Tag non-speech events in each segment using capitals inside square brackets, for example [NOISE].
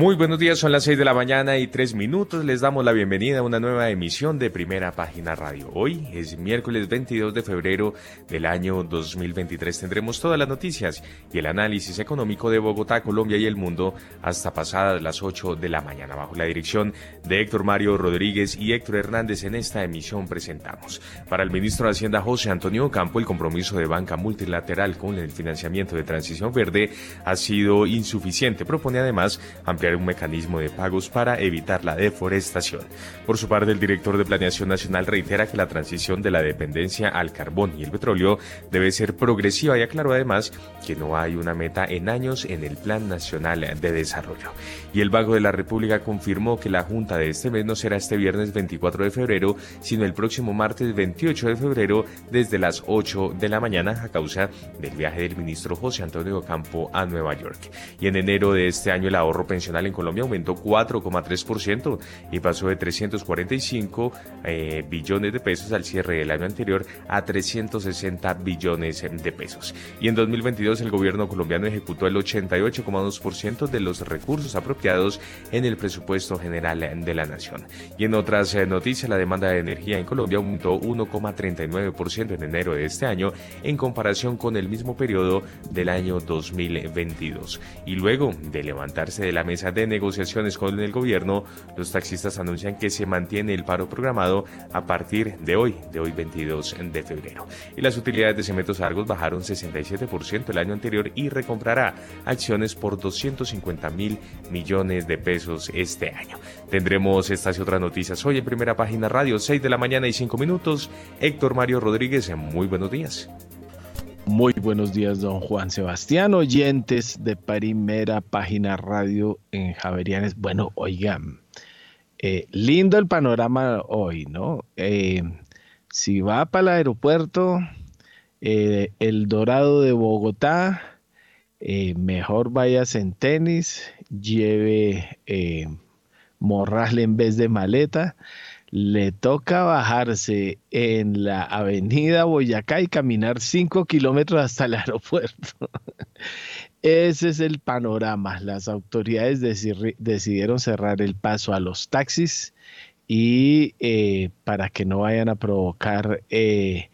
Muy buenos días, son las 6 de la mañana y 3 minutos. Les damos la bienvenida a una nueva emisión de Primera Página Radio. Hoy es miércoles 22 de febrero del año 2023. Tendremos todas las noticias y el análisis económico de Bogotá, Colombia y el mundo hasta pasadas las 8 de la mañana. Bajo la dirección de Héctor Mario Rodríguez y Héctor Hernández en esta emisión presentamos. Para el ministro de Hacienda José Antonio Campo, el compromiso de banca multilateral con el financiamiento de transición verde ha sido insuficiente. Propone además ampliar un mecanismo de pagos para evitar la deforestación. Por su parte, el director de Planeación Nacional reitera que la transición de la dependencia al carbón y el petróleo debe ser progresiva y aclaró además que no hay una meta en años en el Plan Nacional de Desarrollo. Y el Banco de la República confirmó que la junta de este mes no será este viernes 24 de febrero, sino el próximo martes 28 de febrero desde las 8 de la mañana a causa del viaje del ministro José Antonio Campo a Nueva York. Y en enero de este año el ahorro pensional en Colombia aumentó 4,3% y pasó de 345 eh, billones de pesos al cierre del año anterior a 360 billones de pesos. Y en 2022 el gobierno colombiano ejecutó el 88,2% de los recursos apropiados en el presupuesto general de la nación. Y en otras eh, noticias, la demanda de energía en Colombia aumentó 1,39% en enero de este año en comparación con el mismo periodo del año 2022. Y luego de levantarse de la mesa de negociaciones con el gobierno, los taxistas anuncian que se mantiene el paro programado a partir de hoy, de hoy 22 de febrero. Y las utilidades de Cementos Argos bajaron 67% el año anterior y recomprará acciones por 250 mil millones de pesos este año. Tendremos estas y otras noticias hoy en primera página radio, 6 de la mañana y 5 minutos. Héctor Mario Rodríguez, muy buenos días. Muy buenos días, don Juan Sebastián, oyentes de Primera Página Radio en Javerianes. Bueno, oigan, eh, lindo el panorama hoy, ¿no? Eh, si va para el aeropuerto, eh, el Dorado de Bogotá, mejor vayas en tenis, lleve morral en vez de maleta le toca bajarse en la avenida Boyacá y caminar cinco kilómetros hasta el [LAUGHS] aeropuerto. Ese es el panorama. Las autoridades decidieron cerrar el paso a los taxis y eh, para que no vayan a provocar eh,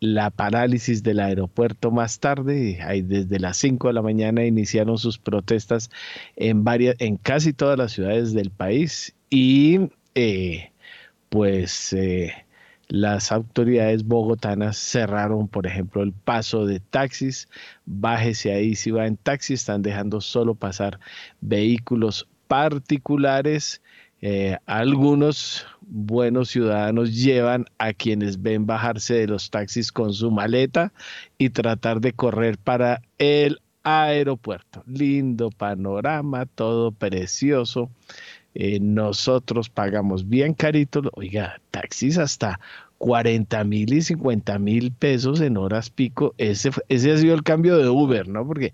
la parálisis del aeropuerto más tarde. Desde las 5 de la mañana iniciaron sus protestas en, varias, en casi todas las ciudades del país y eh, pues eh, las autoridades bogotanas cerraron, por ejemplo, el paso de taxis. Bájese ahí si va en taxi, están dejando solo pasar vehículos particulares. Eh, algunos buenos ciudadanos llevan a quienes ven bajarse de los taxis con su maleta y tratar de correr para el aeropuerto. Lindo panorama, todo precioso. Eh, nosotros pagamos bien carito, oiga, taxis hasta 40 mil y 50 mil pesos en horas pico. Ese, ese ha sido el cambio de Uber, ¿no? Porque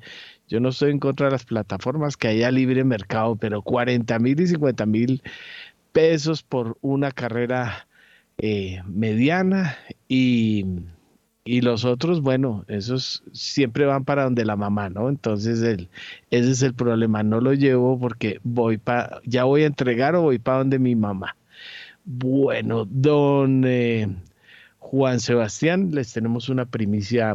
yo no estoy en contra de las plataformas que haya libre mercado, pero 40 mil y 50 mil pesos por una carrera eh, mediana y y los otros, bueno, esos siempre van para donde la mamá, ¿no? Entonces el, ese es el problema. No lo llevo porque voy para, ya voy a entregar o voy para donde mi mamá. Bueno, don eh, Juan Sebastián, les tenemos una primicia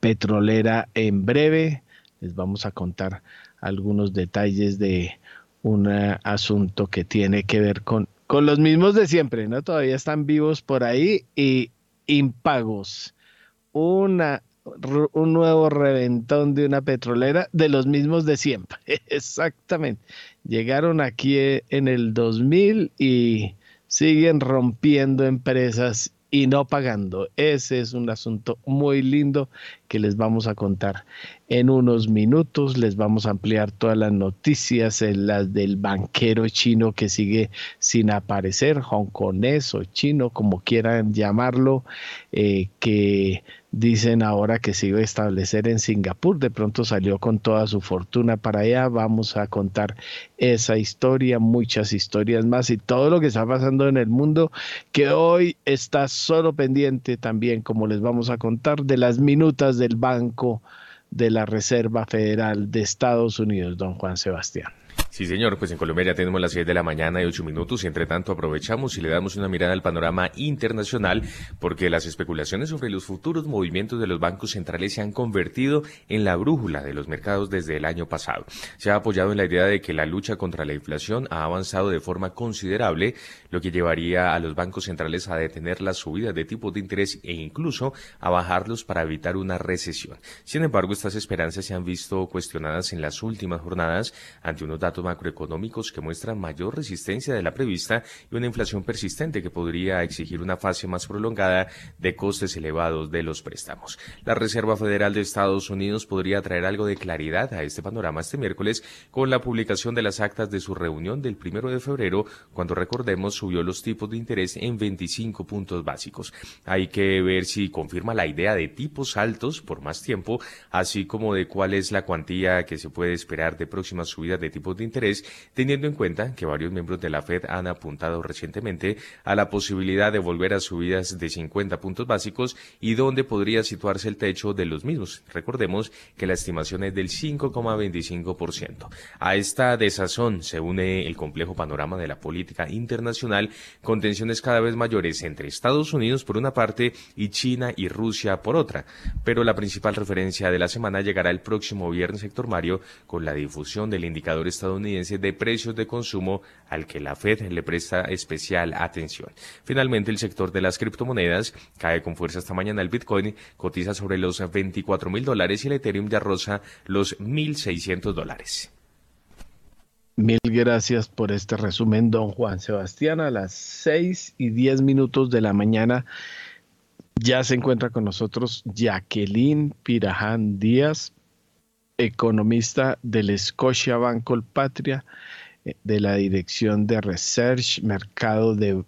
petrolera en breve. Les vamos a contar algunos detalles de un asunto que tiene que ver con, con los mismos de siempre, ¿no? Todavía están vivos por ahí y impagos. Una, un nuevo reventón de una petrolera de los mismos de siempre. [LAUGHS] Exactamente. Llegaron aquí en el 2000 y siguen rompiendo empresas y no pagando. Ese es un asunto muy lindo que les vamos a contar en unos minutos. Les vamos a ampliar todas las noticias, en las del banquero chino que sigue sin aparecer, hongkonés o chino, como quieran llamarlo, eh, que Dicen ahora que se iba a establecer en Singapur, de pronto salió con toda su fortuna para allá. Vamos a contar esa historia, muchas historias más y todo lo que está pasando en el mundo, que hoy está solo pendiente también, como les vamos a contar, de las minutas del Banco de la Reserva Federal de Estados Unidos, don Juan Sebastián. Sí, señor, pues en Colombia ya tenemos las 6 de la mañana y 8 minutos y entre tanto aprovechamos y le damos una mirada al panorama internacional porque las especulaciones sobre los futuros movimientos de los bancos centrales se han convertido en la brújula de los mercados desde el año pasado. Se ha apoyado en la idea de que la lucha contra la inflación ha avanzado de forma considerable, lo que llevaría a los bancos centrales a detener las subidas de tipos de interés e incluso a bajarlos para evitar una recesión. Sin embargo, estas esperanzas se han visto cuestionadas en las últimas jornadas ante unos datos macroeconómicos que muestran mayor resistencia de la prevista y una inflación persistente que podría exigir una fase más prolongada de costes elevados de los préstamos. La Reserva Federal de Estados Unidos podría traer algo de claridad a este panorama este miércoles con la publicación de las actas de su reunión del primero de febrero, cuando recordemos subió los tipos de interés en 25 puntos básicos. Hay que ver si confirma la idea de tipos altos por más tiempo, así como de cuál es la cuantía que se puede esperar de próximas subidas de tipos de interés, teniendo en cuenta que varios miembros de la Fed han apuntado recientemente a la posibilidad de volver a subidas de 50 puntos básicos y dónde podría situarse el techo de los mismos. Recordemos que la estimación es del 5,25%. A esta desazón se une el complejo panorama de la política internacional con tensiones cada vez mayores entre Estados Unidos por una parte y China y Rusia por otra. Pero la principal referencia de la semana llegará el próximo viernes, Héctor Mario, con la difusión del indicador estadounidense de precios de consumo al que la Fed le presta especial atención. Finalmente, el sector de las criptomonedas cae con fuerza esta mañana. El Bitcoin cotiza sobre los 24 mil dólares y el Ethereum ya roza los 1.600 dólares. Mil gracias por este resumen, don Juan Sebastián. A las 6 y 10 minutos de la mañana ya se encuentra con nosotros Jacqueline Piraján Díaz, economista del Scotia Banco Patria, eh, de la Dirección de Research, Mercado de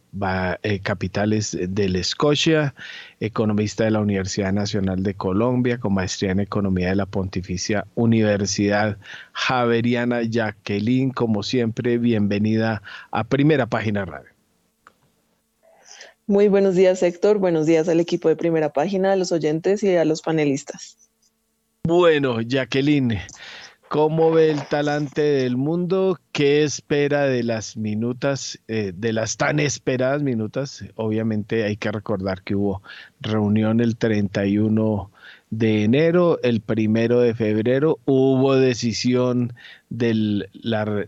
eh, Capitales del Scotia, economista de la Universidad Nacional de Colombia, con maestría en Economía de la Pontificia Universidad Javeriana. Jacqueline, como siempre, bienvenida a Primera Página Radio. Muy buenos días, Héctor. Buenos días al equipo de Primera Página, a los oyentes y a los panelistas. Bueno, Jacqueline, ¿cómo ve el talante del mundo? ¿Qué espera de las minutas, eh, de las tan esperadas minutas? Obviamente hay que recordar que hubo reunión el 31 de enero, el primero de febrero hubo decisión del,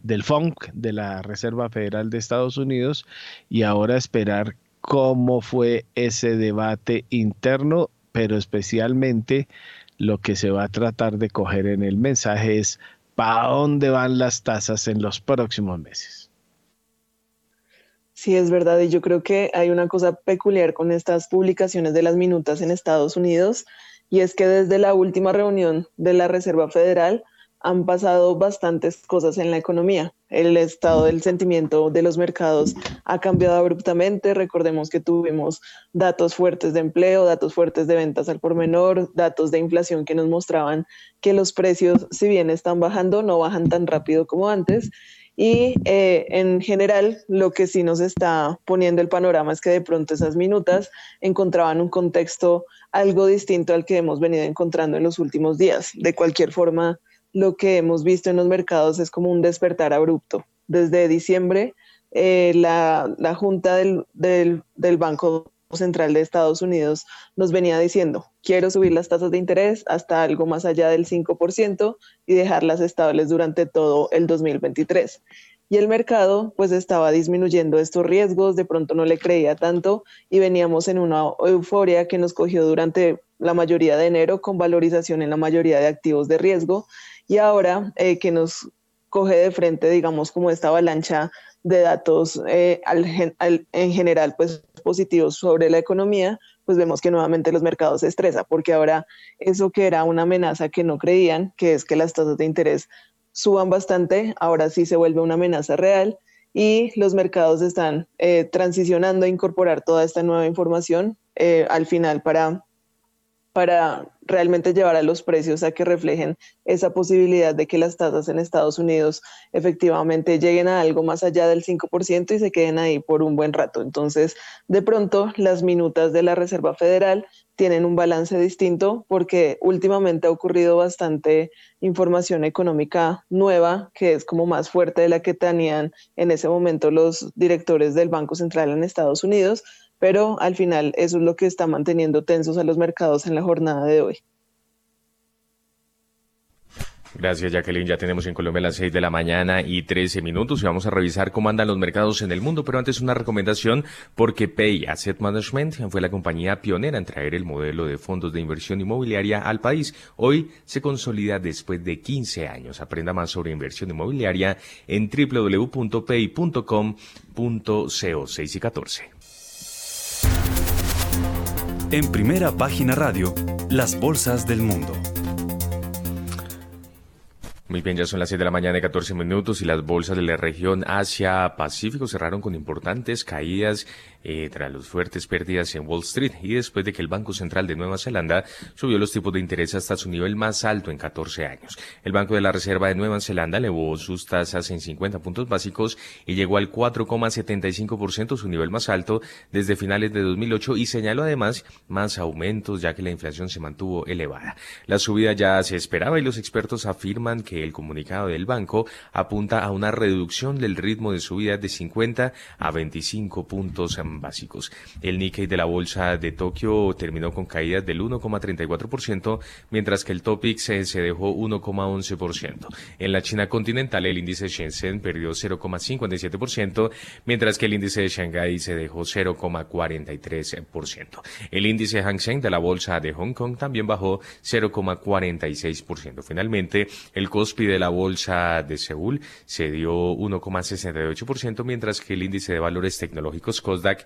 del FONC, de la Reserva Federal de Estados Unidos, y ahora esperar cómo fue ese debate interno, pero especialmente lo que se va a tratar de coger en el mensaje es para dónde van las tasas en los próximos meses. Sí, es verdad. Y yo creo que hay una cosa peculiar con estas publicaciones de las minutas en Estados Unidos, y es que desde la última reunión de la Reserva Federal, han pasado bastantes cosas en la economía. El estado del sentimiento de los mercados ha cambiado abruptamente. Recordemos que tuvimos datos fuertes de empleo, datos fuertes de ventas al por menor, datos de inflación que nos mostraban que los precios, si bien están bajando, no bajan tan rápido como antes. Y eh, en general, lo que sí nos está poniendo el panorama es que de pronto esas minutas encontraban un contexto algo distinto al que hemos venido encontrando en los últimos días. De cualquier forma, lo que hemos visto en los mercados es como un despertar abrupto. Desde diciembre, eh, la, Junta del, del, Banco Central de Estados Unidos nos venía diciendo, quiero subir las tasas de interés hasta algo más allá del 5% y dejarlas estables durante todo el 2023. Y el mercado pues estaba disminuyendo estos riesgos, de pronto no le creía tanto y veníamos en una euforia que nos cogió durante la mayoría de enero con valorización en la mayoría de activos de riesgo y ahora eh, que nos coge de frente, digamos, como esta avalancha de datos eh, en general, pues positivos sobre la economía, pues vemos que nuevamente los mercados se estresa, porque ahora eso que era una amenaza que no creían, que es que las tasas de interés suban bastante, ahora sí se vuelve una amenaza real y los mercados están eh, transicionando a incorporar toda esta nueva información al final para para realmente llevar a los precios a que reflejen esa posibilidad de que las tasas en Estados Unidos efectivamente lleguen a algo más allá del 5% y se queden ahí por un buen rato. Entonces, de pronto, las minutas de la Reserva Federal tienen un balance distinto porque últimamente ha ocurrido bastante información económica nueva que es como más fuerte de la que tenían en ese momento los directores del Banco Central en Estados Unidos pero al final eso es lo que está manteniendo tensos a los mercados en la jornada de hoy. Gracias, Jacqueline. Ya tenemos en Colombia las 6 de la mañana y 13 minutos y vamos a revisar cómo andan los mercados en el mundo. Pero antes una recomendación porque Pay Asset Management fue la compañía pionera en traer el modelo de fondos de inversión inmobiliaria al país. Hoy se consolida después de 15 años. Aprenda más sobre inversión inmobiliaria en www.pay.com.co 6 y 14. En primera página radio, las bolsas del mundo. Muy bien, ya son las 7 de la mañana y 14 minutos y las bolsas de la región Asia-Pacífico cerraron con importantes caídas eh, tras las fuertes pérdidas en Wall Street y después de que el Banco Central de Nueva Zelanda subió los tipos de interés hasta su nivel más alto en 14 años. El Banco de la Reserva de Nueva Zelanda elevó sus tasas en 50 puntos básicos y llegó al 4,75%, su nivel más alto desde finales de 2008 y señaló además más aumentos ya que la inflación se mantuvo elevada. La subida ya se esperaba y los expertos afirman que el comunicado del banco apunta a una reducción del ritmo de subida de 50 a 25 puntos básicos. El Nikkei de la bolsa de Tokio terminó con caídas del 1,34%, mientras que el Topix se dejó 1,11%. En la China continental, el índice Shenzhen perdió 0,57%, mientras que el índice de Shanghái se dejó 0,43%. El índice Hang Seng de la bolsa de Hong Kong también bajó 0,46%. Finalmente, el Kospi de la bolsa de Seúl se dio 1,68%, mientras que el índice de valores tecnológicos Kosdaq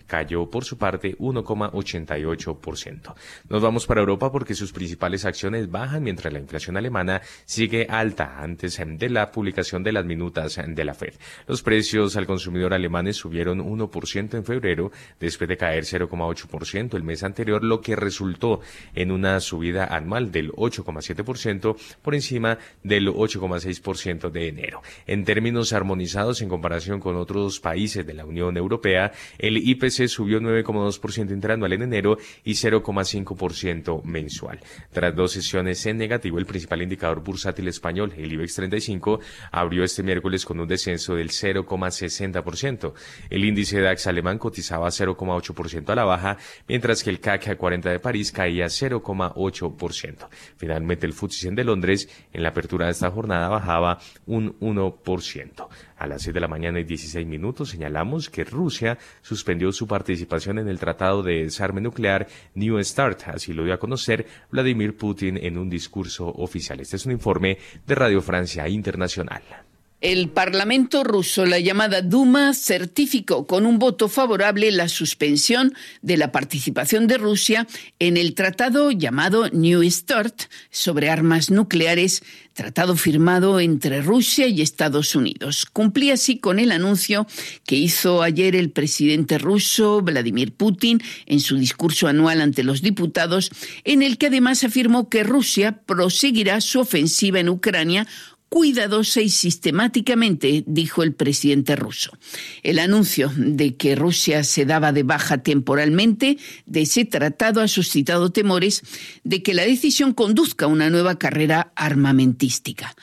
cayó por su parte 1,88%. Nos vamos para Europa porque sus principales acciones bajan mientras la inflación alemana sigue alta antes de la publicación de las minutas de la Fed. Los precios al consumidor alemanes subieron 1% en febrero después de caer 0,8% el mes anterior, lo que resultó en una subida anual del 8,7% por encima del 8,6% de enero. En términos armonizados en comparación con otros países de la Unión Europea, el IPC subió 9,2% interanual en enero y 0,5% mensual. Tras dos sesiones en negativo, el principal indicador bursátil español, el IBEX 35, abrió este miércoles con un descenso del 0,60%. El índice DAX alemán cotizaba 0,8% a la baja, mientras que el CAC 40 de París caía 0,8%. Finalmente, el FTSE de Londres en la apertura de esta jornada bajaba un 1%. A las 6 de la mañana y 16 minutos señalamos que Rusia suspendió su participación en el Tratado de Desarme Nuclear New START, así lo dio a conocer Vladimir Putin en un discurso oficial. Este es un informe de Radio Francia Internacional. El Parlamento ruso, la llamada Duma, certificó con un voto favorable la suspensión de la participación de Rusia en el tratado llamado New START sobre armas nucleares, tratado firmado entre Rusia y Estados Unidos. Cumplía así con el anuncio que hizo ayer el presidente ruso Vladimir Putin en su discurso anual ante los diputados, en el que además afirmó que Rusia proseguirá su ofensiva en Ucrania cuidadosa y sistemáticamente, dijo el presidente ruso. El anuncio de que Rusia se daba de baja temporalmente de ese tratado ha suscitado temores de que la decisión conduzca a una nueva carrera armamentística.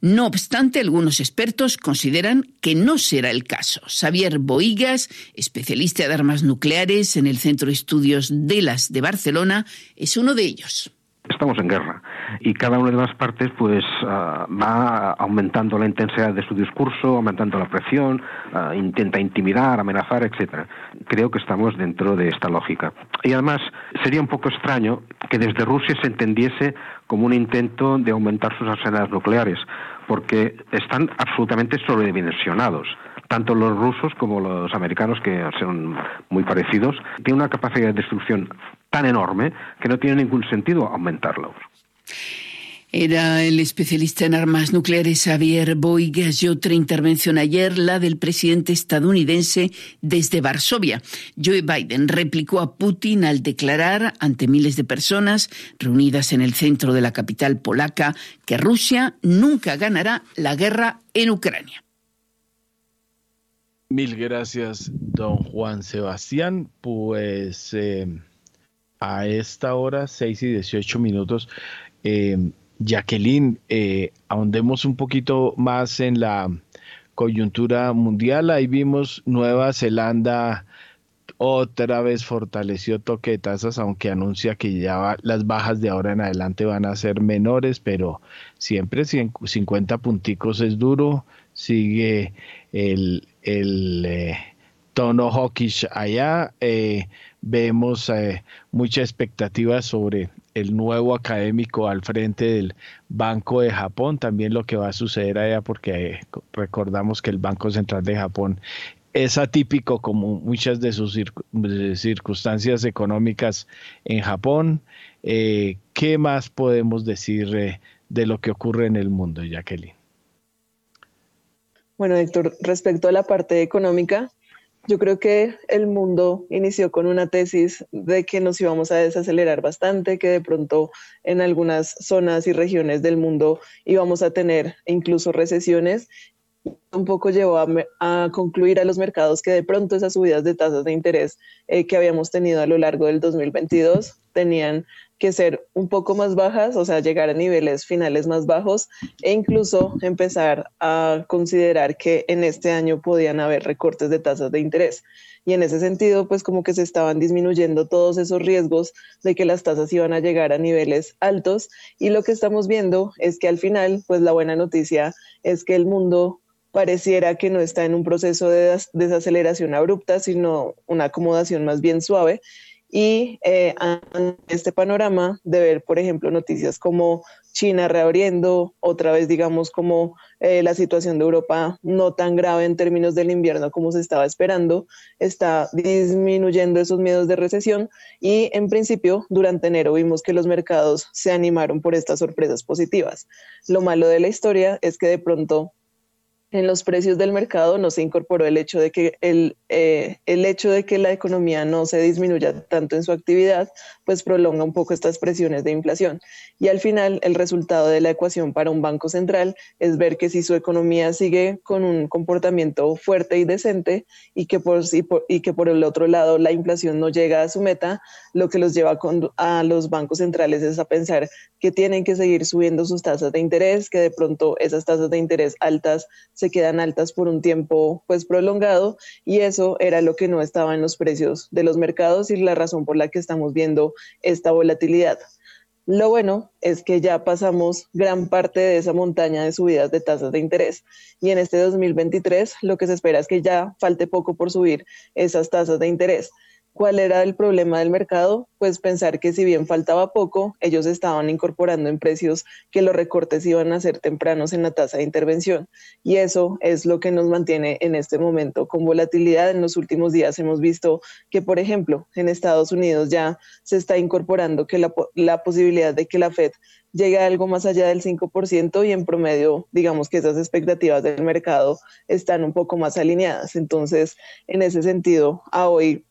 No obstante, algunos expertos consideran que no será el caso. Xavier Boigas, especialista de armas nucleares en el Centro de Estudios de las de Barcelona, es uno de ellos estamos en guerra y cada una de las partes pues ah, va aumentando la intensidad de su discurso, aumentando la presión, ah, intenta intimidar, amenazar, etcétera. Creo que estamos dentro de esta lógica. Y además sería un poco extraño que desde Rusia se entendiese como un intento de aumentar sus arsenales nucleares, porque están absolutamente sobredimensionados tanto los rusos como los americanos, que son muy parecidos, tienen una capacidad de destrucción tan enorme que no tiene ningún sentido aumentarlo. Era el especialista en armas nucleares Javier Boigas y otra intervención ayer, la del presidente estadounidense desde Varsovia. Joe Biden replicó a Putin al declarar ante miles de personas reunidas en el centro de la capital polaca que Rusia nunca ganará la guerra en Ucrania. Mil gracias, don Juan Sebastián. Pues eh, a esta hora, 6 y 18 minutos, eh, Jacqueline, eh, ahondemos un poquito más en la coyuntura mundial. Ahí vimos Nueva Zelanda otra vez fortaleció toque de tasas, aunque anuncia que ya las bajas de ahora en adelante van a ser menores, pero siempre 50 punticos es duro. Sigue el, eh, tono hawkish allá. Eh, vemos eh, mucha expectativa sobre el nuevo académico al frente del Banco de Japón, también lo que va a suceder allá, porque eh, recordamos que el Banco Central de Japón es atípico como muchas de sus circunstancias económicas en Japón. Eh, ¿Qué más podemos decir de lo que ocurre en el mundo, Jacqueline? Bueno, Héctor, respecto a la parte económica, yo creo que el mundo inició con una tesis de que nos íbamos a desacelerar bastante, que de pronto en algunas zonas y regiones del mundo íbamos a tener incluso recesiones. Un poco llevó a, concluir a los mercados que de pronto esas subidas de tasas de interés eh, que habíamos tenido a lo largo del 2022 tenían que ser un poco más bajas, o sea, llegar a niveles finales más bajos e incluso empezar a considerar que en este año podían haber recortes de tasas de interés. Y en ese sentido, pues como que se estaban disminuyendo todos esos riesgos de que las tasas iban a llegar a niveles altos. Y lo que estamos viendo es que al final, pues la buena noticia es que el mundo pareciera que no está en un proceso de desaceleración abrupta, sino una acomodación más bien suave y eh, este panorama de ver, por ejemplo, noticias como China reabriendo, otra vez digamos como eh, la situación de Europa no tan grave en términos del invierno como se estaba esperando, está disminuyendo esos miedos de recesión y en principio durante enero vimos que los mercados se animaron por estas sorpresas positivas. Lo malo de la historia es que de pronto en los precios del mercado no se incorporó el hecho de que el, eh, el hecho de que la economía no se disminuya tanto en su actividad, pues prolonga un poco estas presiones de inflación. Y al final, el resultado de la ecuación para un banco central es ver que si su economía sigue con un comportamiento fuerte y decente y que por, y que por el otro lado la inflación no llega a su meta, lo que los lleva a los bancos centrales es a pensar que tienen que seguir subiendo sus tasas de interés, que de pronto esas tasas de interés altas se quedan altas por un tiempo pues prolongado y eso era lo que no estaba en los precios de los mercados y la razón por la que estamos viendo esta volatilidad. Lo bueno es que ya pasamos gran parte de esa montaña de subidas de tasas de interés y en este 2023 lo que se espera es que ya falte poco por subir esas tasas de interés. ¿Cuál era el problema del mercado? Pues pensar que si bien faltaba poco, ellos estaban incorporando en precios que los recortes iban a ser tempranos en la tasa de intervención. Y eso es lo que nos mantiene en este momento con volatilidad. En los últimos días hemos visto que, por ejemplo, en Estados Unidos ya se está incorporando que la, posibilidad de que la Fed llegue a algo más allá del 5% y en promedio, digamos que esas expectativas del mercado están un poco más alineadas. Entonces, en ese sentido, a hoy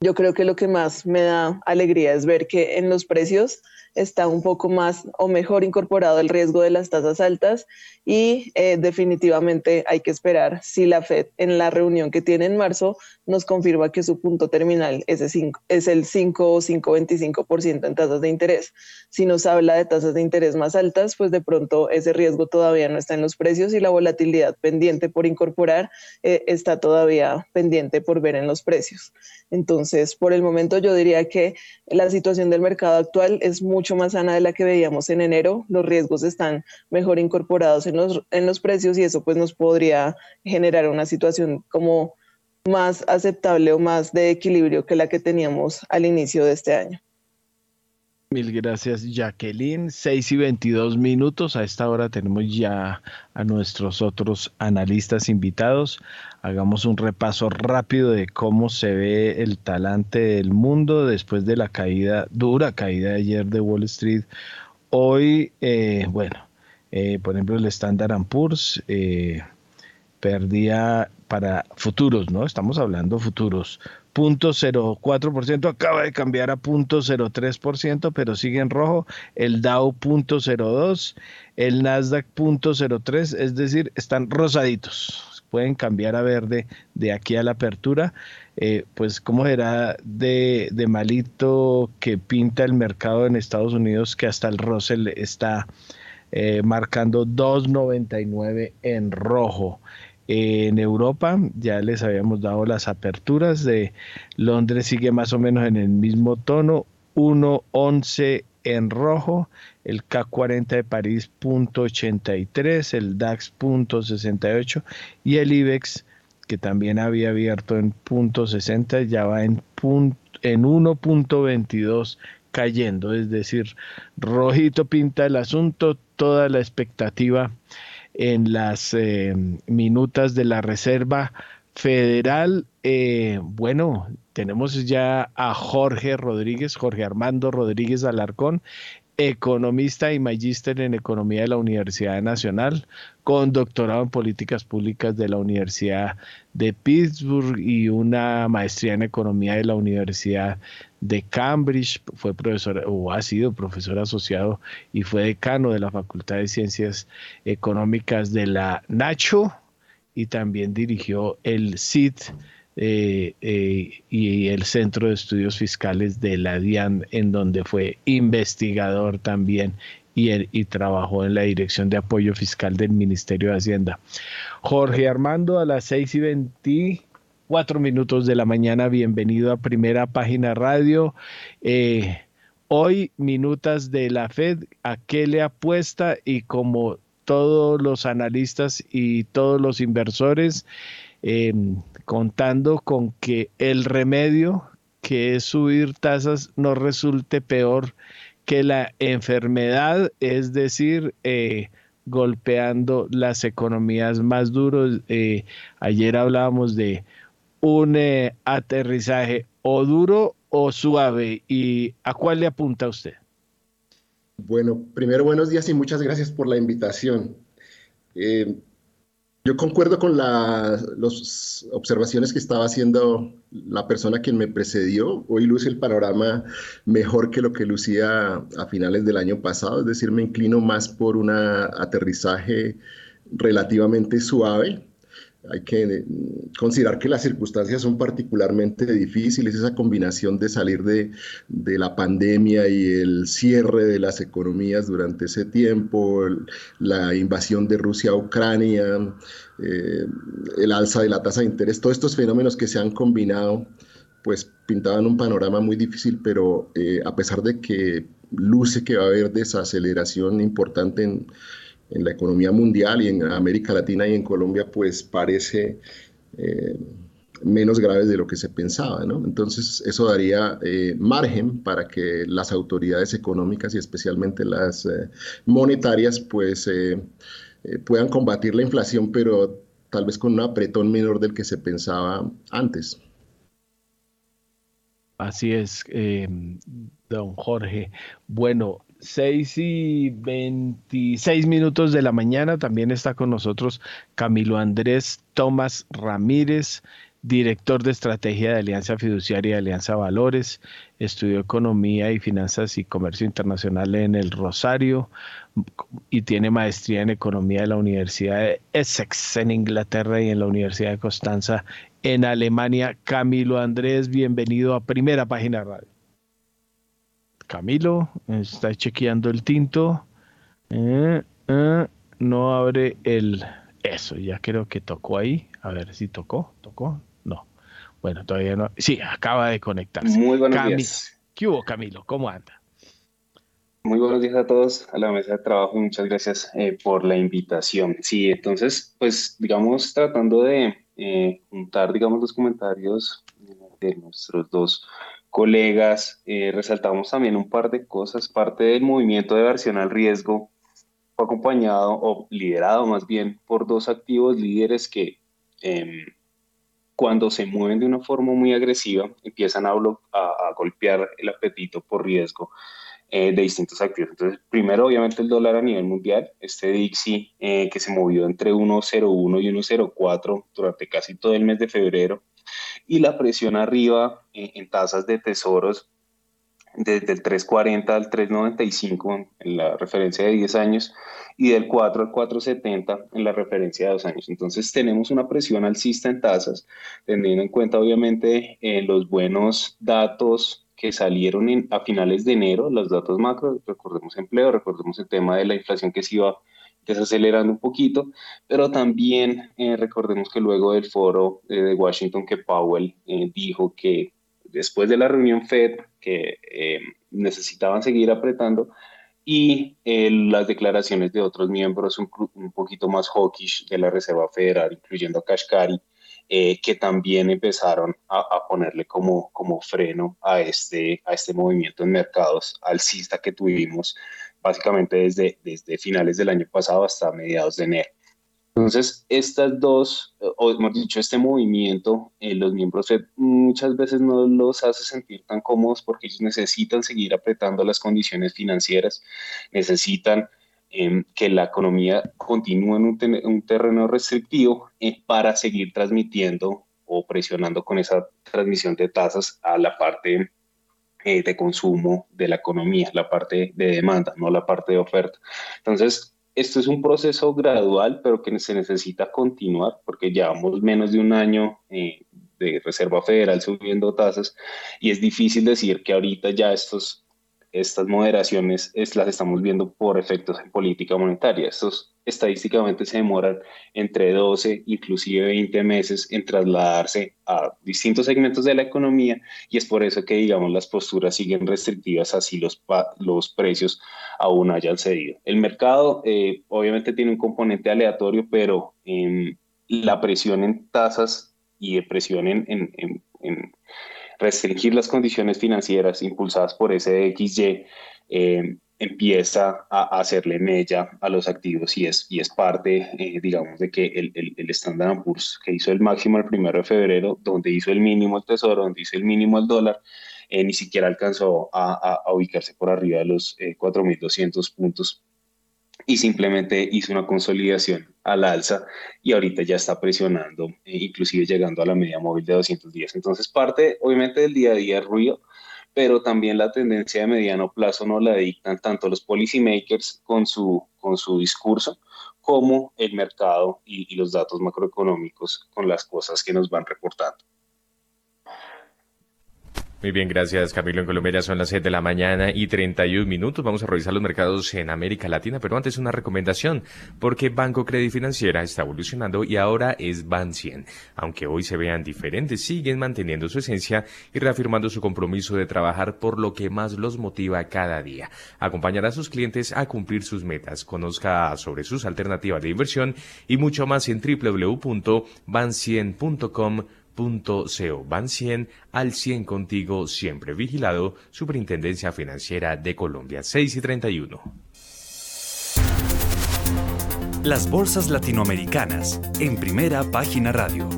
yo creo que lo que más me da alegría es ver que en los precios está un poco más o mejor incorporado el riesgo de las tasas altas y eh, definitivamente hay que esperar si la Fed en la reunión que tiene en marzo nos confirma que su punto terminal es, es el 5 o 5,25% en tasas de interés. Si nos habla de tasas de interés más altas, pues de pronto ese riesgo todavía no está en los precios y la volatilidad pendiente por incorporar eh, está todavía pendiente por ver en los precios. Entonces, por el momento yo diría que la situación del mercado actual es mucho más sana de la que veíamos en enero. Los riesgos están mejor incorporados en los, en los precios y eso pues nos podría generar una situación como más aceptable o más de equilibrio que la que teníamos al inicio de este año. Mil gracias, Jacqueline. 6 y 22 minutos. A esta hora tenemos ya a nuestros otros analistas invitados. Hagamos un repaso rápido de cómo se ve el talante del mundo después de la caída, dura caída de ayer de Wall Street. hoy, bueno, por ejemplo, el Standard Poor's perdía para futuros, ¿no? Estamos hablando futuros. 0.04%, acaba de cambiar a 0.03%, pero sigue en rojo. El Dow 0.02, el Nasdaq 0.03, es decir, están rosaditos. Pueden cambiar a verde de aquí a la apertura. Eh, pues, ¿cómo será de, malito que pinta el mercado en Estados Unidos que hasta el Russell está eh, marcando 2.99 en rojo? En Europa ya les habíamos dado las aperturas de Londres sigue más o menos en el mismo tono 1.11 en rojo el K40 de París .83 el DAX .68 y el IBEX que también había abierto en .60 ya va en, en 1.22 cayendo. Es decir rojito pinta el asunto toda la expectativa en las eh, minutas de la Reserva Federal. Eh, bueno, tenemos ya a Jorge Rodríguez, Jorge Armando Rodríguez Alarcón, economista y magíster en economía de la Universidad Nacional, con doctorado en políticas públicas de la Universidad de Pittsburgh y una maestría en economía de la Universidad de Cambridge, fue profesor o ha sido profesor asociado y fue decano de la Facultad de Ciencias Económicas de la Nacho y también dirigió el CIT eh, eh, y el Centro de Estudios Fiscales de la DIAN, en donde fue investigador también y, y, trabajó en la Dirección de Apoyo Fiscal del Ministerio de Hacienda. Jorge Armando, a las 6 y 24 minutos de la mañana, bienvenido a Primera Página Radio. Eh, hoy, minutas de la Fed, ¿a qué le apuesta? Y como todos los analistas y todos los inversores, eh, contando con que el remedio, que es subir tasas, no resulte peor que la enfermedad, es decir, eh, golpeando las economías más duros. Eh, ayer hablábamos de un eh, aterrizaje o duro o suave. ¿Y a cuál le apunta usted? Bueno, primero buenos días y muchas gracias por la invitación. Yo concuerdo con las observaciones que estaba haciendo la persona quien me precedió. Hoy luce el panorama mejor que lo que lucía a finales del año pasado, es decir, me inclino más por un aterrizaje relativamente suave hay que considerar que las circunstancias son particularmente difíciles, esa combinación de salir de, la pandemia y el cierre de las economías durante ese tiempo, la invasión de Rusia a Ucrania, eh, el alza de la tasa de interés, todos estos fenómenos que se han combinado, pues pintaban un panorama muy difícil, pero eh, a pesar de que luce que va a haber desaceleración importante en en la economía mundial y en América Latina y en Colombia, pues parece eh, menos grave de lo que se pensaba. ¿no? Entonces, eso daría eh, margen para que las autoridades económicas y especialmente las eh, monetarias, pues puedan combatir la inflación, pero tal vez con un apretón menor del que se pensaba antes. Así es, don Jorge. Bueno, 6 y 26 minutos de la mañana también está con nosotros Camilo Andrés Tomás Ramírez, director de estrategia de Alianza Fiduciaria y Alianza Valores, estudió economía y finanzas y comercio internacional en el Rosario y tiene maestría en economía de la Universidad de Essex en Inglaterra y en la Universidad de Constanza en Alemania. Camilo Andrés, bienvenido a Primera Página Radio. Camilo está chequeando el tinto. Eh, eh, no abre el... Eso, ya creo que tocó ahí. A ver si tocó. ¿Tocó? No. Bueno, todavía no. Sí, acaba de conectarse. Muy buenos días. ¿Qué hubo, Camilo? ¿Cómo anda? Muy buenos días a todos a la mesa de trabajo y muchas gracias eh, por la invitación. Sí, entonces, pues digamos, tratando de juntar, digamos, los comentarios de nuestros dos colegas, eh, resaltamos también un par de cosas. Parte del movimiento de versión al riesgo fue acompañado o liderado más bien por dos activos líderes que em, cuando se mueven de una forma muy agresiva empiezan a, a, golpear el apetito por riesgo eh, de distintos activos. Entonces, primero, obviamente, el dólar a nivel mundial, este Dixie eh, que se movió entre 1.01 y 1.04 durante casi todo el mes de febrero, y la presión arriba en tasas de tesoros desde el 3.40 al 3.95 en la referencia de 10 años y del 4 al 4.70 en la referencia de 2 años. Entonces tenemos una presión alcista en tasas, teniendo en cuenta obviamente eh, los buenos datos que salieron a finales de enero, los datos macro, recordemos empleo, recordemos el tema de la inflación que se iba desacelerando un poquito, pero también eh, recordemos que luego del foro eh, de Washington que Powell dijo que después de la reunión Fed que eh, necesitaban seguir apretando y eh, las declaraciones de otros miembros un, poquito más hawkish de la Reserva Federal, incluyendo a Kashkari, eh, que también empezaron a, ponerle como, como freno a este, a este movimiento en mercados alcista que tuvimos básicamente desde, desde finales del año pasado hasta mediados de enero. Entonces, estas dos, o hemos dicho, este movimiento, eh, los miembros FED muchas veces no los hace sentir tan cómodos porque ellos necesitan seguir apretando las condiciones financieras, necesitan em, que la economía continúe en un, terreno restrictivo eh, para seguir transmitiendo o presionando con esa transmisión de tasas a la parte eh, de consumo de la economía, la parte de demanda, no la parte de oferta. Entonces, esto es un proceso gradual, pero que se necesita continuar porque llevamos menos de un año eh, de Reserva Federal subiendo tasas y es difícil decir que ahorita ya estos estas moderaciones es, las estamos viendo por efectos en política monetaria. Estos estadísticamente se demoran entre 12, inclusive 20 meses en trasladarse a distintos segmentos de la economía y es por eso que, digamos, las posturas siguen restrictivas así los, los precios aún hayan cedido. El mercado eh, obviamente tiene un componente aleatorio, pero la presión en tasas y presión en, en, en restringir las condiciones financieras impulsadas por ese XY eh, empieza a hacerle mella a los activos y es, y es parte, eh, digamos, de que el, el, el, Standard Poor's, que hizo el máximo el primero de febrero, donde hizo el mínimo el tesoro, donde hizo el mínimo el dólar, eh, ni siquiera alcanzó a, ubicarse por arriba de los 4.200 puntos y simplemente hizo una consolidación al alza y ahorita ya está presionando, eh, inclusive llegando a la media móvil de 210. Entonces parte obviamente del día a día ruido, pero también la tendencia de mediano plazo no la dictan tanto los policymakers con su, con su discurso como el mercado y los datos macroeconómicos con las cosas que nos van reportando. Muy bien, gracias Camilo. En Colombia son las 7 de la mañana y 31 minutos. Vamos a revisar los mercados en América Latina, pero antes una recomendación, porque Banco Credit Financiera está evolucionando y ahora es Ban 100. Aunque hoy se vean diferentes, siguen manteniendo su esencia y reafirmando su compromiso de trabajar por lo que más los motiva cada día. Acompañar a sus clientes a cumplir sus metas. Conozca sobre sus alternativas de inversión y mucho más en www.ban100.com .co. Van 100 al 100 contigo, siempre vigilado. Superintendencia Financiera de Colombia, 6 y 31. Las bolsas latinoamericanas, en primera página radio.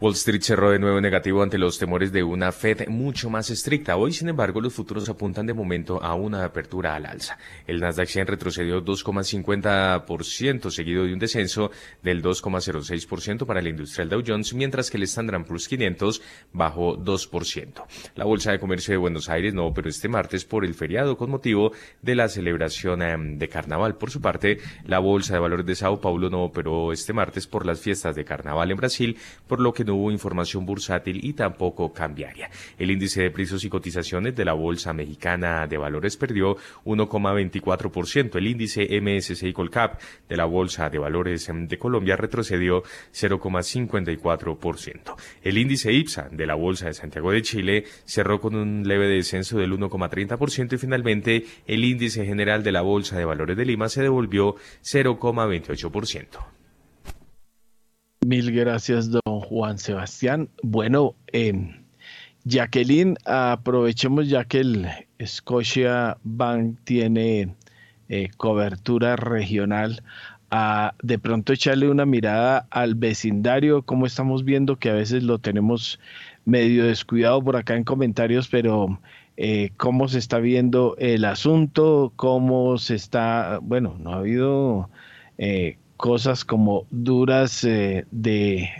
Wall Street cerró de nuevo negativo ante los temores de una Fed mucho más estricta. Hoy, sin embargo, los futuros apuntan de momento a una apertura al alza. El Nasdaq 100 retrocedió 2,50%, seguido de un descenso del 2,06% para el industrial Dow Jones, mientras que el Standard Poor's 500 bajó 2%. La Bolsa de Comercio de Buenos Aires no operó este martes por el feriado con motivo de la celebración em, de Carnaval. Por su parte, la Bolsa de Valores de Sao Paulo no operó este martes por las fiestas de Carnaval en Brasil, por lo que no hubo información bursátil y tampoco cambiaria. El índice de precios y cotizaciones de la Bolsa Mexicana de Valores perdió 1,24%. El índice MSCI Colcap de la Bolsa de Valores de Colombia retrocedió 0,54%. El índice IPSA de la Bolsa de Santiago de Chile cerró con un leve descenso del 1,30% y finalmente el índice general de la Bolsa de Valores de Lima se devolvió 0,28%. Mil gracias, don Juan Sebastián. Bueno, em, Jacqueline, aprovechemos ya que el Scotia Bank tiene eh, cobertura regional, de pronto echarle una mirada al vecindario, como estamos viendo que a veces lo tenemos medio descuidado por acá en comentarios, pero eh, cómo se está viendo el asunto, cómo se está, bueno, no ha habido eh, cosas como duras de, de,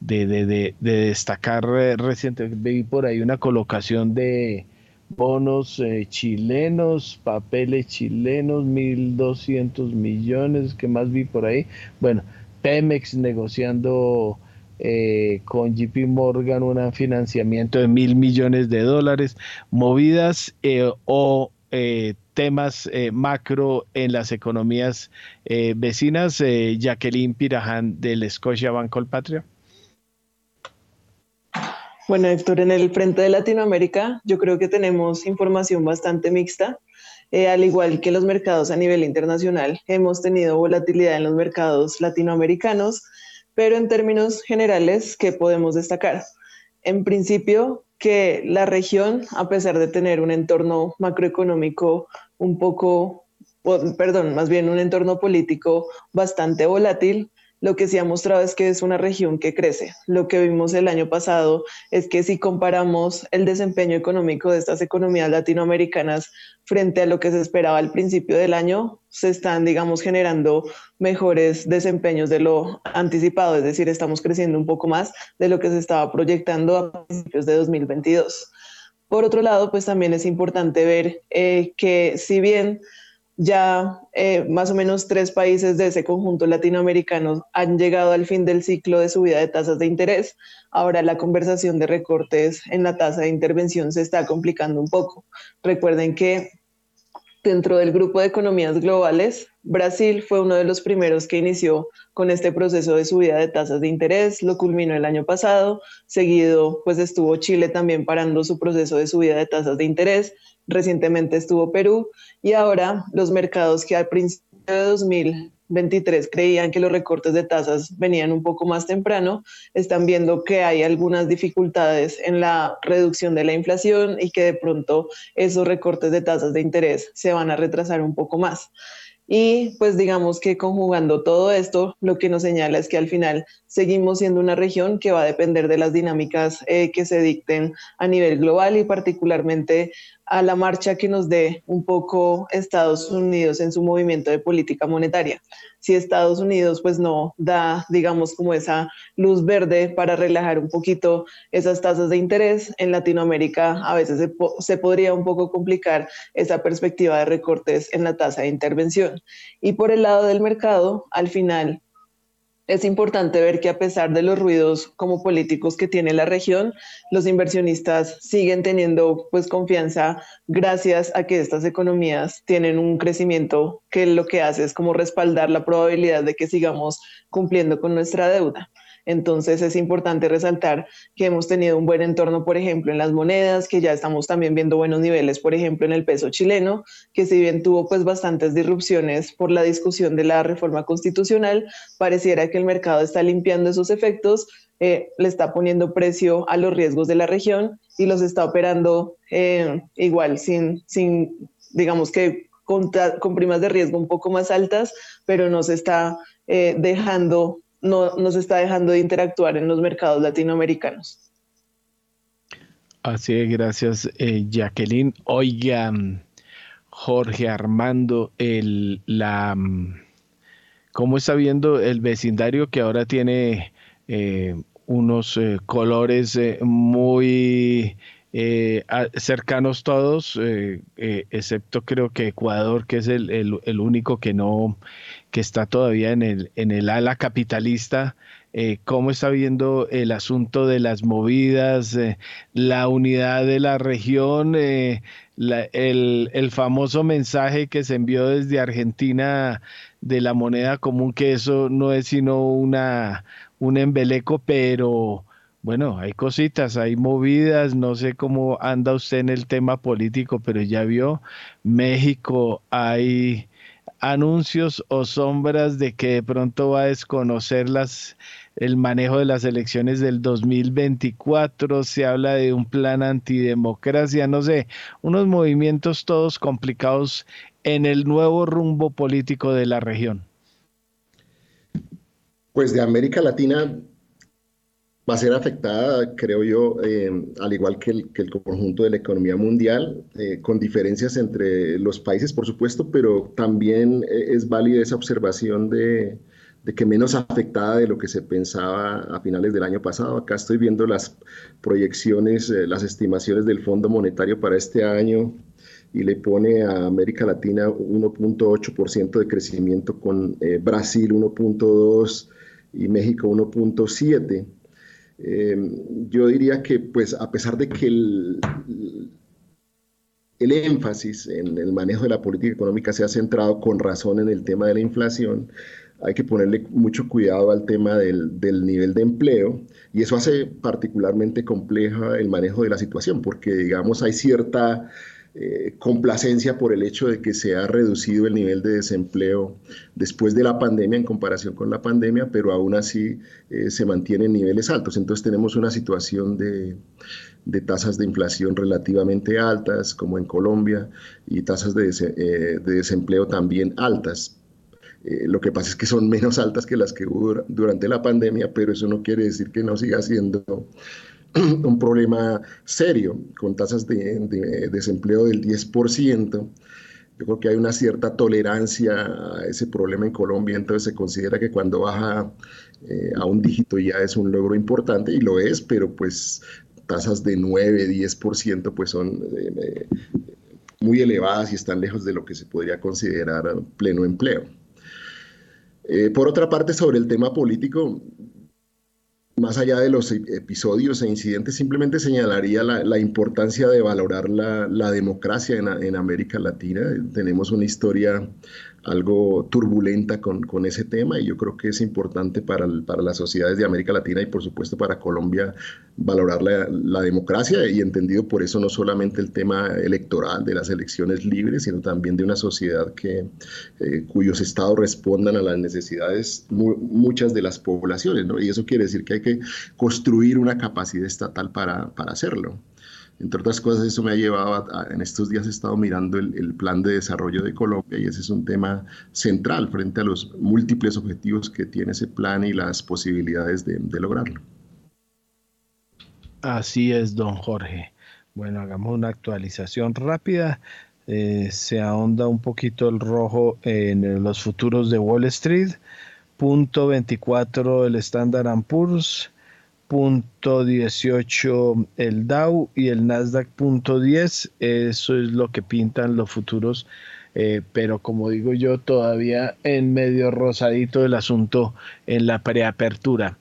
de, de, destacar recientemente. Vi por ahí una colocación de bonos chilenos, papeles chilenos, 1.200 millones, que más vi por ahí. Bueno, Pemex negociando eh, con JP Morgan un financiamiento de mil millones de dólares, movidas eh, o eh, temas macro en las economías vecinas. Jacqueline Piraján del Scotia Banco Patria. Bueno, Héctor, en el frente de Latinoamérica yo creo que tenemos información bastante mixta. al igual que los mercados a nivel internacional, hemos tenido volatilidad en los mercados latinoamericanos pero en términos generales, ¿qué podemos destacar? En principio, que la región, a pesar de tener un entorno macroeconómico un poco, perdón, más bien un entorno político bastante volátil, lo que sí ha mostrado es que es una región que crece. Lo que vimos el año pasado es que si comparamos el desempeño económico de estas economías latinoamericanas frente a lo que se esperaba al principio del año, se están, digamos, generando mejores desempeños de lo anticipado, es decir, estamos creciendo un poco más de lo que se estaba proyectando a principios de 2022. Por otro lado, pues también es importante ver eh, que si bien ya eh, más o menos tres países de ese conjunto latinoamericano han llegado al fin del ciclo de subida de tasas de interés. Ahora la conversación de recortes en la tasa de intervención se está complicando un poco. Recuerden que dentro del grupo de economías globales, Brasil fue uno de los primeros que inició con este proceso de subida de tasas de interés, lo culminó el año pasado, seguido pues estuvo Chile también parando su proceso de subida de tasas de interés, recientemente estuvo Perú y ahora los mercados que al principio de 2023 creían que los recortes de tasas venían un poco más temprano, están viendo que hay algunas dificultades en la reducción de la inflación y que de pronto esos recortes de tasas de interés se van a retrasar un poco más. Y pues digamos que conjugando todo esto, lo que nos señala es que al final seguimos siendo una región que va a depender de las dinámicas eh, que se dicten a nivel global y particularmente a la marcha que nos dé un poco Estados Unidos en su movimiento de política monetaria. Si Estados Unidos pues no da, digamos, como esa luz verde para relajar un poquito esas tasas de interés, en Latinoamérica a veces se, se podría un poco complicar esa perspectiva de recortes en la tasa de intervención. Y por el lado del mercado, al final es importante ver que a pesar de los ruidos como políticos que tiene la región, los inversionistas siguen teniendo pues confianza gracias a que estas economías tienen un crecimiento que lo que hace es como respaldar la probabilidad de que sigamos cumpliendo con nuestra deuda. Entonces es importante resaltar que hemos tenido un buen entorno, por ejemplo, en las monedas, que ya estamos también viendo buenos niveles, por ejemplo, en el peso chileno, que si bien tuvo pues bastantes disrupciones por la discusión de la reforma constitucional, pareciera que el mercado está limpiando esos efectos, eh, le está poniendo precio a los riesgos de la región y los está operando eh, igual, sin, sin, digamos que con, primas de riesgo un poco más altas, pero no se está eh, dejando no nos está dejando de interactuar en los mercados latinoamericanos. Así es, gracias eh, Jacqueline. Oiga, Jorge Armando, el, la, ¿cómo está viendo el vecindario que ahora tiene eh, unos eh, colores muy cercanos todos, excepto creo que Ecuador, que es el, el, único que no, que está todavía en el, en el ala capitalista, eh, cómo está viendo el asunto de las movidas, eh, la unidad de la región, eh, el, el, famoso mensaje que se envió desde Argentina de la moneda común, que eso no es sino una, un embeleco, pero bueno, hay cositas, hay movidas, no sé cómo anda usted en el tema político, pero ya vio, México hay anuncios o sombras de que de pronto va a desconocer el manejo de las elecciones del 2024, se habla de un plan antidemocracia, no sé, unos movimientos todos complicados en el nuevo rumbo político de la región. Pues de América Latina va a ser afectada, creo yo, eh, al igual que el, conjunto de la economía mundial, eh, con diferencias entre los países, por supuesto, pero también eh, es válida esa observación de, que menos afectada de lo que se pensaba a finales del año pasado. Acá estoy viendo las proyecciones, las estimaciones del Fondo Monetario para este año y le pone a América Latina 1.8% de crecimiento con Brasil 1.2% y México 1.7%. Em, yo diría que, pues, a pesar de que el, el énfasis en el manejo de la política económica se ha centrado con razón en el tema de la inflación, hay que ponerle mucho cuidado al tema del, del, nivel de empleo y eso hace particularmente compleja el manejo de la situación porque digamos hay cierta eh, complacencia por el hecho de que se ha reducido el nivel de desempleo después de la pandemia en comparación con la pandemia, pero aún así eh, se mantienen niveles altos. Entonces tenemos una situación de, tasas de inflación relativamente altas, como en Colombia, y tasas de, eh, desempleo también altas. lo que pasa es que son menos altas que las que hubo durante la pandemia, pero eso no quiere decir que no siga siendo [CLEARS THROAT] un problema serio con tasas de, desempleo del 10%. Yo creo que hay una cierta tolerancia a ese problema en Colombia, entonces se considera que cuando baja eh, a un dígito ya es un logro importante y lo es, pero pues tasas de 9, 10% pues son eh, eh, muy elevadas y están lejos de lo que se podría considerar pleno empleo. por otra parte, sobre el tema político, más allá de los episodios e incidentes, simplemente señalaría la, importancia de valorar la, democracia en, en, América Latina. Tenemos una historia algo turbulenta con, con, ese tema y yo creo que es importante para, para, las sociedades de América Latina y por supuesto para Colombia valorar la, la, democracia y entendido por eso no solamente el tema electoral de las elecciones libres, sino también de una sociedad que, eh, cuyos estados respondan a las necesidades muchas de las poblaciones. ¿no? Y eso quiere decir que hay que construir una capacidad estatal para, para hacerlo. Entre otras cosas, eso me ha llevado a, en estos días he estado mirando el, plan de desarrollo de Colombia y ese es un tema central frente a los múltiples objetivos que tiene ese plan y las posibilidades de, lograrlo. Así es, don Jorge. Bueno, hagamos una actualización rápida. Eh, se ahonda un poquito el rojo en los futuros de Wall Street. Punto 24 el Standard Poor's 18 el Dow y el Nasdaq punto 10 eso es lo que pintan los futuros eh, pero como digo yo todavía en medio rosadito el asunto en la preapertura.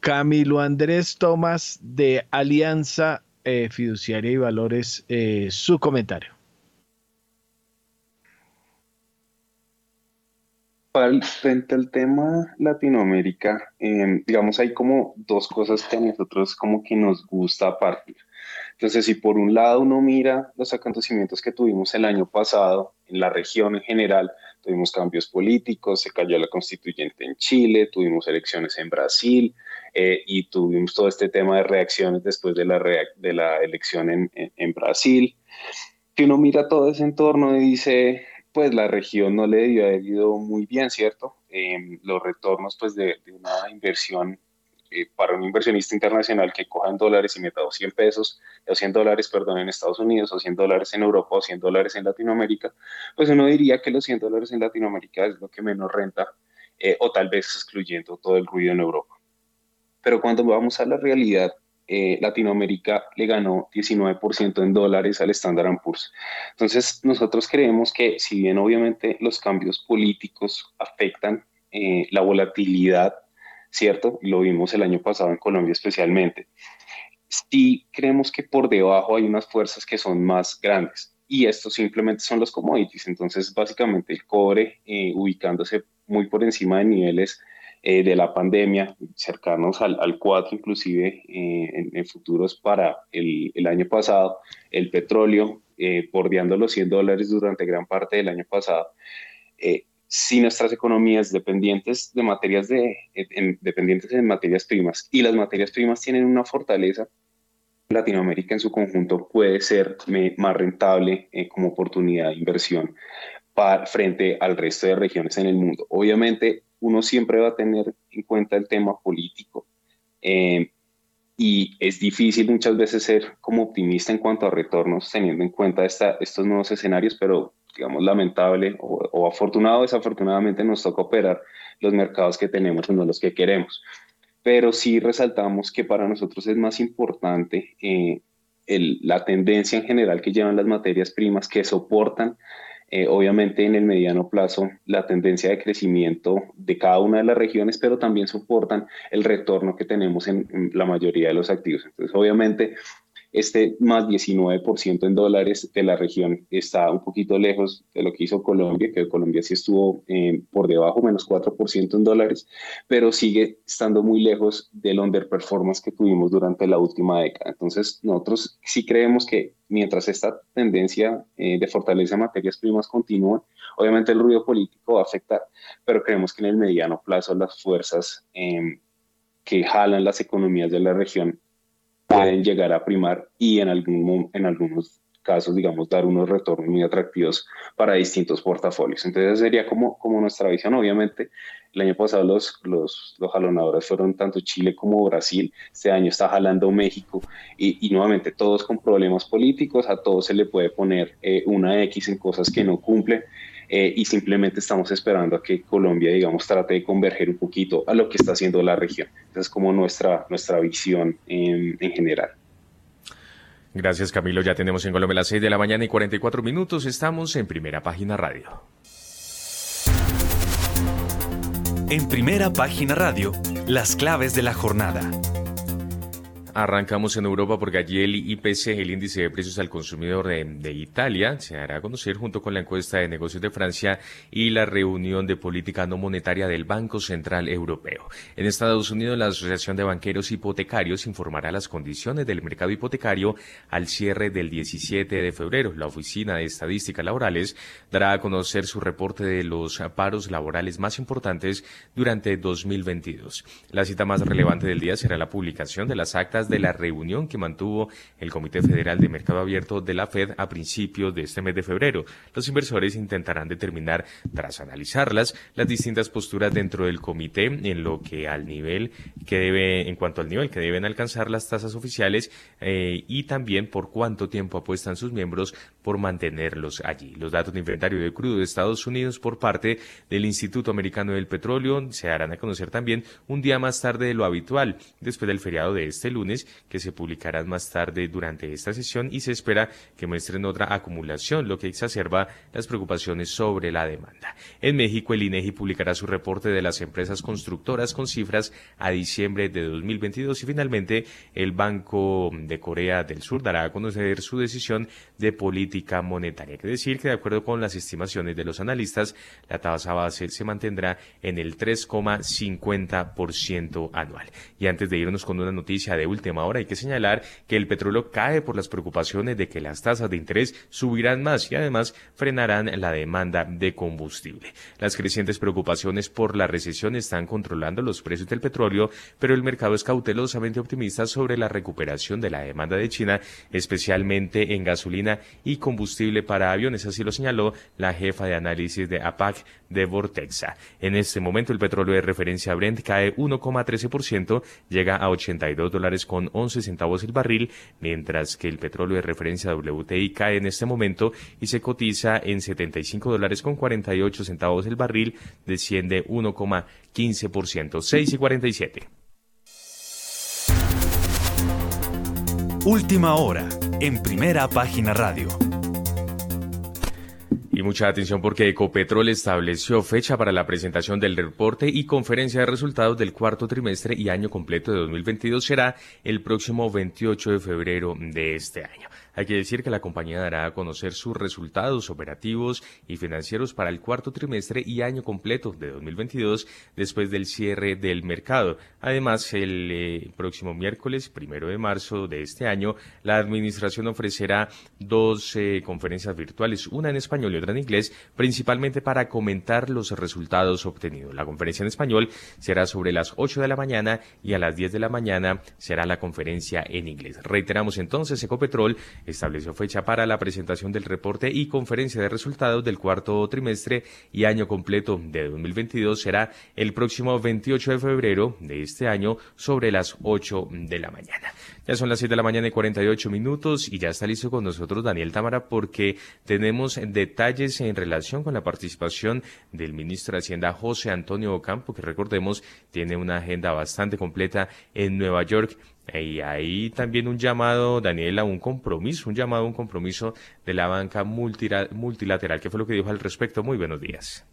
Camilo Andrés Tomás de Alianza eh, Fiduciaria y Valores eh, su comentario frente al tema Latinoamérica, em, digamos, hay como dos cosas que a nosotros como que nos gusta partir. Entonces, si por un lado uno mira los acontecimientos que tuvimos el año pasado en la región en general, tuvimos cambios políticos, se cayó la constituyente en Chile, tuvimos elecciones en Brasil eh, y tuvimos todo este tema de reacciones después de la, de la elección en, en Brasil. Si uno mira todo ese entorno y dice, pues la región no le dio ido muy bien, ¿cierto? Em, los retornos pues de, una inversión eh, para un inversionista internacional que coja en dólares y meta 100 pesos, o 100 dólares, perdón, en Estados Unidos, o 100 dólares en Europa, o 100 dólares en Latinoamérica, pues uno diría que los 100 dólares en Latinoamérica es lo que menos renta, eh, o tal vez excluyendo todo el ruido en Europa. Pero cuando vamos a la realidad, eh, Latinoamérica le ganó 19% en dólares al Standard Poor's. Entonces, nosotros creemos que si bien obviamente los cambios políticos afectan eh, la volatilidad, ¿cierto? Lo vimos el año pasado en Colombia especialmente. Sí creemos que por debajo hay unas fuerzas que son más grandes y estos simplemente son los commodities. Entonces, básicamente el cobre eh, ubicándose muy por encima de niveles eh, de la pandemia, cercanos al, al 4 inclusive eh, en, futuros para el, el, año pasado, el petróleo eh, bordeando los 100 dólares durante gran parte del año pasado. si nuestras economías dependientes de materias de, dependientes en materias primas y las materias primas tienen una fortaleza, Latinoamérica en su conjunto puede ser más rentable como oportunidad de inversión para, frente al resto de regiones en el mundo. Obviamente, uno siempre va a tener en cuenta el tema político. Eh, y es difícil muchas veces ser como optimista en cuanto a retornos teniendo en cuenta esta, estos nuevos escenarios, pero digamos lamentable o, o afortunado o desafortunadamente nos toca operar los mercados que tenemos y no los que queremos. Pero sí resaltamos que para nosotros es más importante eh, el, la tendencia en general que llevan las materias primas que soportan eh, obviamente en el mediano plazo la tendencia de crecimiento de cada una de las regiones, pero también soportan el retorno que tenemos en, en la mayoría de los activos. Entonces, obviamente, este más 19% en dólares de la región está un poquito lejos de lo que hizo Colombia, que Colombia sí estuvo eh, por debajo, menos 4% en dólares, pero sigue estando muy lejos del underperformance que tuvimos durante la última década. Entonces, nosotros sí creemos que mientras esta tendencia eh, de fortaleza de materias primas continúa, obviamente el ruido político va a afectar, pero creemos que en el mediano plazo las fuerzas eh, que jalan las economías de la región pueden llegar a primar y en, algún, en algunos casos, digamos, dar unos retornos muy atractivos para distintos portafolios. Entonces, sería como, como nuestra visión. Obviamente, el año pasado los, los, los jalonadores fueron tanto Chile como Brasil. Este año está jalando México y, y nuevamente todos con problemas políticos. A todos se le puede poner eh, una X en cosas que no cumplen. Eh, y simplemente estamos esperando a que Colombia, digamos, trate de converger un poquito a lo que está haciendo la región. Esa es como nuestra, nuestra visión en, en general. Gracias Camilo, ya tenemos en Colombia las 6 de la mañana y 44 minutos, estamos en Primera Página Radio. En Primera Página Radio, las claves de la jornada. Arrancamos en Europa porque allí el IPC, el índice de precios al consumidor de, Italia, se hará conocer junto con la encuesta de negocios de Francia y la reunión de política no monetaria del Banco Central Europeo. En Estados Unidos, la Asociación de Banqueros Hipotecarios informará las condiciones del mercado hipotecario al cierre del 17 de febrero. La Oficina de Estadísticas Laborales dará a conocer su reporte de los paros laborales más importantes durante 2022. La cita más relevante del día será la publicación de las actas de la reunión que mantuvo el Comité Federal de Mercado Abierto de la Fed a principios de este mes de febrero. Los inversores intentarán determinar, tras analizarlas, las distintas posturas dentro del comité en lo que al nivel que debe, en cuanto al nivel que deben alcanzar las tasas oficiales eh, y también por cuánto tiempo apuestan sus miembros por mantenerlos allí. Los datos de inventario de crudo de Estados Unidos por parte del Instituto Americano del Petróleo se darán a conocer también un día más tarde de lo habitual, después del feriado de este lunes que se publicarán más tarde durante esta sesión y se espera que muestren otra acumulación, lo que exacerba las preocupaciones sobre la demanda. En México, el INEGI publicará su reporte de las empresas constructoras con cifras a diciembre de 2022 y finalmente el Banco de Corea del Sur dará a conocer su decisión de política monetaria. Que decir que de acuerdo con las estimaciones de los analistas, la tasa base se mantendrá en el 3,50% anual. Y antes de irnos con una noticia de última hora, hay que señalar que el petróleo cae por las preocupaciones de que las tasas de interés subirán más y además frenarán la demanda de combustible. Las crecientes preocupaciones por la recesión están controlando los precios del petróleo, pero el mercado es cautelosamente optimista sobre la recuperación de la demanda de China, especialmente en gasolina y combustible para aviones, así lo señaló la jefa de análisis de APAC de Vortexa. En este momento el petróleo de referencia Brent cae 1,13%, llega a 82 dólares con 11 centavos el barril, mientras que el petróleo de referencia WTI cae en este momento y se cotiza en 75 dólares con 48 centavos el barril, desciende 1,15%, 6 y 47. Última hora, en primera página radio. Y mucha atención porque Ecopetrol estableció fecha para la presentación del reporte y conferencia de resultados del cuarto trimestre y año completo de 2022 será el próximo 28 de febrero de este año. Hay que decir que la compañía dará a conocer sus resultados operativos y financieros para el cuarto trimestre y año completo de 2022 después del cierre del mercado. Además, el eh, próximo miércoles, primero de marzo de este año, la administración ofrecerá dos eh, conferencias virtuales, una en español y otra en inglés, principalmente para comentar los resultados obtenidos. La conferencia en español será sobre las 8 de la mañana y a las 10 de la mañana será la conferencia en inglés. Reiteramos entonces, Ecopetrol estableció fecha para la presentación del reporte y conferencia de resultados del cuarto trimestre y año completo de 2022 será el próximo 28 de febrero de este año sobre las 8 de la mañana. Ya son las 7 de la mañana y 48 minutos y ya está listo con nosotros Daniel Támara porque tenemos detalles en relación con la participación del ministro de Hacienda José Antonio Ocampo, que recordemos tiene una agenda bastante completa en Nueva York y ahí también un llamado, Daniela, un compromiso, un llamado, un compromiso de la banca multilateral. ¿Qué fue lo que dijo al respecto? Muy buenos días.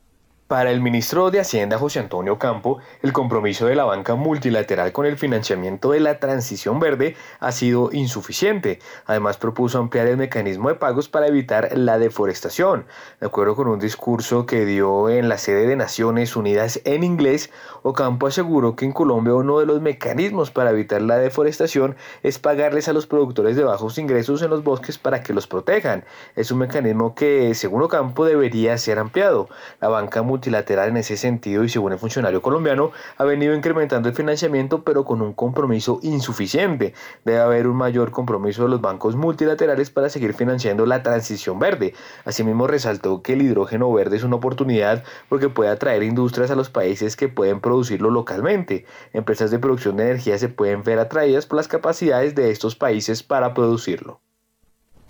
Para el ministro de Hacienda José Antonio Campo, el compromiso de la banca multilateral con el financiamiento de la transición verde ha sido insuficiente. Además, propuso ampliar el mecanismo de pagos para evitar la deforestación. De acuerdo con un discurso que dio en la sede de Naciones Unidas en inglés, Ocampo aseguró que en Colombia uno de los mecanismos para evitar la deforestación es pagarles a los productores de bajos ingresos en los bosques para que los protejan. Es un mecanismo que, según Ocampo, debería ser ampliado. La banca multilateral en ese sentido y según el funcionario colombiano ha venido incrementando el financiamiento pero con un compromiso insuficiente. Debe haber un mayor compromiso de los bancos multilaterales para seguir financiando la transición verde. Asimismo resaltó que el hidrógeno verde es una oportunidad porque puede atraer industrias a los países que pueden producirlo localmente. Empresas de producción de energía se pueden ver atraídas por las capacidades de estos países para producirlo.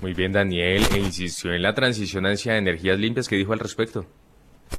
Muy bien, Daniel, e insistió en la transición hacia energías limpias. ¿Qué dijo al respecto?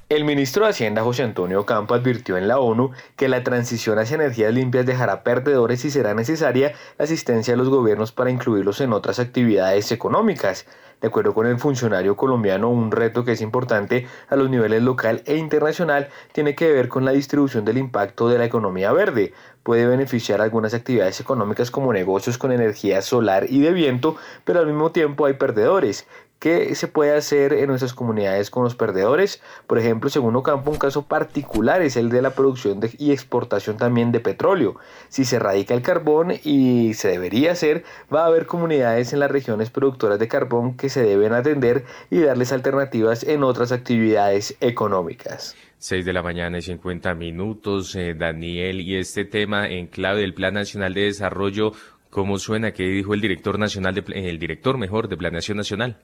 El ministro de Hacienda José Antonio Campo advirtió en la ONU que la transición hacia energías limpias dejará perdedores y será necesaria la asistencia de los gobiernos para incluirlos en otras actividades económicas. De acuerdo con el funcionario colombiano, un reto que es importante a los niveles local e internacional tiene que ver con la distribución del impacto de la economía verde. Puede beneficiar algunas actividades económicas como negocios con energía solar y de viento, pero al mismo tiempo hay perdedores. ¿Qué se puede hacer en nuestras comunidades con los perdedores? Por ejemplo, según Ocampo, un caso particular es el de la producción y exportación también de petróleo. Si se radica el carbón y se debería hacer, va a haber comunidades en las regiones productoras de carbón que se deben atender y darles alternativas en otras actividades económicas. 6 de la mañana y 50 minutos, eh, Daniel, y este tema en clave del Plan Nacional de Desarrollo, ¿cómo suena? ¿Qué dijo el director nacional, de, el director mejor de Planeación Nacional?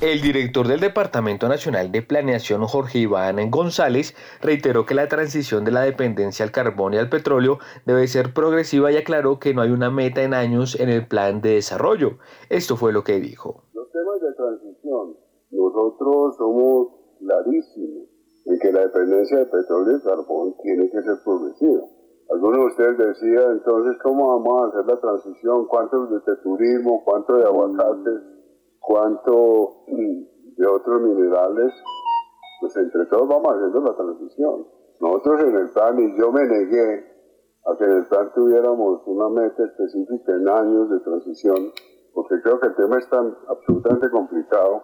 El director del Departamento Nacional de Planeación, Jorge Iván González, reiteró que la transición de la dependencia al carbón y al petróleo debe ser progresiva y aclaró que no hay una meta en años en el plan de desarrollo. Esto fue lo que dijo. Los temas de transición, nosotros somos clarísimos en que la dependencia de petróleo y carbón tiene que ser progresiva. Algunos de ustedes decían, entonces, ¿cómo vamos a hacer la transición? ¿Cuánto de turismo? ¿Cuánto de aguacates? Cuanto de otros minerales, pues entre todos vamos haciendo la transición. Nosotros en el plan, y yo me negué a que en el plan tuviéramos una meta específica en años de transición, porque creo que el tema es tan absolutamente complicado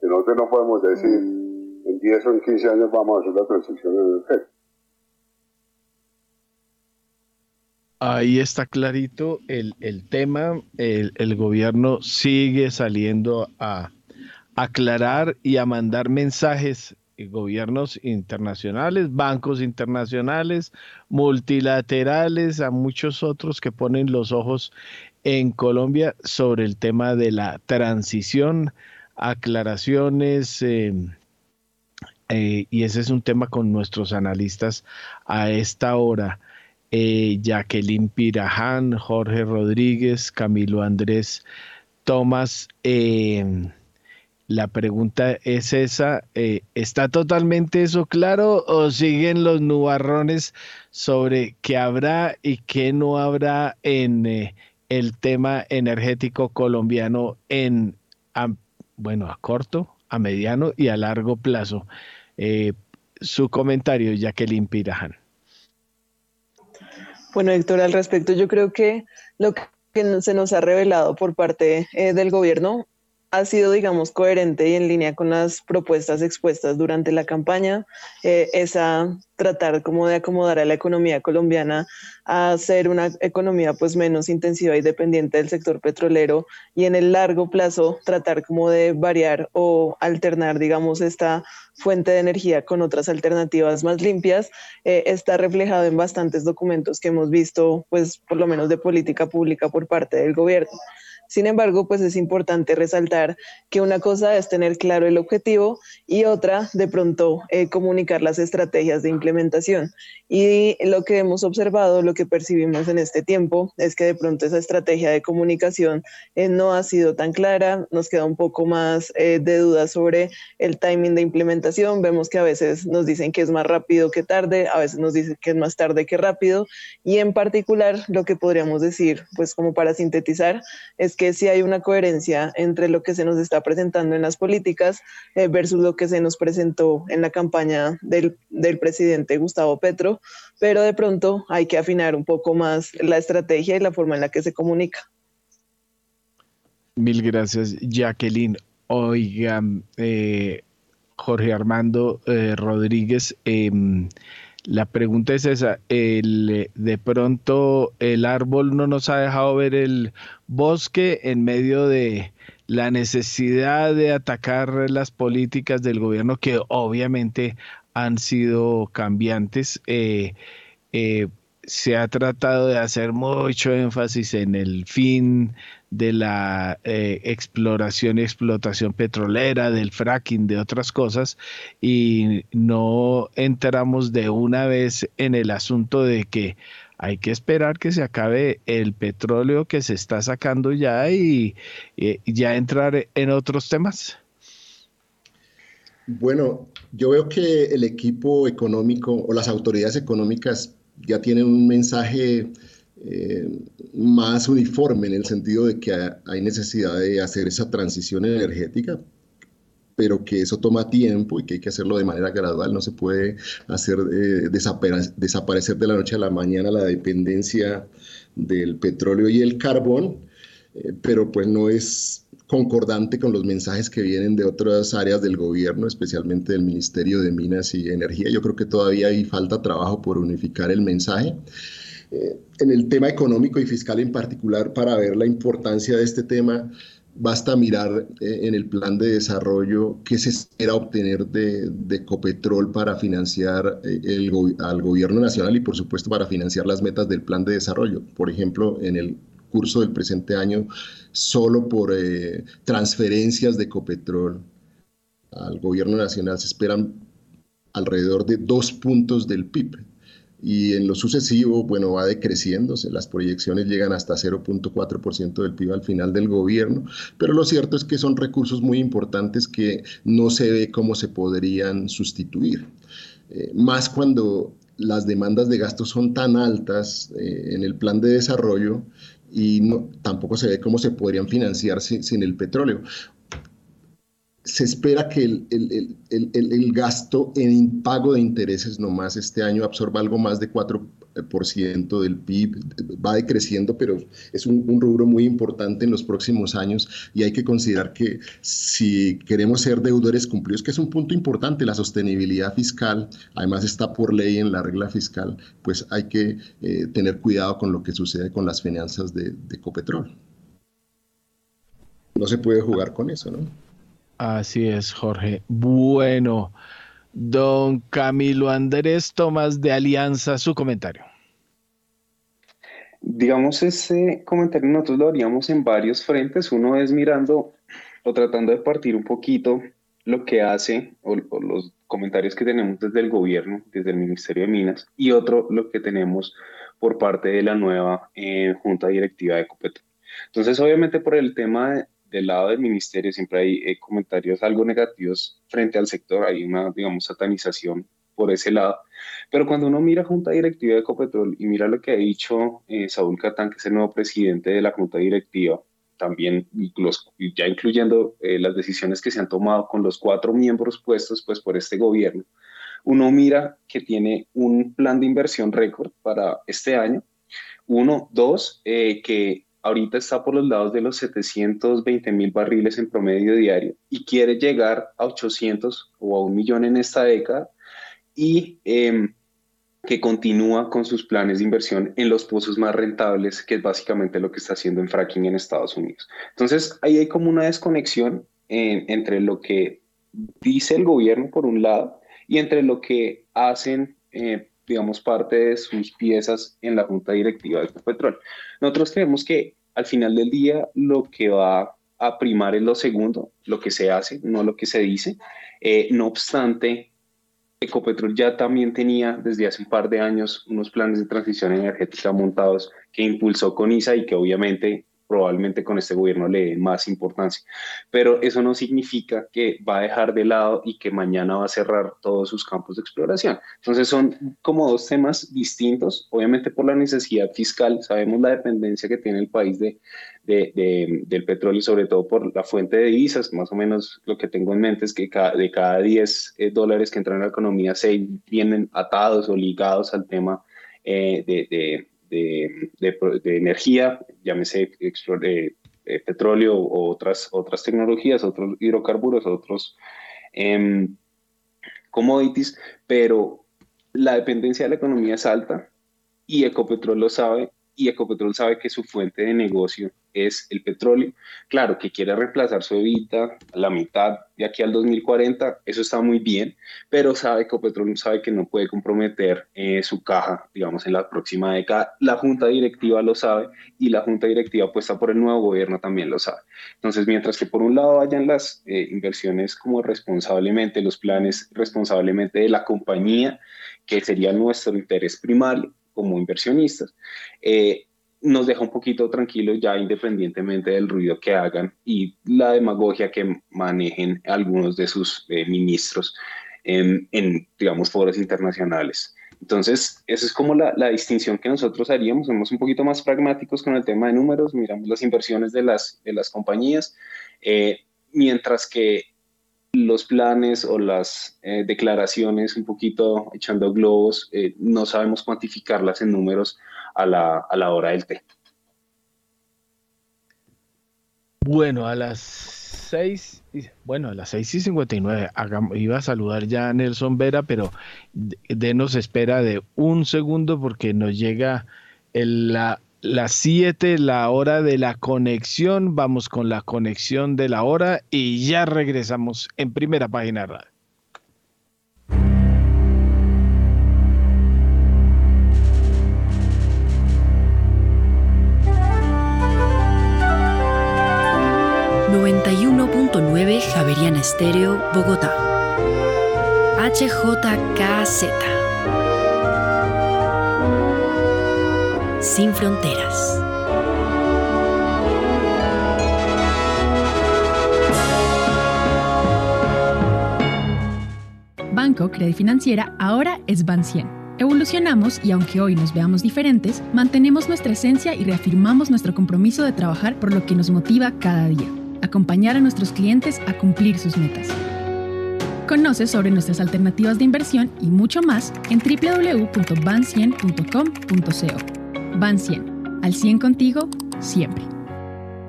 que nosotros no podemos decir en 10 o en 15 años vamos a hacer la transición energética. Ahí está clarito el, tema. El, gobierno sigue saliendo a aclarar y a mandar mensajes. Eh, gobiernos internacionales, bancos internacionales, multilaterales, a muchos otros que ponen los ojos en Colombia sobre el tema de la transición, aclaraciones, eh, eh, y ese es un tema con nuestros analistas a esta hora eh, Jacqueline Piraján, Jorge Rodríguez, Camilo Andrés Tomás. Eh, la pregunta es esa, eh, ¿está totalmente eso claro o siguen los nubarrones sobre qué habrá y qué no habrá en eh, el tema energético colombiano en, bueno, a corto, a mediano y a largo plazo? su comentario, Jacqueline Piraján. Bueno, Héctor, al respecto, yo creo que lo que se nos ha revelado por parte eh, del gobierno ha sido, digamos, coherente y en línea con las propuestas expuestas durante la campaña, eh, esa tratar como de acomodar a la economía colombiana a ser una economía pues menos intensiva y dependiente del sector petrolero y en el largo plazo tratar como de variar o alternar, digamos, esta fuente de energía con otras alternativas más limpias, eh, está reflejado en bastantes documentos que hemos visto, pues por lo menos de política pública por parte del gobierno. Sin embargo, pues es importante resaltar que una cosa es tener claro el objetivo y otra, de pronto, eh, comunicar las estrategias de implementación. Y lo que hemos observado, lo que percibimos en este tiempo, es que de pronto esa estrategia de comunicación eh, no ha sido tan clara, nos queda un poco más eh, de dudas sobre el timing de implementación. Vemos que a veces nos dicen que es más rápido que tarde, a veces nos dicen que es más tarde que rápido. Y en particular, lo que podríamos decir, pues como para sintetizar, es que si hay una coherencia entre lo que se nos está presentando en las políticas eh, versus lo que se nos presentó en la campaña del, del presidente Gustavo Petro, pero de pronto hay que afinar un poco más la estrategia y la forma en la que se comunica. Mil gracias, Jacqueline. Oigan, eh, Jorge Armando eh, Rodríguez, em, la pregunta es esa, de pronto el árbol no nos ha dejado ver el bosque en medio de la necesidad de atacar las políticas del gobierno que obviamente han sido cambiantes. Eh, se ha tratado de hacer mucho énfasis en el fin de la eh, exploración y explotación petrolera, del fracking, de otras cosas, y no entramos de una vez en el asunto de que hay que esperar que se acabe el petróleo que se está sacando ya y, y ya entrar en otros temas. Bueno, yo veo que el equipo económico o las autoridades económicas ya tienen un mensaje eh, más uniforme en el sentido de que hay necesidad de hacer esa transición energética, pero que eso toma tiempo y que hay que hacerlo de manera gradual, no se puede hacer eh, desaparecer de la noche a la mañana la dependencia del petróleo y el carbón, eh, pero pues no es concordante con los mensajes que vienen de otras áreas del gobierno, especialmente del Ministerio de Minas y Energía. Yo creo que todavía hay falta trabajo por unificar el mensaje. Eh, en el tema económico y fiscal en particular, para ver la importancia de este tema, basta mirar eh, en el plan de desarrollo qué se espera obtener de, de Copetrol para financiar eh, al gobierno nacional y por supuesto para financiar las metas del plan de desarrollo. Por ejemplo, en el curso del presente año, solo por transferencias de Copetrol al gobierno nacional se esperan alrededor de dos puntos del PIB y en lo sucesivo, bueno, va decreciendo, las proyecciones llegan hasta 0.4% del PIB al final del gobierno, pero lo cierto es que son recursos muy importantes que no se ve cómo se podrían sustituir, eh, más cuando las demandas de gasto son tan altas eh, en el plan de desarrollo y tampoco se ve cómo se podrían financiar sin el petróleo se espera que el, el, el, el, gasto en pago de intereses nomás este año absorba algo más de 4% del PIB, va decreciendo, pero es un, un, rubro muy importante en los próximos años y hay que considerar que si queremos ser deudores cumplidos, que es un punto importante, la sostenibilidad fiscal, además está por ley en la regla fiscal, pues hay que eh, tener cuidado con lo que sucede con las finanzas de, de Copetrol. No se puede jugar con eso, ¿no? Así es, Jorge. Bueno, don Camilo Andrés Tomás de Alianza, su comentario. Digamos, ese comentario nosotros lo haríamos en varios frentes. Uno es mirando o tratando de partir un poquito lo que hace o, los comentarios que tenemos desde el gobierno, desde el Ministerio de Minas, y otro lo que tenemos por parte de la nueva eh, Junta Directiva de Ecopetrol. Entonces, obviamente por el tema de, del lado del ministerio siempre hay eh, comentarios algo negativos frente al sector, hay una, digamos, satanización por ese lado. Pero cuando uno mira Junta Directiva de Ecopetrol y mira lo que ha dicho eh, Saúl Catán, que es el nuevo presidente de la Junta Directiva, también los, ya incluyendo eh, las decisiones que se han tomado con los cuatro miembros puestos pues, por este gobierno, uno mira que tiene un plan de inversión récord para este año. Uno, dos, que ahorita está por los lados de los 720 mil barriles en promedio diario y quiere llegar a 800 o a un millón en esta década y em, que continúa con sus planes de inversión en los pozos más rentables, que es básicamente lo que está haciendo en fracking en Estados Unidos. Entonces, ahí hay como una desconexión entre lo que dice el gobierno por un lado y entre lo que hacen eh, digamos, parte de sus piezas en la junta directiva de Petrol. Nosotros creemos que al final del día lo que va a primar es lo segundo, lo que se hace, no lo que se dice. Eh, no obstante, Ecopetrol ya también tenía desde hace un par de años unos planes de transición energética montados que impulsó con ISA y que obviamente probablemente con este gobierno le dé más importancia. Pero eso no significa que va a dejar de lado y que mañana va a cerrar todos sus campos de exploración. Entonces son como dos temas distintos, obviamente por la necesidad fiscal, sabemos la dependencia que tiene el país de, del petróleo, sobre todo por la fuente de divisas, más o menos lo que tengo en mente es que de cada 10 eh, dólares que entran en la economía, 6 vienen atados o ligados al tema eh, de, de, energía, llámese eh, petróleo o otras, otras tecnologías, otros hidrocarburos, otros em, commodities, pero la dependencia de la economía es alta y Ecopetrol lo sabe y Ecopetrol sabe que su fuente de negocio es el petróleo. Claro, que quiere reemplazar su evita a la mitad de aquí al 2040, eso está muy bien, pero sabe Ecopetrol sabe que no puede comprometer eh, su caja, digamos, en la próxima década. La junta directiva lo sabe y la junta directiva puesta por el nuevo gobierno también lo sabe. Entonces, mientras que por un lado vayan las eh, inversiones como responsablemente, los planes responsablemente de la compañía, que sería nuestro interés primario como inversionistas, eh, nos deja un poquito tranquilos ya independientemente del ruido que hagan y la demagogia que manejen algunos de sus eh, ministros en, digamos, foros internacionales. Entonces, esa es como la, distinción que nosotros haríamos. Somos un poquito más pragmáticos con el tema de números, miramos las inversiones de las, de las compañías, eh, mientras que los planes o las eh, declaraciones un poquito echando globos, no sabemos cuantificarlas en números a la, a la hora del té. Bueno, a las 6, bueno, a las 6 y 59, iba a saludar ya a Nelson Vera, pero denos espera de un segundo porque nos llega el, la, las 7, la hora de la conexión. Vamos con la conexión de la hora y ya regresamos en primera página radio. 91.9 Javeriana Estéreo, Bogotá. HJKZ. Sin fronteras. Banco Credit Financiera ahora es Ban 100. Evolucionamos y aunque hoy nos veamos diferentes, mantenemos nuestra esencia y reafirmamos nuestro compromiso de trabajar por lo que nos motiva cada día acompañar a nuestros clientes a cumplir sus metas. Conoce sobre nuestras alternativas de inversión y mucho más en www.ban100.com.co. Ban 100, al 100 contigo, siempre.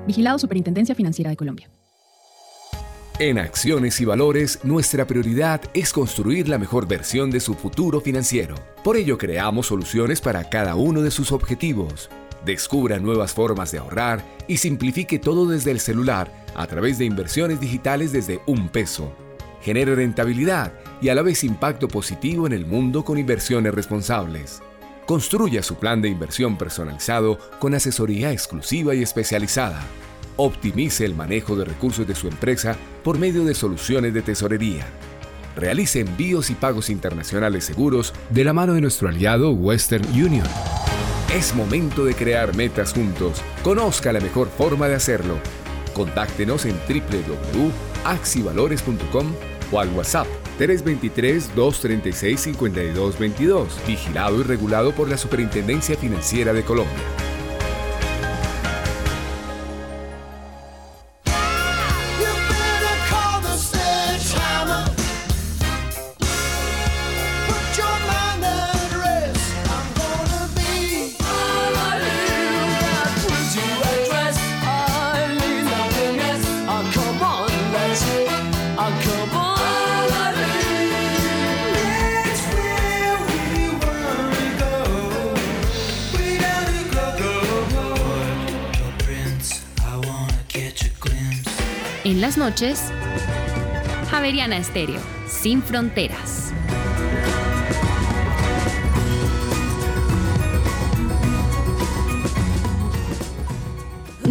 Vigilado Superintendencia Financiera de Colombia. En Acciones y Valores, nuestra prioridad es construir la mejor versión de su futuro financiero. Por ello, creamos soluciones para cada uno de sus objetivos Descubra nuevas formas de ahorrar y simplifique todo desde el celular a través de inversiones digitales desde un peso. Genere rentabilidad y a la vez impacto positivo en el mundo con inversiones responsables. Construya su plan de inversión personalizado con asesoría exclusiva y especializada. Optimice el manejo de recursos de su empresa por medio de soluciones de tesorería. Realice envíos y pagos internacionales seguros de la mano de nuestro aliado Western Union. Es momento de crear metas juntos. Conozca la mejor forma de hacerlo. Contáctenos en www.axivalores.com o al WhatsApp 323-236-5222, vigilado y regulado por la Superintendencia Financiera de Colombia. Noches, Javeriana Estéreo, sin fronteras.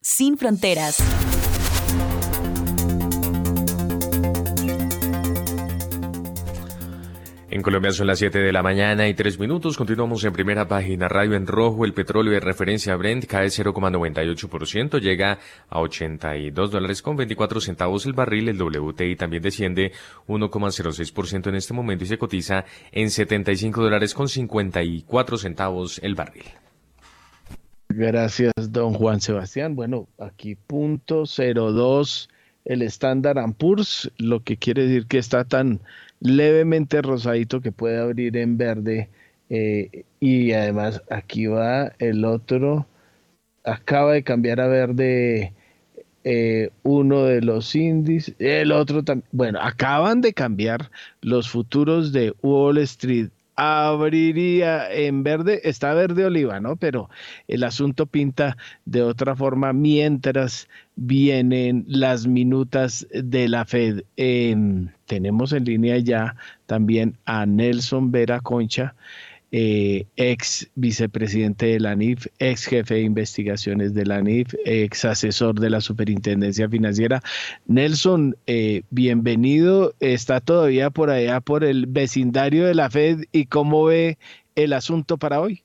Sin fronteras. En Colombia son las 7 de la mañana y 3 minutos. Continuamos en primera página radio en rojo. El petróleo de referencia Brent cae 0,98%, llega a 82 dólares con 24 centavos el barril. El WTI también desciende 1,06% en este momento y se cotiza en 75 dólares con 54 centavos el barril. Gracias, don Juan Sebastián. Bueno, aquí punto 02 el estándar Ampurs, lo que quiere decir que está tan levemente rosadito que puede abrir en verde. Eh, y además aquí va el otro, acaba de cambiar a verde eh, uno de los índices, el otro también, bueno, acaban de cambiar los futuros de Wall Street abriría en verde, está verde oliva, ¿no? Pero el asunto pinta de otra forma mientras vienen las minutas de la Fed. Em, tenemos en línea ya también a Nelson Vera Concha. Eh, ex vicepresidente de la NIF, ex jefe de investigaciones de la NIF, ex asesor de la Superintendencia Financiera. Nelson, eh, bienvenido. Está todavía por allá, por el vecindario de la Fed y cómo ve el asunto para hoy.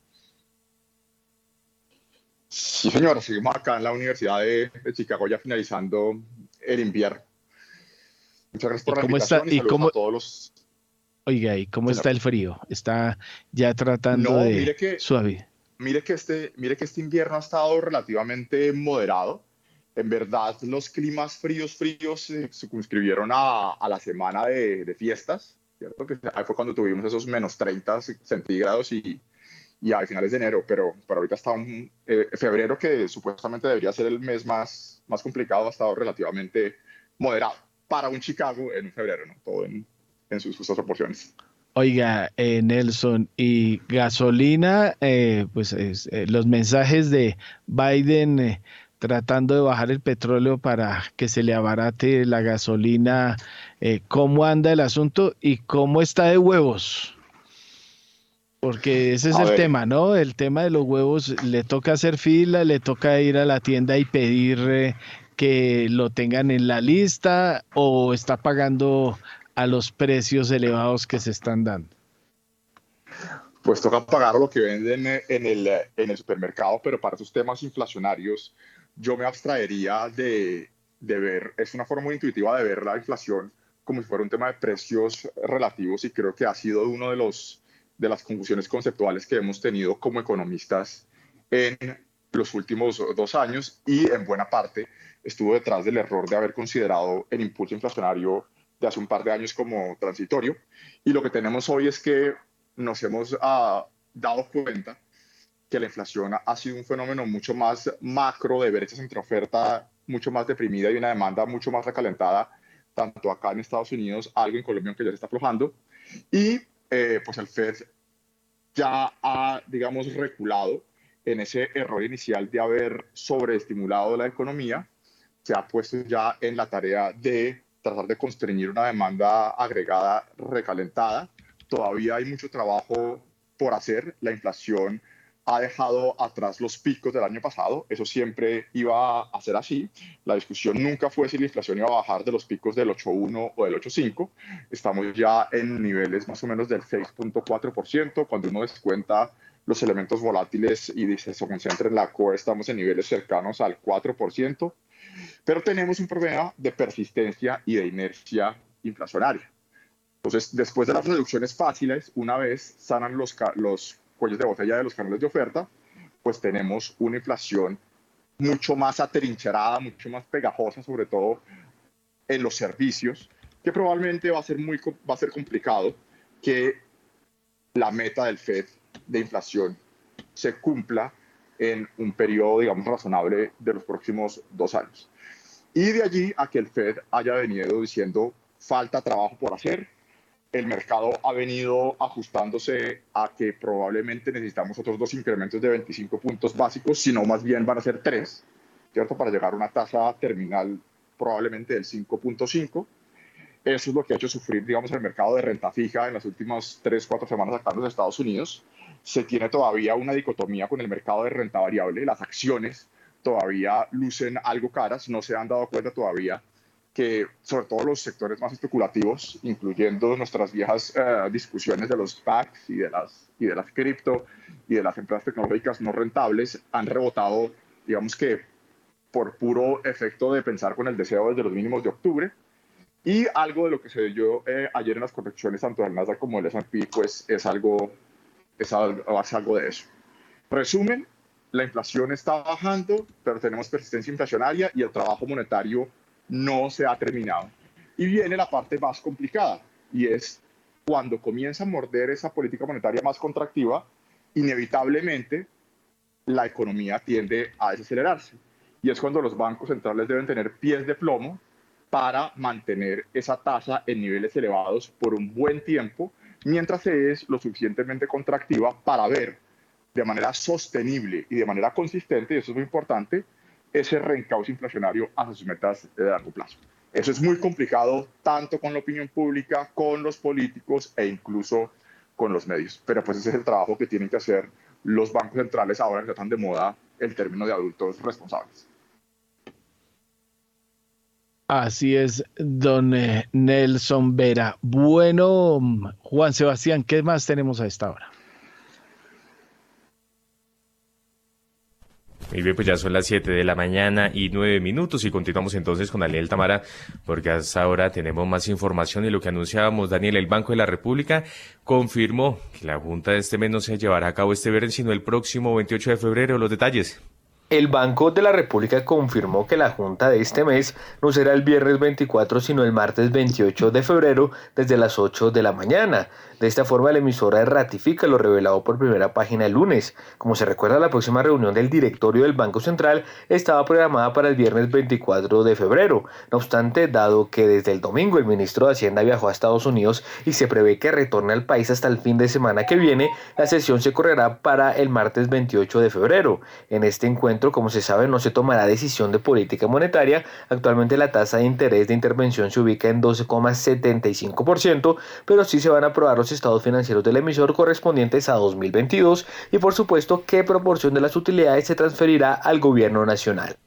Sí, señor, seguimos acá en la Universidad de, Chicago ya finalizando el invierno. Muchas gracias por la invitación y, cómo, a todos los Oiga, ¿y cómo está el frío? ¿Está ya tratando de mire que, suave? Mire que, este, mire que este invierno ha estado relativamente moderado. En verdad, los climas fríos, fríos se circunscribieron a, a la semana de, de, fiestas, ¿cierto? Que ahí fue cuando tuvimos esos menos 30 centígrados y, y a finales de enero, pero, pero ahorita está un eh, febrero que supuestamente debería ser el mes más, más complicado, ha estado relativamente moderado para un Chicago en un febrero, ¿no? Todo en en sus justas proporciones. Oiga, eh, Nelson, y gasolina, eh, pues eh, los mensajes de Biden tratando de bajar el petróleo para que se le abarate la gasolina, ¿cómo anda el asunto y cómo está de huevos? Porque ese es el tema, ¿no? El tema de los huevos, le toca hacer fila, le toca ir a la tienda y pedir que lo tengan en la lista o está pagando a los precios elevados que se están dando? Pues toca pagar lo que venden en el, supermercado, pero para esos temas inflacionarios yo me abstraería de, de ver, es una forma muy intuitiva de ver la inflación como si fuera un tema de precios relativos y creo que ha sido uno de los de las confusiones conceptuales que hemos tenido como economistas en los últimos dos años y en buena parte estuvo detrás del error de haber considerado el impulso inflacionario de hace un par de años como transitorio. Y lo que tenemos hoy es que nos hemos ah, dado cuenta que la inflación ha sido un fenómeno mucho más macro de brechas entre oferta mucho más deprimida y una demanda mucho más recalentada, tanto acá en Estados Unidos, algo en Colombia que ya se está aflojando. Y eh, pues el Fed ya ha, digamos, reculado en ese error inicial de haber sobreestimulado la economía, se ha puesto ya en la tarea de tratar de constreñir una demanda agregada recalentada. Todavía hay mucho trabajo por hacer. La inflación ha dejado atrás los picos del año pasado. Eso siempre iba a ser así. La discusión nunca fue si la inflación iba a bajar de los picos del 8.1 o del 8.5. Estamos ya en niveles más o menos del 6.4%. Cuando uno descuenta los elementos volátiles y se concentra en la core, estamos en niveles cercanos al 4%. Pero tenemos un problema de persistencia y de inercia inflacionaria. Entonces, después de las reducciones fáciles, una vez sanan los, los cuellos de botella de los canales de oferta, pues tenemos una inflación mucho más atrincherada, mucho más pegajosa, sobre todo en los servicios, que probablemente va a ser, muy, va a ser complicado que la meta del FED de inflación se cumpla en un periodo, digamos, razonable de los próximos dos años. Y de allí a que el Fed haya venido diciendo falta trabajo por hacer, el mercado ha venido ajustándose a que probablemente necesitamos otros dos incrementos de 25 puntos básicos, sino más bien van a ser tres, ¿cierto? Para llegar a una tasa terminal probablemente del 5.5. Eso es lo que ha hecho sufrir, digamos, el mercado de renta fija en las últimas tres, cuatro semanas acá en los Estados Unidos. Se tiene todavía una dicotomía con el mercado de renta variable. Las acciones todavía lucen algo caras, no se han dado cuenta todavía que sobre todo los sectores más especulativos, incluyendo nuestras viejas eh, discusiones de los SPACs y de las, y de las cripto y de las empresas tecnológicas no rentables, han rebotado, digamos que por puro efecto de pensar con el deseo desde los mínimos de octubre. Y algo de lo que se dio eh, ayer en las correcciones, tanto del Nasdaq como del S&P, pues es algo, es es algo de eso. Resumen, la inflación está bajando, pero tenemos persistencia inflacionaria y el trabajo monetario no se ha terminado. Y viene la parte más complicada, y es cuando comienza a morder esa política monetaria más contractiva, inevitablemente la economía tiende a desacelerarse. Y es cuando los bancos centrales deben tener pies de plomo para mantener esa tasa en niveles elevados por un buen tiempo, mientras es lo suficientemente contractiva para ver de manera sostenible y de manera consistente, y eso es muy importante, ese reencauce inflacionario hacia sus metas de largo plazo. Eso es muy complicado tanto con la opinión pública, con los políticos e incluso con los medios. Pero pues ese es el trabajo que tienen que hacer los bancos centrales ahora que están de moda el término de adultos responsables. Así es, don eh, Nelson Vera. Bueno, Juan Sebastián, ¿qué más tenemos a esta hora? Muy bien, pues ya son las 7 de la mañana y 9 minutos y continuamos entonces con Daniel Tamara porque hasta ahora tenemos más información y lo que anunciábamos, Daniel, el Banco de la República confirmó que la Junta de este mes no se llevará a cabo este viernes sino el próximo 28 de febrero. Los detalles. El Banco de la República confirmó que la junta de este mes no será el viernes 24, sino el martes 28 de febrero desde las 8 de la mañana. De esta forma, la emisora ratifica lo revelado por primera página el lunes. Como se recuerda, la próxima reunión del directorio del Banco Central estaba programada para el viernes 24 de febrero. No obstante, dado que desde el domingo el ministro de Hacienda viajó a Estados Unidos y se prevé que retorne al país hasta el fin de semana que viene, la sesión se correrá para el martes 28 de febrero. En este encuentro, como se sabe, no se tomará decisión de política monetaria. Actualmente la tasa de interés de intervención se ubica en 12,75%, pero sí se van a aprobar los estados financieros del emisor correspondientes a 2022 y por supuesto qué proporción de las utilidades se transferirá al gobierno nacional.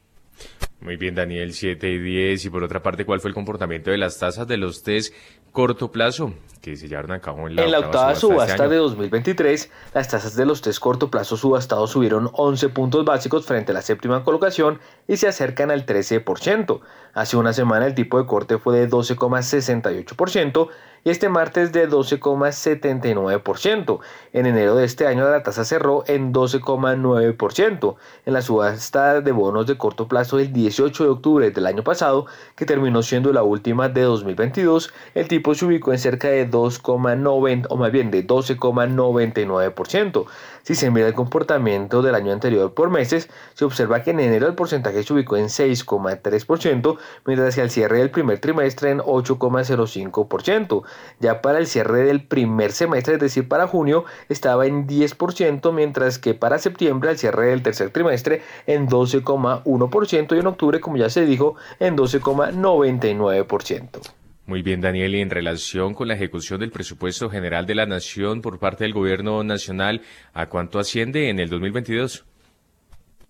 Muy bien, Daniel, 7 y 10. Y por otra parte, ¿cuál fue el comportamiento de las tasas de los test corto plazo que se llevaron a cabo en la, en la octava, subasta, este de 2023? Las tasas de los test corto plazo subastados subieron 11 puntos básicos frente a la séptima colocación y se acercan al 13%. Hace una semana el tipo de corte fue de 12,68% y este martes de 12,79%. En enero de este año la tasa cerró en 12,9%. En la subasta de bonos de corto plazo del 18 de octubre del año pasado, que terminó siendo la última de 2022, el tipo se ubicó en cerca de 2,90 o más bien de 12,99%. Si se mira el comportamiento del año anterior por meses, se observa que en enero el porcentaje se ubicó en 6,3%, mientras que al cierre del primer trimestre en 8,05%. Ya para el cierre del primer semestre, es decir, para junio, estaba en 10%, mientras que para septiembre, al cierre del tercer trimestre, en 12,1% y en octubre, como ya se dijo, en 12,99%. Muy bien, Daniel, y en relación con la ejecución del presupuesto general de la Nación por parte del Gobierno Nacional, ¿a cuánto asciende en el 2022?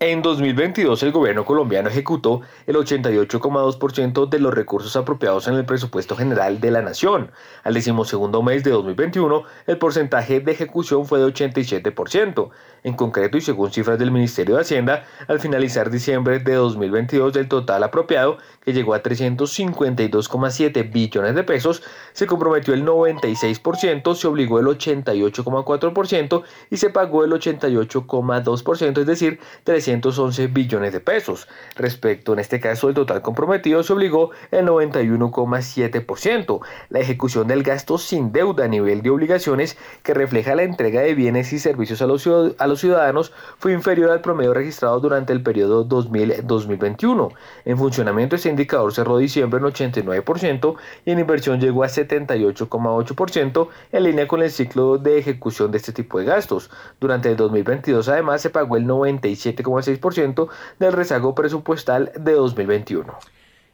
En 2022 el gobierno colombiano ejecutó el 88,2% de los recursos apropiados en el presupuesto general de la nación. Al decimosegundo mes de 2021 el porcentaje de ejecución fue de 87%. En concreto y según cifras del Ministerio de Hacienda, al finalizar diciembre de 2022 del total apropiado, que llegó a 352,7 billones de pesos, se comprometió el 96%, se obligó el 88,4% y se pagó el 88,2%, es decir, 300 311 billones de pesos. Respecto en este caso del total comprometido se obligó el 91,7%. La ejecución del gasto sin deuda a nivel de obligaciones que refleja la entrega de bienes y servicios a los, a los ciudadanos fue inferior al promedio registrado durante el periodo 2000-2021. En funcionamiento este indicador cerró diciembre en 89% y en inversión llegó a 78,8% en línea con el ciclo de ejecución de este tipo de gastos. Durante el 2022 además se pagó el 97,6% del rezago presupuestal de 2021.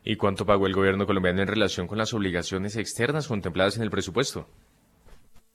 ¿Y cuánto pagó el gobierno colombiano en relación con las obligaciones externas contempladas en el presupuesto?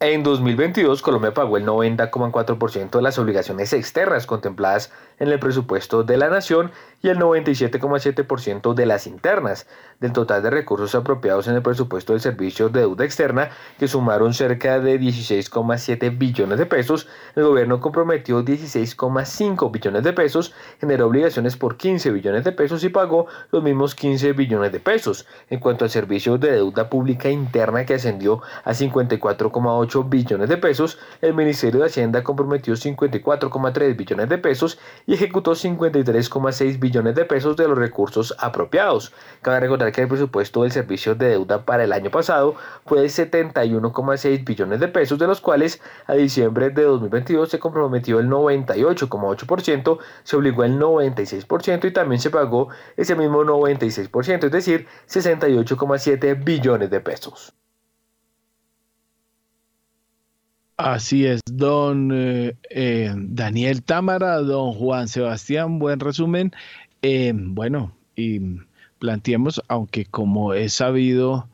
En 2022, Colombia pagó el 90,4% de las obligaciones externas contempladas en el presupuesto de la nación y el 97,7% de las internas. Del total de recursos apropiados en el presupuesto del Servicio de Deuda Externa, que sumaron cerca de 16,7 billones de pesos, el gobierno comprometió 16,5 billones de pesos, generó obligaciones por 15 billones de pesos y pagó los mismos 15 billones de pesos. En cuanto al Servicio de Deuda Pública Interna, que ascendió a 54,8 billones de pesos, el Ministerio de Hacienda comprometió 54,3 billones de pesos y ejecutó 53,6 billones de pesos de los recursos apropiados. Cabe recordar que el presupuesto del servicio de deuda para el año pasado fue de 71,6 billones de pesos, de los cuales a diciembre de 2022 se comprometió el 98,8%, se obligó el 96% y también se pagó ese mismo 96%, es decir, 68,7 billones de pesos. Así es, don eh, eh, Daniel Támara, don Juan Sebastián, buen resumen. Eh, bueno, y planteemos, aunque como he sabido,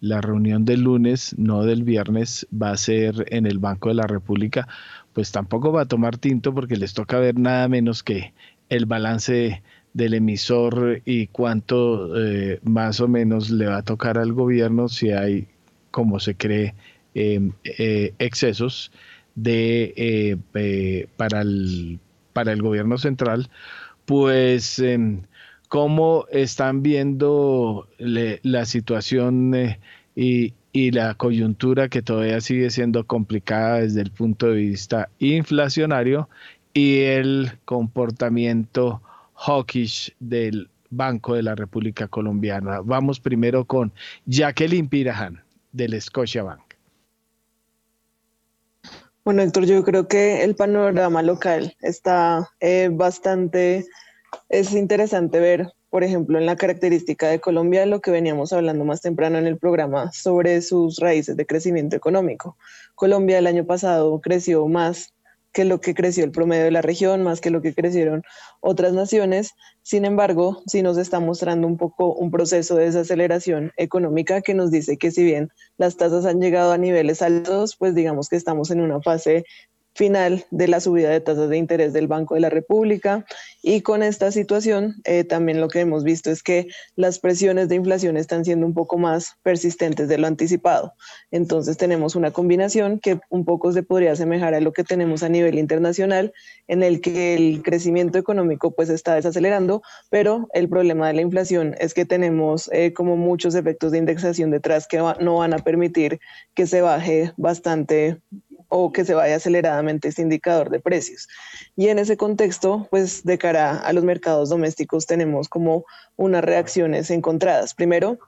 la reunión del lunes, no del viernes, va a ser en el Banco de la República, pues tampoco va a tomar tinto porque les toca ver nada menos que el balance del emisor y cuánto más o menos le va a tocar al gobierno si hay, como se cree, Em, eh, excesos de, eh, eh, para, el, para el gobierno central, pues em, cómo están viendo la situación y, y la coyuntura que todavía sigue siendo complicada desde el punto de vista inflacionario y el comportamiento hawkish del Banco de la República Colombiana. Vamos primero con Jacqueline Pirajan del Scotiabank. Bueno, Héctor, yo creo que el panorama local está eh, bastante, es interesante ver, por ejemplo, en la característica de Colombia, lo que veníamos hablando más temprano en el programa sobre sus raíces de crecimiento económico. Colombia el año pasado creció más que lo que creció el promedio de la región, más que lo que crecieron otras naciones. Sin embargo, sí nos está mostrando un poco un proceso de desaceleración económica que nos dice que si bien las tasas han llegado a niveles altos, pues digamos que estamos en una fase final de la subida de tasas de interés del Banco de la República. Y con esta situación, eh, también lo que hemos visto es que las presiones de inflación están siendo un poco más persistentes de lo anticipado. Entonces tenemos una combinación que un poco se podría asemejar a lo que tenemos a nivel internacional, en el que el crecimiento económico pues está desacelerando, pero el problema de la inflación es que tenemos eh, como muchos efectos de indexación detrás que no van a permitir que se baje bastante o que se vaya aceleradamente este indicador de precios. Y en ese contexto, pues de cara a los mercados domésticos tenemos como unas reacciones encontradas. Primero,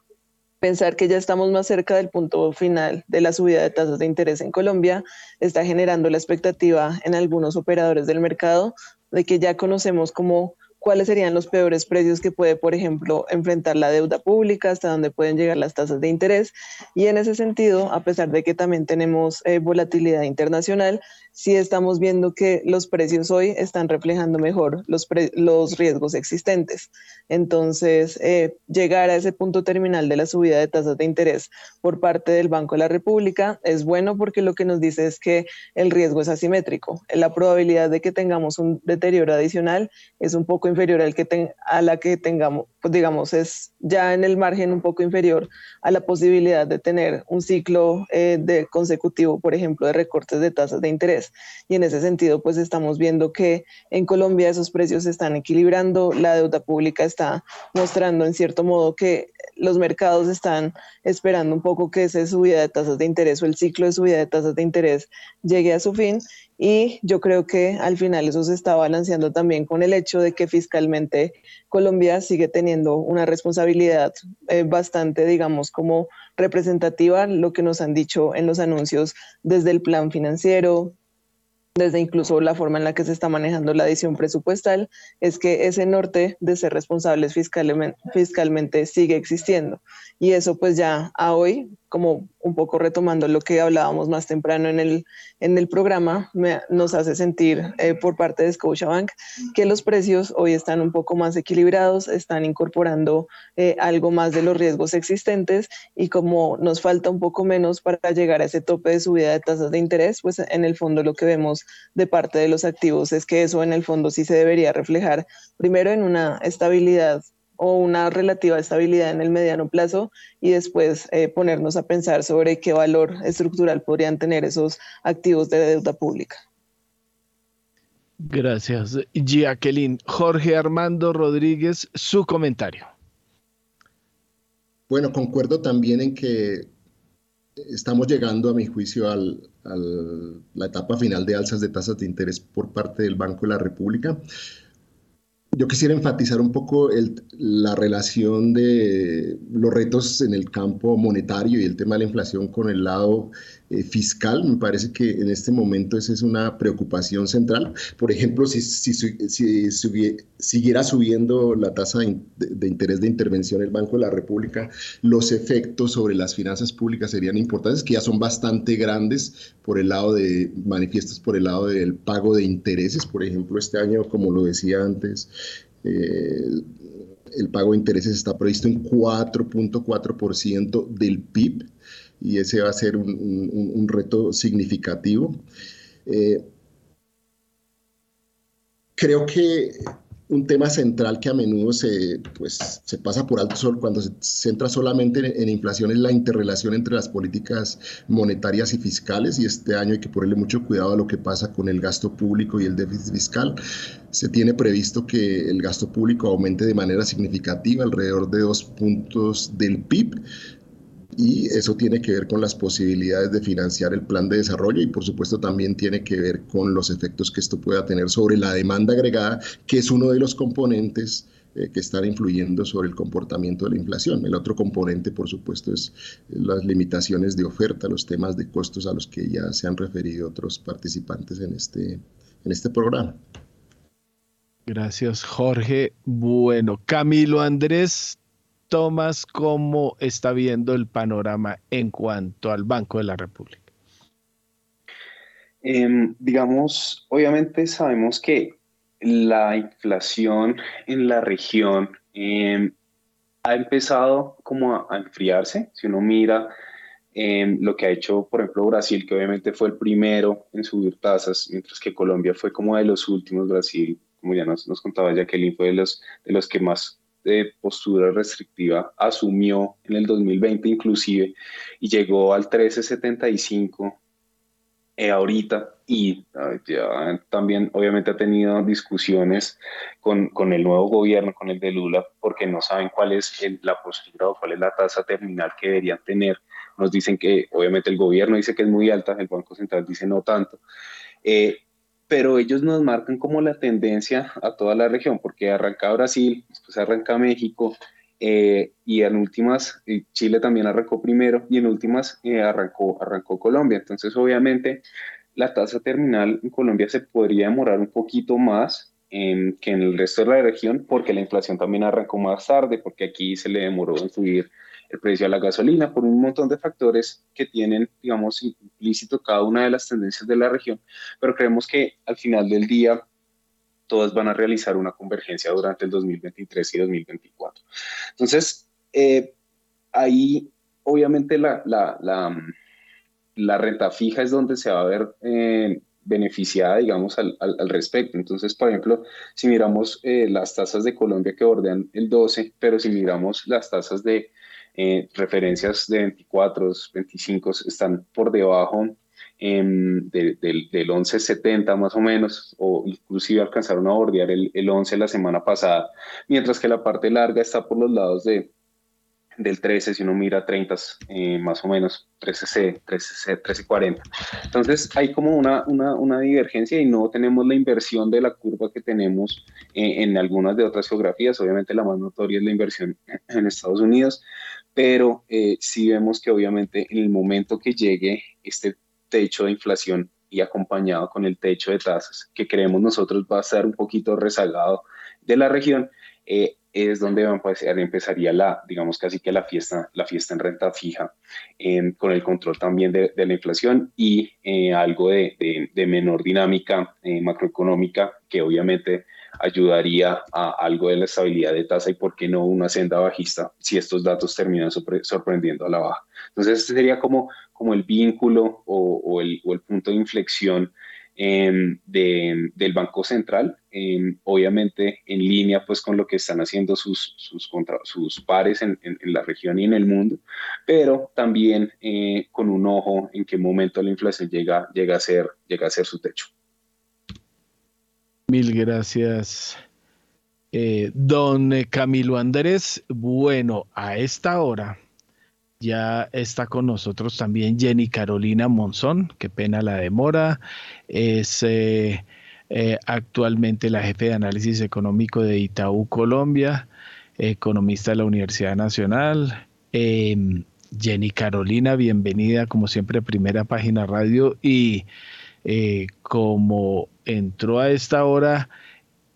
pensar que ya estamos más cerca del punto final de la subida de tasas de interés en Colombia está generando la expectativa en algunos operadores del mercado de que ya conocemos como cuáles serían los peores precios que puede, por ejemplo, enfrentar la deuda pública, hasta dónde pueden llegar las tasas de interés. Y en ese sentido, a pesar de que también tenemos eh, volatilidad internacional, sí estamos viendo que los precios hoy están reflejando mejor los, los riesgos existentes. Entonces, eh, llegar a ese punto terminal de la subida de tasas de interés por parte del Banco de la República es bueno porque lo que nos dice es que el riesgo es asimétrico. La probabilidad de que tengamos un deterioro adicional es un poco inferior al que a la que tengamos, pues digamos, es ya en el margen un poco inferior a la posibilidad de tener un ciclo eh, de consecutivo, por ejemplo, de recortes de tasas de interés. Y en ese sentido, pues estamos viendo que en Colombia esos precios se están equilibrando, la deuda pública está mostrando en cierto modo que los mercados están esperando un poco que esa subida de tasas de interés o el ciclo de subida de tasas de interés llegue a su fin y yo creo que al final eso se está balanceando también con el hecho de que fiscalmente Colombia sigue teniendo una responsabilidad eh, bastante, digamos, como representativa, lo que nos han dicho en los anuncios desde el plan financiero, desde incluso la forma en la que se está manejando la adición presupuestal, es que ese norte de ser responsables fiscalmente, fiscalmente sigue existiendo. Y eso pues ya a hoy, como un poco retomando lo que hablábamos más temprano en el, en el programa, nos hace sentir eh, por parte de Scotiabank que los precios hoy están un poco más equilibrados, están incorporando eh, algo más de los riesgos existentes y como nos falta un poco menos para llegar a ese tope de subida de tasas de interés, pues en el fondo lo que vemos de parte de los activos es que eso en el fondo sí se debería reflejar primero en una estabilidad o una relativa estabilidad en el mediano plazo y después eh, ponernos a pensar sobre qué valor estructural podrían tener esos activos de deuda pública. Gracias, Jacqueline. Jorge Armando Rodríguez, su comentario. Bueno, concuerdo también en que estamos llegando, a mi juicio, a la etapa final de alzas de tasas de interés por parte del Banco de la República. Yo quisiera enfatizar un poco la relación de los retos en el campo monetario y el tema de la inflación con el lado eh, fiscal. Me parece que en este momento esa es una preocupación central. Por ejemplo, si, si, si, siguiera subiendo la tasa de, interés de intervención del Banco de la República, los efectos sobre las finanzas públicas serían importantes, que ya son bastante grandes por el lado de manifiestos, por el lado del pago de intereses. Por ejemplo, este año, como lo decía antes, eh, el pago de intereses está previsto en 4.4% del PIB y ese va a ser un, reto significativo. Eh, creo que un tema central que a menudo se, pues, se pasa por alto cuando se centra solamente en, inflación es la interrelación entre las políticas monetarias y fiscales y este año hay que ponerle mucho cuidado a lo que pasa con el gasto público y el déficit fiscal. Se tiene previsto que el gasto público aumente de manera significativa, alrededor de dos puntos del PIB, y eso tiene que ver con las posibilidades de financiar el plan de desarrollo y por supuesto también tiene que ver con los efectos que esto pueda tener sobre la demanda agregada, que es uno de los componentes eh, que están influyendo sobre el comportamiento de la inflación. El otro componente, por supuesto, es las limitaciones de oferta, los temas de costos a los que ya se han referido otros participantes en este, en este programa. Gracias, Jorge. Bueno, Camilo Andrés, Tomás, ¿cómo está viendo el panorama en cuanto al Banco de la República? Em, digamos, obviamente sabemos que la inflación en la región em, ha empezado como a, enfriarse. Si uno mira em, lo que ha hecho, por ejemplo, Brasil, que obviamente fue el primero en subir tasas, mientras que Colombia fue como de los últimos, Brasil, como ya nos, nos contaba Jacqueline, fue de los, de los que más de postura restrictiva asumió en el 2020 inclusive y llegó al 1375 eh, ahorita y ya también obviamente ha tenido discusiones con, con, el nuevo gobierno, con el de Lula, porque no saben cuál es la postura o cuál es la tasa terminal que deberían tener. Nos dicen que obviamente el gobierno dice que es muy alta, el Banco Central dice no tanto. Eh, pero ellos nos marcan como la tendencia a toda la región, porque arranca Brasil, después arranca México, eh, y en últimas Chile también arrancó primero, y en últimas eh, arrancó, arrancó Colombia. Entonces, obviamente, la tasa terminal en Colombia se podría demorar un poquito más que en el resto de la región, porque la inflación también arrancó más tarde, porque aquí se le demoró en subir el precio de la gasolina, por un montón de factores que tienen, digamos, implícito cada una de las tendencias de la región, pero creemos que al final del día todas van a realizar una convergencia durante el 2023 y 2024. Entonces, eh, ahí obviamente la, la, la, renta fija es donde se va a ver eh, beneficiada, digamos, al, al, respecto. Entonces, por ejemplo, si miramos eh, las tasas de Colombia que bordean el 12, pero si miramos las tasas de eh, referencias de 24, 25 están por debajo em, del 11.70 más o menos, o inclusive alcanzaron a bordear el, el 11 la semana pasada, mientras que la parte larga está por los lados de del 13, si uno mira 30, eh, más o menos, 13C, 13C, 1340. Entonces hay como una, una, una, divergencia y no tenemos la inversión de la curva que tenemos eh, en algunas de otras geografías. Obviamente la más notoria es la inversión en Estados Unidos, pero eh, sí vemos que obviamente en el momento que llegue este techo de inflación y acompañado con el techo de tasas que creemos nosotros va a estar un poquito rezagado de la región, eh, es donde empezaría la, digamos casi que la fiesta, la fiesta en renta fija, con el control también de, la inflación y eh, algo de, de, menor dinámica eh, macroeconómica que obviamente ayudaría a algo de la estabilidad de tasa y por qué no una senda bajista si estos datos terminan sorprendiendo a la baja. Entonces, este sería como, como el vínculo o, o, el, o el punto de inflexión Em, del Banco Central, em, obviamente en línea pues con lo que están haciendo sus, sus, contra, sus pares en, la región y en el mundo, pero también eh, con un ojo en qué momento la inflación llega, llega, a, ser, llega a ser su techo. Mil gracias. Eh, don Camilo Andrés, bueno, a esta hora ya está con nosotros también Jenny Carolina Monzón, qué pena la demora. Es eh, eh, actualmente la jefe de análisis económico de Itaú Colombia, economista de la Universidad Nacional. Em, Jenny Carolina, bienvenida como siempre a Primera Página Radio y eh, como entró a esta hora,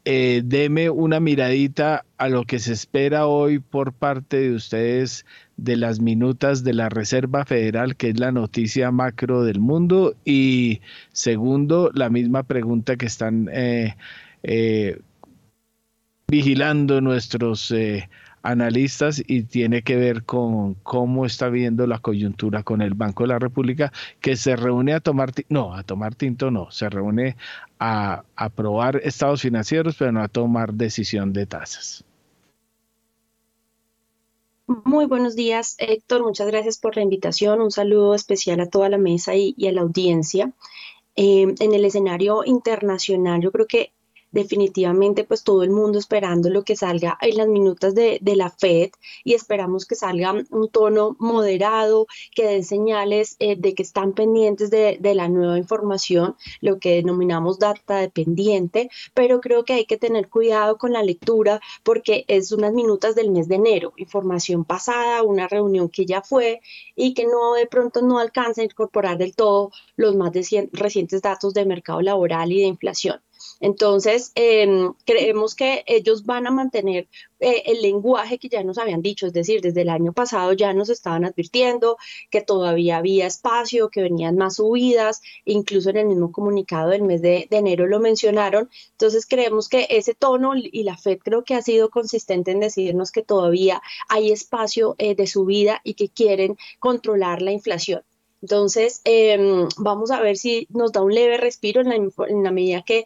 deme una miradita a lo que se espera hoy por parte de ustedes de las minutas de la Reserva Federal, que es la noticia macro del mundo. Y segundo, la misma pregunta que están eh, eh, vigilando nuestros eh, analistas y tiene que ver con cómo está viendo la coyuntura con el Banco de la República, que se reúne a tomar, no, a tomar tinto no, se reúne a aprobar estados financieros, pero no a tomar decisión de tasas. Muy buenos días, Héctor. Muchas gracias por la invitación. Un saludo especial a toda la mesa y, a la audiencia. Eh, en el escenario internacional, yo creo que definitivamente pues todo el mundo esperando lo que salga en las minutas de, la Fed y esperamos que salga un tono moderado, que den señales eh, de que están pendientes de, la nueva información, lo que denominamos data dependiente, pero creo que hay que tener cuidado con la lectura porque es unas minutas del mes de enero, información pasada, una reunión que ya fue y que no de pronto no alcanza a incorporar del todo los más recientes datos de mercado laboral y de inflación. Entonces, em, creemos que ellos van a mantener eh, el lenguaje que ya nos habían dicho, es decir, desde el año pasado ya nos estaban advirtiendo que todavía había espacio, que venían más subidas, incluso en el mismo comunicado del mes de, enero lo mencionaron. Entonces, creemos que ese tono y la FED creo que ha sido consistente en decirnos que todavía hay espacio eh, de subida y que quieren controlar la inflación. Entonces, em, vamos a ver si nos da un leve respiro en la, medida que,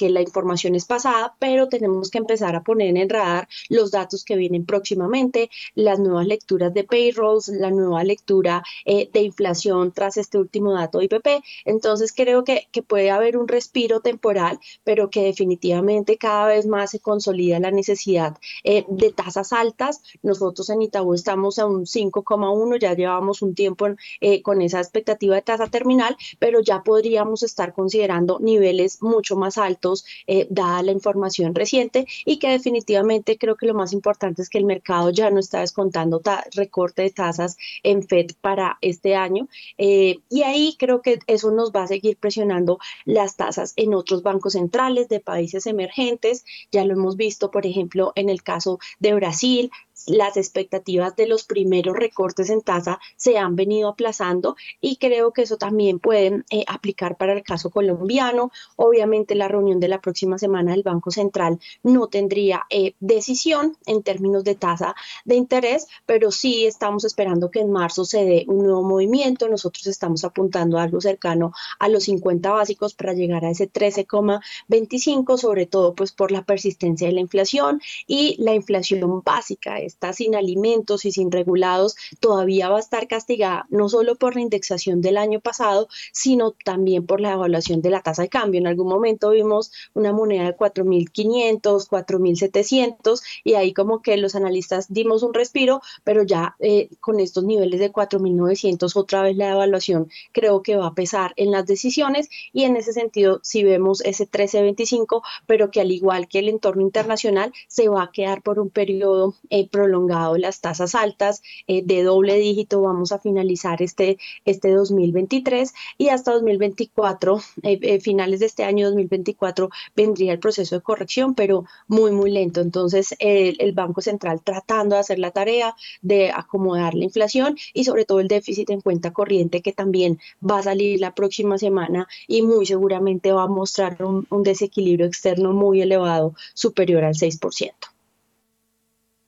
la información es pasada, pero tenemos que empezar a poner en radar los datos que vienen próximamente, las nuevas lecturas de payrolls, la nueva lectura eh, de inflación tras este último dato IPP. Entonces, creo que, puede haber un respiro temporal, pero que definitivamente cada vez más se consolida la necesidad eh, de tasas altas. Nosotros en Itaú estamos a un 5,1, ya llevamos un tiempo en eh, con esa expectativa de tasa terminal, pero ya podríamos estar considerando niveles mucho más altos eh, dada la información reciente y que definitivamente creo que lo más importante es que el mercado ya no está descontando recorte de tasas en Fed para este año eh, y ahí creo que eso nos va a seguir presionando las tasas en otros bancos centrales de países emergentes. Ya lo hemos visto, por ejemplo, en el caso de Brasil, las expectativas de los primeros recortes en tasa se han venido aplazando y creo que eso también puede eh, aplicar para el caso colombiano. Obviamente la reunión de la próxima semana del Banco Central no tendría eh, decisión en términos de tasa de interés, pero sí estamos esperando que en marzo se dé un nuevo movimiento. Nosotros estamos apuntando a algo cercano a los 50 básicos para llegar a ese 13,25, sobre todo pues por la persistencia de la inflación y la inflación básica es está sin alimentos y sin regulados, todavía va a estar castigada no solo por la indexación del año pasado, sino también por la evaluación de la tasa de cambio. En algún momento vimos una moneda de 4.500, 4.700 y ahí como que los analistas dimos un respiro, pero ya eh, con estos niveles de 4.900 otra vez la evaluación creo que va a pesar en las decisiones y en ese sentido si vemos ese 13.25, pero que al igual que el entorno internacional se va a quedar por un periodo eh, prolongado las tasas altas eh, de doble dígito. Vamos a finalizar este, este 2023 y hasta 2024, eh, finales de este año 2024, vendría el proceso de corrección, pero muy, muy lento. Entonces, el Banco Central tratando de hacer la tarea de acomodar la inflación y sobre todo el déficit en cuenta corriente que también va a salir la próxima semana y muy seguramente va a mostrar un, un desequilibrio externo muy elevado superior al 6%.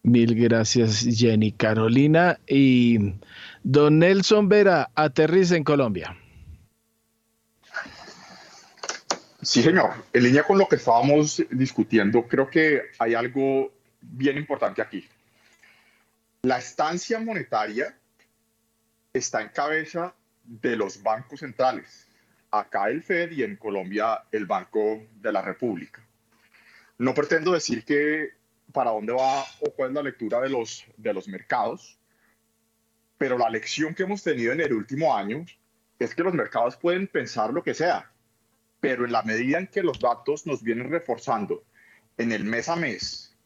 Mil gracias, Jenny Carolina. Y don Nelson Vera, aterriza en Colombia. Sí, señor. En línea con lo que estábamos discutiendo, creo que hay algo bien importante aquí. La estancia monetaria está en cabeza de los bancos centrales. Acá el Fed y en Colombia el Banco de la República. No pretendo decir que para dónde va o cuál es la lectura de los, de los mercados, pero la lección que hemos tenido en el último año es que los mercados pueden pensar lo que sea, pero en la medida en que los datos nos vienen reforzando en el mes a mes,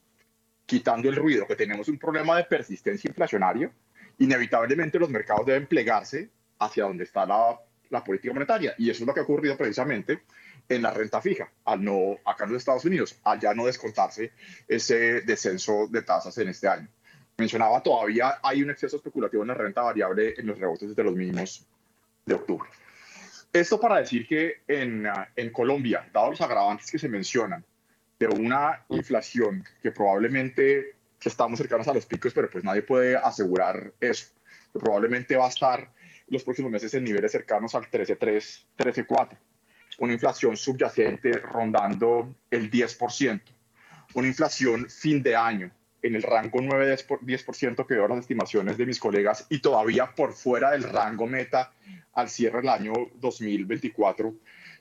quitando el ruido, que tenemos un problema de persistencia inflacionaria, inevitablemente los mercados deben plegarse hacia donde está la, la política monetaria. Y eso es lo que ha ocurrido precisamente en la renta fija, al no, acá en los Estados Unidos, allá no descontarse ese descenso de tasas en este año. Mencionaba, todavía hay un exceso especulativo en la renta variable en los rebotes de los mínimos de octubre. Esto para decir que en, en Colombia, dados los agravantes que se mencionan, de una inflación que probablemente estamos cercanos a los picos, pero pues nadie puede asegurar eso, que probablemente va a estar los próximos meses en niveles cercanos al 13.3, 13.4 una inflación subyacente rondando el 10%, una inflación fin de año en el rango 9-10% que veo las estimaciones de mis colegas y todavía por fuera del rango meta al cierre del año 2024,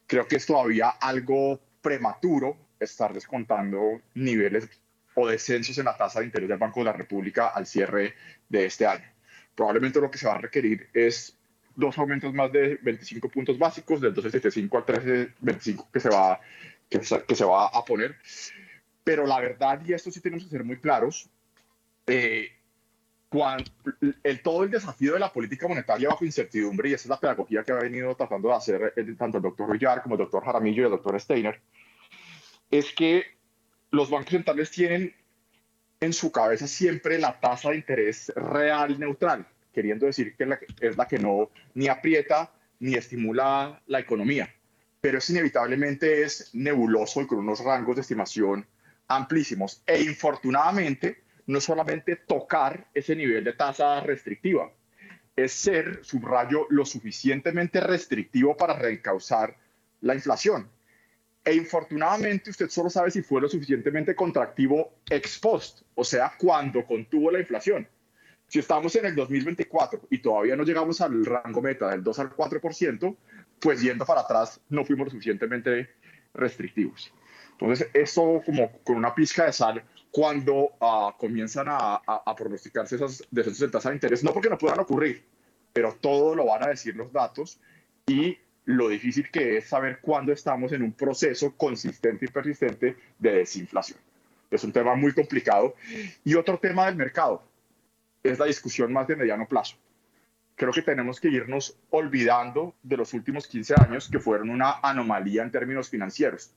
creo que es todavía algo prematuro estar descontando niveles o descensos en la tasa de interés del Banco de la República al cierre de este año. Probablemente lo que se va a requerir es dos aumentos más de 25 puntos básicos, del 12.75 al 13.25 que se va, que, que se va a poner. Pero la verdad, y esto sí tenemos que ser muy claros, eh, cuando, el, todo el desafío de la política monetaria bajo incertidumbre, y esa es la pedagogía que ha venido tratando de hacer tanto el doctor Villar como el doctor Jaramillo y el doctor Steiner, es que los bancos centrales tienen en su cabeza siempre la tasa de interés real neutral queriendo decir que es la que no ni aprieta ni estimula la economía, pero es inevitablemente es nebuloso y con unos rangos de estimación amplísimos. E infortunadamente, no solamente tocar ese nivel de tasa restrictiva, es ser, subrayo, lo suficientemente restrictivo para reencauzar la inflación. E infortunadamente usted solo sabe si fue lo suficientemente contractivo ex post, o sea, cuando contuvo la inflación. Si estamos en el 2024 y todavía no llegamos al rango meta del 2 al 4%, pues yendo para atrás no fuimos suficientemente restrictivos. Entonces, esto como con una pizca de sal cuando uh, comienzan a, a, a, pronosticarse esas descensos de tasa de interés, no porque no puedan ocurrir, pero todo lo van a decir los datos y lo difícil que es saber cuándo estamos en un proceso consistente y persistente de desinflación. Es un tema muy complicado. Y otro tema del mercado, es la discusión más de mediano plazo. Creo que tenemos que irnos olvidando de los últimos 15 años que fueron una anomalía en términos financieros.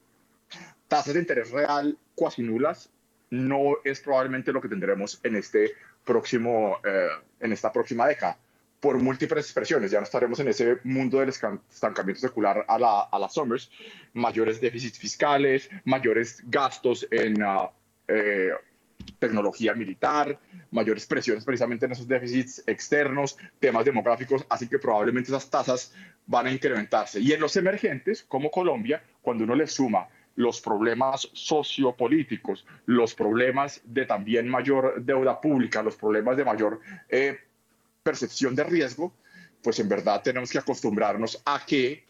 Tasas de interés real cuasi nulas no es probablemente lo que tendremos en, este próximo, eh, en esta próxima década por múltiples expresiones. Ya no estaremos en ese mundo del estancamiento secular a la, a Summers, mayores déficits fiscales, mayores gastos en uh, eh, tecnología militar, mayores presiones precisamente en esos déficits externos, temas demográficos, así que probablemente esas tasas van a incrementarse. Y en los emergentes, como Colombia, cuando uno le suma los problemas sociopolíticos, los problemas de también mayor deuda pública, los problemas de mayor eh, percepción de riesgo, pues en verdad tenemos que acostumbrarnos a que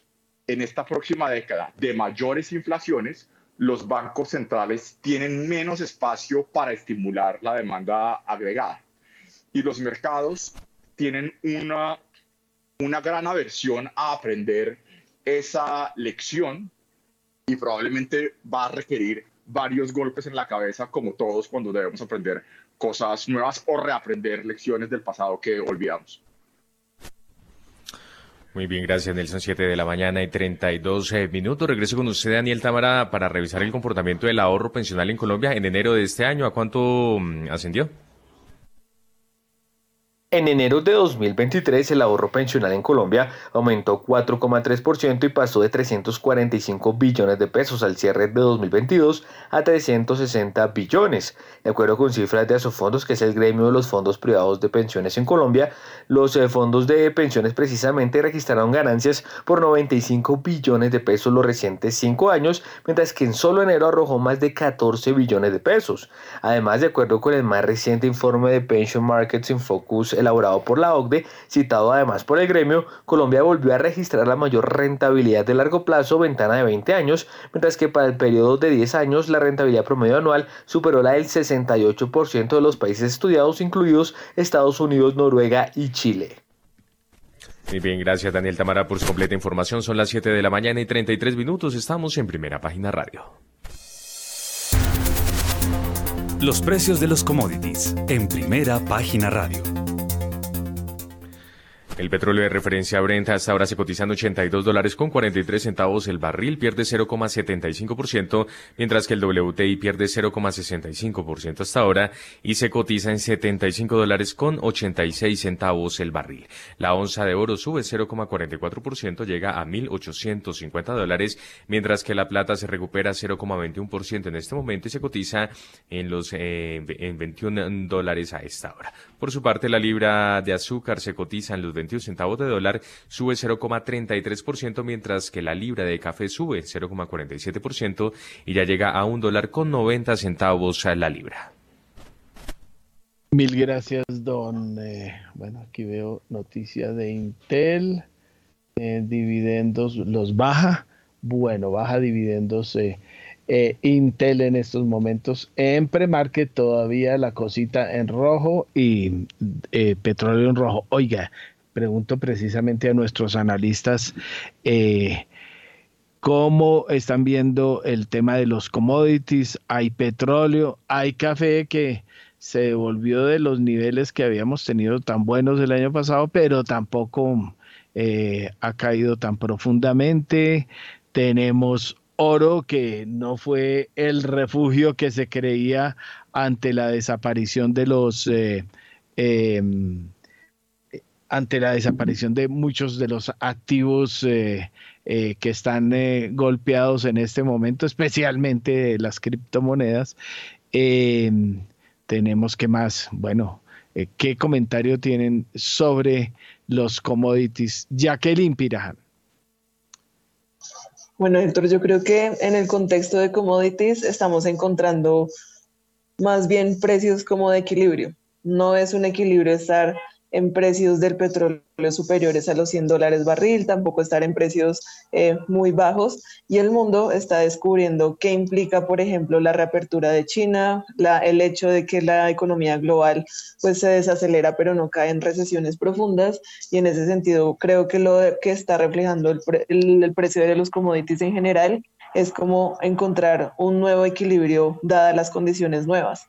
en esta próxima década de mayores inflaciones, los bancos centrales tienen menos espacio para estimular la demanda agregada. Y los mercados tienen una, una gran aversión a aprender esa lección y probablemente va a requerir varios golpes en la cabeza, como todos cuando debemos aprender cosas nuevas o reaprender lecciones del pasado que olvidamos. Muy bien, gracias Nelson. 7 de la mañana y 32 eh, minutos. Regreso con usted, Daniel Tamara, para revisar el comportamiento del ahorro pensional en Colombia en enero de este año. ¿A cuánto mm, ascendió? En enero de 2023 el ahorro pensional en Colombia aumentó 4,3% y pasó de 345 billones de pesos al cierre de 2022 a 360 billones. De acuerdo con cifras de Asofondos, que es el gremio de los fondos privados de pensiones en Colombia, los eh, fondos de pensiones precisamente registraron ganancias por 95 billones de pesos los recientes cinco años, mientras que en solo enero arrojó más de 14 billones de pesos. Además, de acuerdo con el más reciente informe de Pension Markets in Focus, elaborado por la OCDE, citado además por el gremio, Colombia volvió a registrar la mayor rentabilidad de largo plazo, ventana de 20 años, mientras que para el periodo de 10 años la rentabilidad promedio anual superó la del 68% de los países estudiados, incluidos Estados Unidos, Noruega y Chile. Muy bien, gracias Daniel Tamara por su completa información. Son las 7 de la mañana y 33 minutos. Estamos en primera página radio. Los precios de los commodities en primera página radio. El petróleo de referencia Brent hasta ahora se cotiza en 82 dólares con 43 centavos el barril, pierde 0,75%, mientras que el WTI pierde 0,65% hasta ahora y se cotiza en 75 dólares con 86 centavos el barril. La onza de oro sube 0,44%, llega a 1.850 dólares, mientras que la plata se recupera 0,21% en este momento y se cotiza en los eh, en 21 dólares a esta hora. Por su parte, la libra de azúcar se cotiza en los 21 centavos de dólar, sube 0,33%, mientras que la libra de café sube 0,47% y ya llega a un dólar con 90 centavos a la libra. Mil gracias, don. Eh, bueno, aquí veo noticias de Intel. Eh, dividendos los baja. Bueno, baja dividendos. Eh, eh, Intel en estos momentos en premarket todavía la cosita en rojo y petróleo en rojo. Oiga, pregunto precisamente a nuestros analistas eh, cómo están viendo el tema de los commodities. Hay petróleo, hay café que se devolvió de los niveles que habíamos tenido tan buenos el año pasado, pero tampoco ha caído tan profundamente. Tenemos oro que no fue el refugio que se creía ante la desaparición de los eh, em, ante la desaparición de muchos de los activos eh, eh, que están golpeados en este momento, especialmente las criptomonedas. Em, tenemos que más, bueno, ¿qué comentario tienen sobre los commodities? Jacqueline Pirajan. Bueno, Héctor, yo creo que en el contexto de commodities estamos encontrando más bien precios como de equilibrio. No es un equilibrio estar en precios del petróleo superiores a los 100 dólares barril, tampoco estar en precios eh, muy bajos. Y el mundo está descubriendo qué implica, por ejemplo, la reapertura de China, la, el hecho de que la economía global pues, se desacelera pero no cae en recesiones profundas. Y en ese sentido, creo que lo que está reflejando el, el precio de los commodities en general es como encontrar un nuevo equilibrio dadas las condiciones nuevas.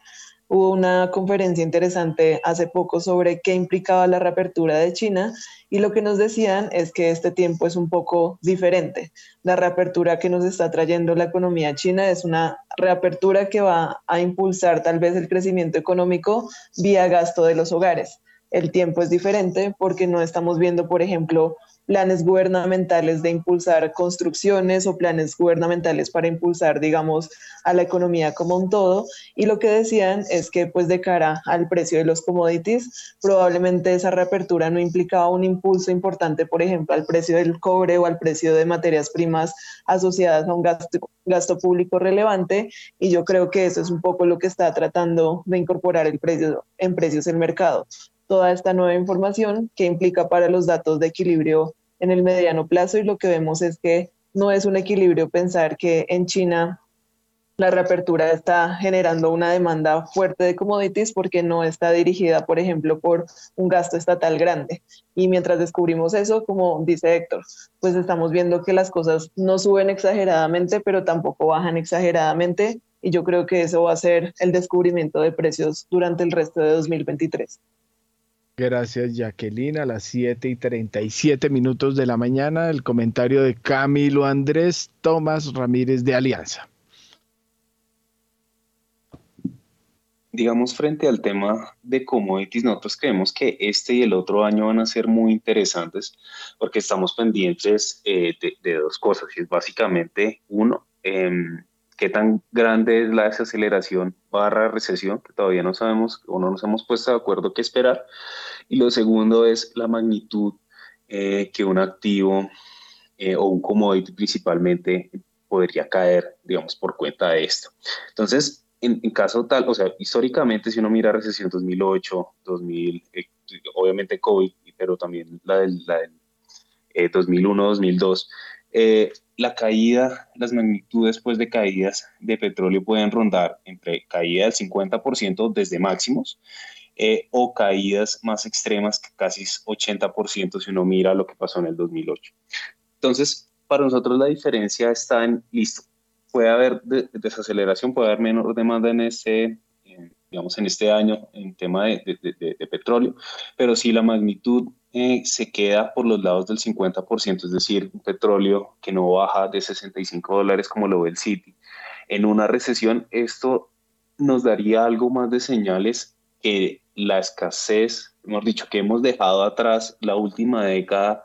Hubo una conferencia interesante hace poco sobre qué implicaba la reapertura de China y lo que nos decían es que este tiempo es un poco diferente. La reapertura que nos está trayendo la economía china es una reapertura que va a impulsar tal vez el crecimiento económico vía gasto de los hogares. El tiempo es diferente porque no estamos viendo, por ejemplo, planes gubernamentales de impulsar construcciones o planes gubernamentales para impulsar, digamos, a la economía como un todo. Y lo que decían es que, pues, de cara al precio de los commodities, probablemente esa reapertura no implicaba un impulso importante, por ejemplo, al precio del cobre o al precio de materias primas asociadas a un gasto, público relevante. Y yo creo que eso es un poco lo que está tratando de incorporar el precio en precios del mercado toda esta nueva información que implica para los datos de equilibrio en el mediano plazo y lo que vemos es que no es un equilibrio pensar que en China la reapertura está generando una demanda fuerte de commodities porque no está dirigida, por ejemplo, por un gasto estatal grande. Y mientras descubrimos eso, como dice Héctor, pues estamos viendo que las cosas no suben exageradamente, pero tampoco bajan exageradamente. Y yo creo que eso va a ser el descubrimiento de precios durante el resto de 2023. Gracias, Jacqueline. A las 7 y 37 minutos de la mañana, el comentario de Camilo Andrés Tomás Ramírez de Alianza. Digamos, frente al tema de commodities, nosotros creemos que este y el otro año van a ser muy interesantes porque estamos pendientes eh, de, dos cosas. Es básicamente, uno, em, qué tan grande es la desaceleración barra recesión, que todavía no sabemos o no nos hemos puesto de acuerdo qué esperar. Y lo segundo es la magnitud eh, que un activo eh, o un commodity principalmente podría caer, digamos, por cuenta de esto. Entonces, en, caso tal, o sea, históricamente, si uno mira recesión 2008, 2000, eh, obviamente COVID, pero también la del, la del 2001, 2002, la caída, las magnitudes pues, de caídas de petróleo pueden rondar entre caída del 50% desde máximos eh, o caídas más extremas que casi 80% si uno mira lo que pasó en el 2008. Entonces, para nosotros la diferencia está en, listo, puede haber desaceleración, puede haber menor demanda en este, digamos, en este año en tema de, petróleo, pero si la magnitud eh, se queda por los lados del 50%, es decir, un petróleo que no baja de 65 dólares como lo ve el City. En una recesión, esto nos daría algo más de señales que la escasez, hemos dicho, que hemos dejado atrás la última década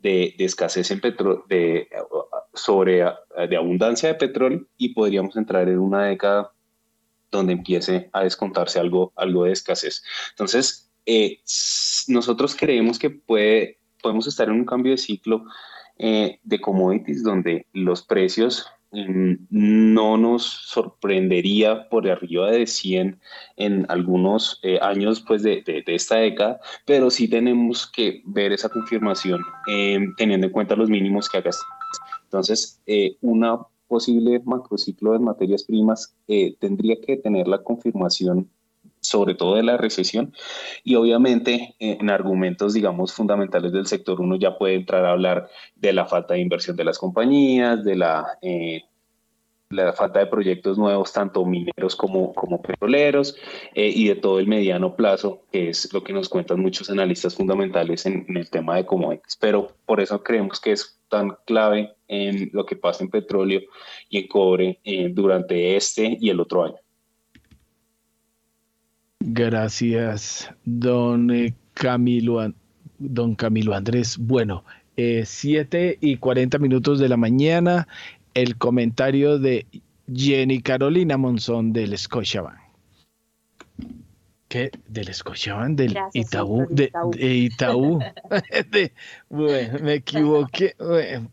de, escasez en petróleo, de, sobre, de abundancia de petróleo y podríamos entrar en una década donde empiece a descontarse algo, algo de escasez. Entonces, eh, nosotros creemos que puede, podemos estar en un cambio de ciclo eh, de commodities donde los precios no nos sorprendería por arriba de 100 en algunos eh, años pues, de, de, esta década, pero sí tenemos que ver esa confirmación teniendo en cuenta los mínimos que hagas. Entonces, una posible macrociclo de materias primas tendría que tener la confirmación sobre todo de la recesión. Y obviamente eh, en argumentos, digamos, fundamentales del sector, uno ya puede entrar a hablar de la falta de inversión de las compañías, de la, eh, la falta de proyectos nuevos, tanto mineros como, como petroleros, eh, y de todo el mediano plazo, que es lo que nos cuentan muchos analistas fundamentales en, el tema de commodities. Pero por eso creemos que es tan clave en lo que pasa en petróleo y en cobre durante este y el otro año. Gracias, don eh, Camilo, don Camilo Andrés. Bueno, eh, 7 y 40 minutos de la mañana, el comentario de Jenny Carolina Monzón del Scotiabank. ¿Qué? ¿Del Scotiabank? ¿Del Itaú? De, Itaú. [LAUGHS] bueno, me equivoqué.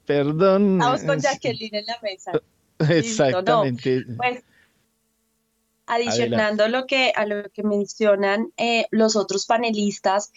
perdón. Estamos con Jacqueline en la mesa. Exactamente. Pues Adicionando lo que, a lo que mencionan eh, los otros panelistas,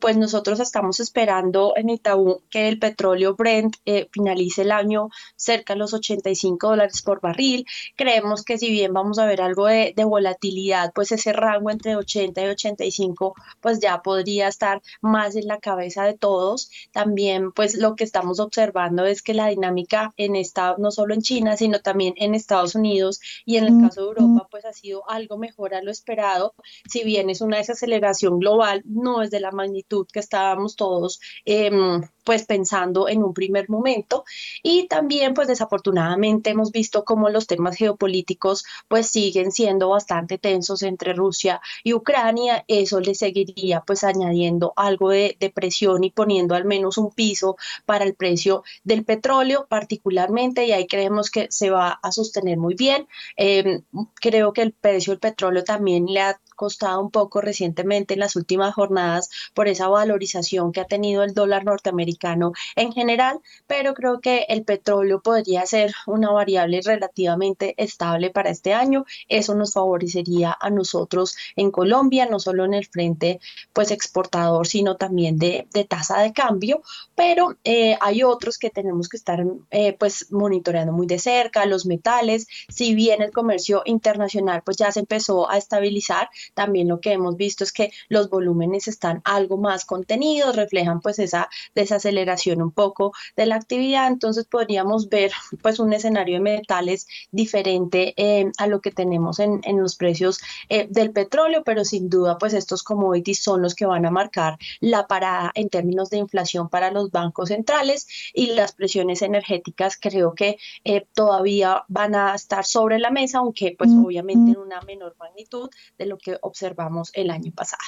pues nosotros estamos esperando en Itaú que el petróleo Brent eh, finalice el año cerca de los 85 dólares por barril. Creemos que si bien vamos a ver algo de, de, volatilidad, pues ese rango entre 80 y 85, pues ya podría estar más en la cabeza de todos. También, pues lo que estamos observando es que la dinámica en esta, no solo en China, sino también en Estados Unidos y en el caso de Europa, pues algo mejor a lo esperado. Si bien es una desaceleración global, no es de la magnitud que estábamos todos, em, pues pensando en un primer momento. Y también pues desafortunadamente hemos visto cómo los temas geopolíticos pues siguen siendo bastante tensos entre Rusia y Ucrania. Eso le seguiría pues añadiendo algo de, presión y poniendo al menos un piso para el precio del petróleo particularmente y ahí creemos que se va a sostener muy bien. Em, creo que el precio del petróleo también le ha costado un poco recientemente en las últimas jornadas por esa valorización que ha tenido el dólar norteamericano en general, pero creo que el petróleo podría ser una variable relativamente estable para este año. Eso nos favorecería a nosotros en Colombia, no solo en el frente pues exportador, sino también de, de tasa de cambio, pero eh, hay otros que tenemos que estar eh, pues monitoreando muy de cerca, los metales, si bien el comercio internacional pues ya se empezó a estabilizar, también lo que hemos visto es que los volúmenes están algo más contenidos, reflejan pues esa desaceleración un poco de la actividad, entonces podríamos ver pues un escenario de metales diferente eh, a lo que tenemos en, en los precios eh, del petróleo, pero sin duda pues estos commodities son los que van a marcar la parada en términos de inflación para los bancos centrales y las presiones energéticas creo que eh, todavía van a estar sobre la mesa, aunque pues obviamente en una menor magnitud de lo que observamos el año pasado.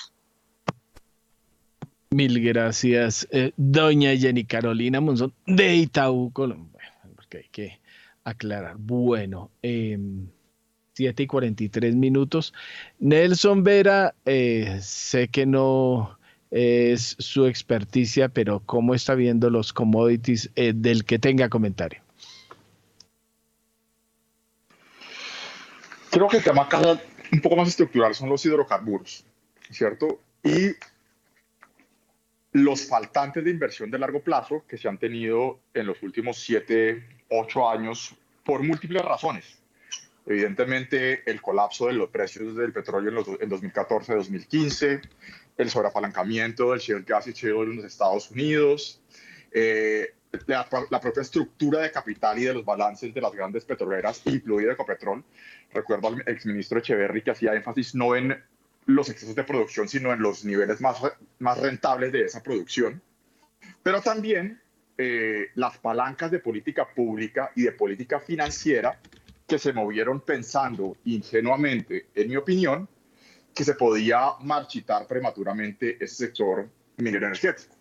Mil gracias, eh, doña Jenny Carolina Monzón de Itaú, Colombia, porque hay que aclarar. Bueno, eh, 7 y 43 minutos. Nelson Vera, eh, sé que no es su experticia, pero ¿cómo está viendo los commodities eh, del que tenga comentario? Creo que el tema acá un poco más estructural son los hidrocarburos, ¿cierto? Y los faltantes de inversión de largo plazo que se han tenido en los últimos 7, 8 años por múltiples razones. Evidentemente, el colapso de los precios del petróleo en, los, en 2014-2015, el sobreapalancamiento del shale gas y shale en los Estados Unidos, eh, la, la, propia estructura de capital y de los balances de las grandes petroleras, incluida Ecopetrol. Recuerdo al exministro Echeverry que hacía énfasis no en los excesos de producción, sino en los niveles más, más rentables de esa producción. Pero también eh, las palancas de política pública y de política financiera que se movieron pensando ingenuamente, en mi opinión, que se podía marchitar prematuramente ese sector minero energético.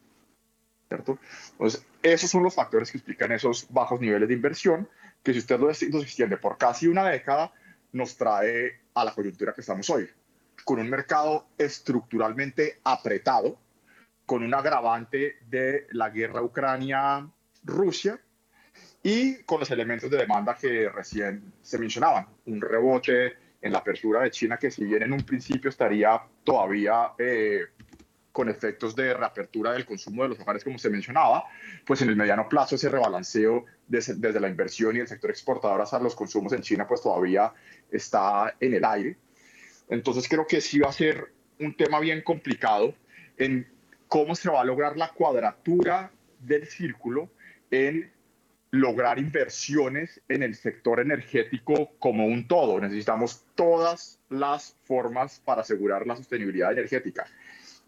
¿cierto? Entonces, esos son los factores que explican esos bajos niveles de inversión, que si usted los extiende por casi una década, nos trae a la coyuntura que estamos hoy, con un mercado estructuralmente apretado, con un agravante de la guerra Ucrania-Rusia y con los elementos de demanda que recién se mencionaban, un rebote en la apertura de China que si bien en un principio estaría todavía eh, con efectos de reapertura del consumo de los hogares, como se mencionaba, pues en el mediano plazo ese rebalanceo desde, desde la inversión y el sector exportador hasta los consumos en China, pues todavía está en el aire. Entonces creo que sí va a ser un tema bien complicado en cómo se va a lograr la cuadratura del círculo en lograr inversiones en el sector energético como un todo. Necesitamos todas las formas para asegurar la sostenibilidad energética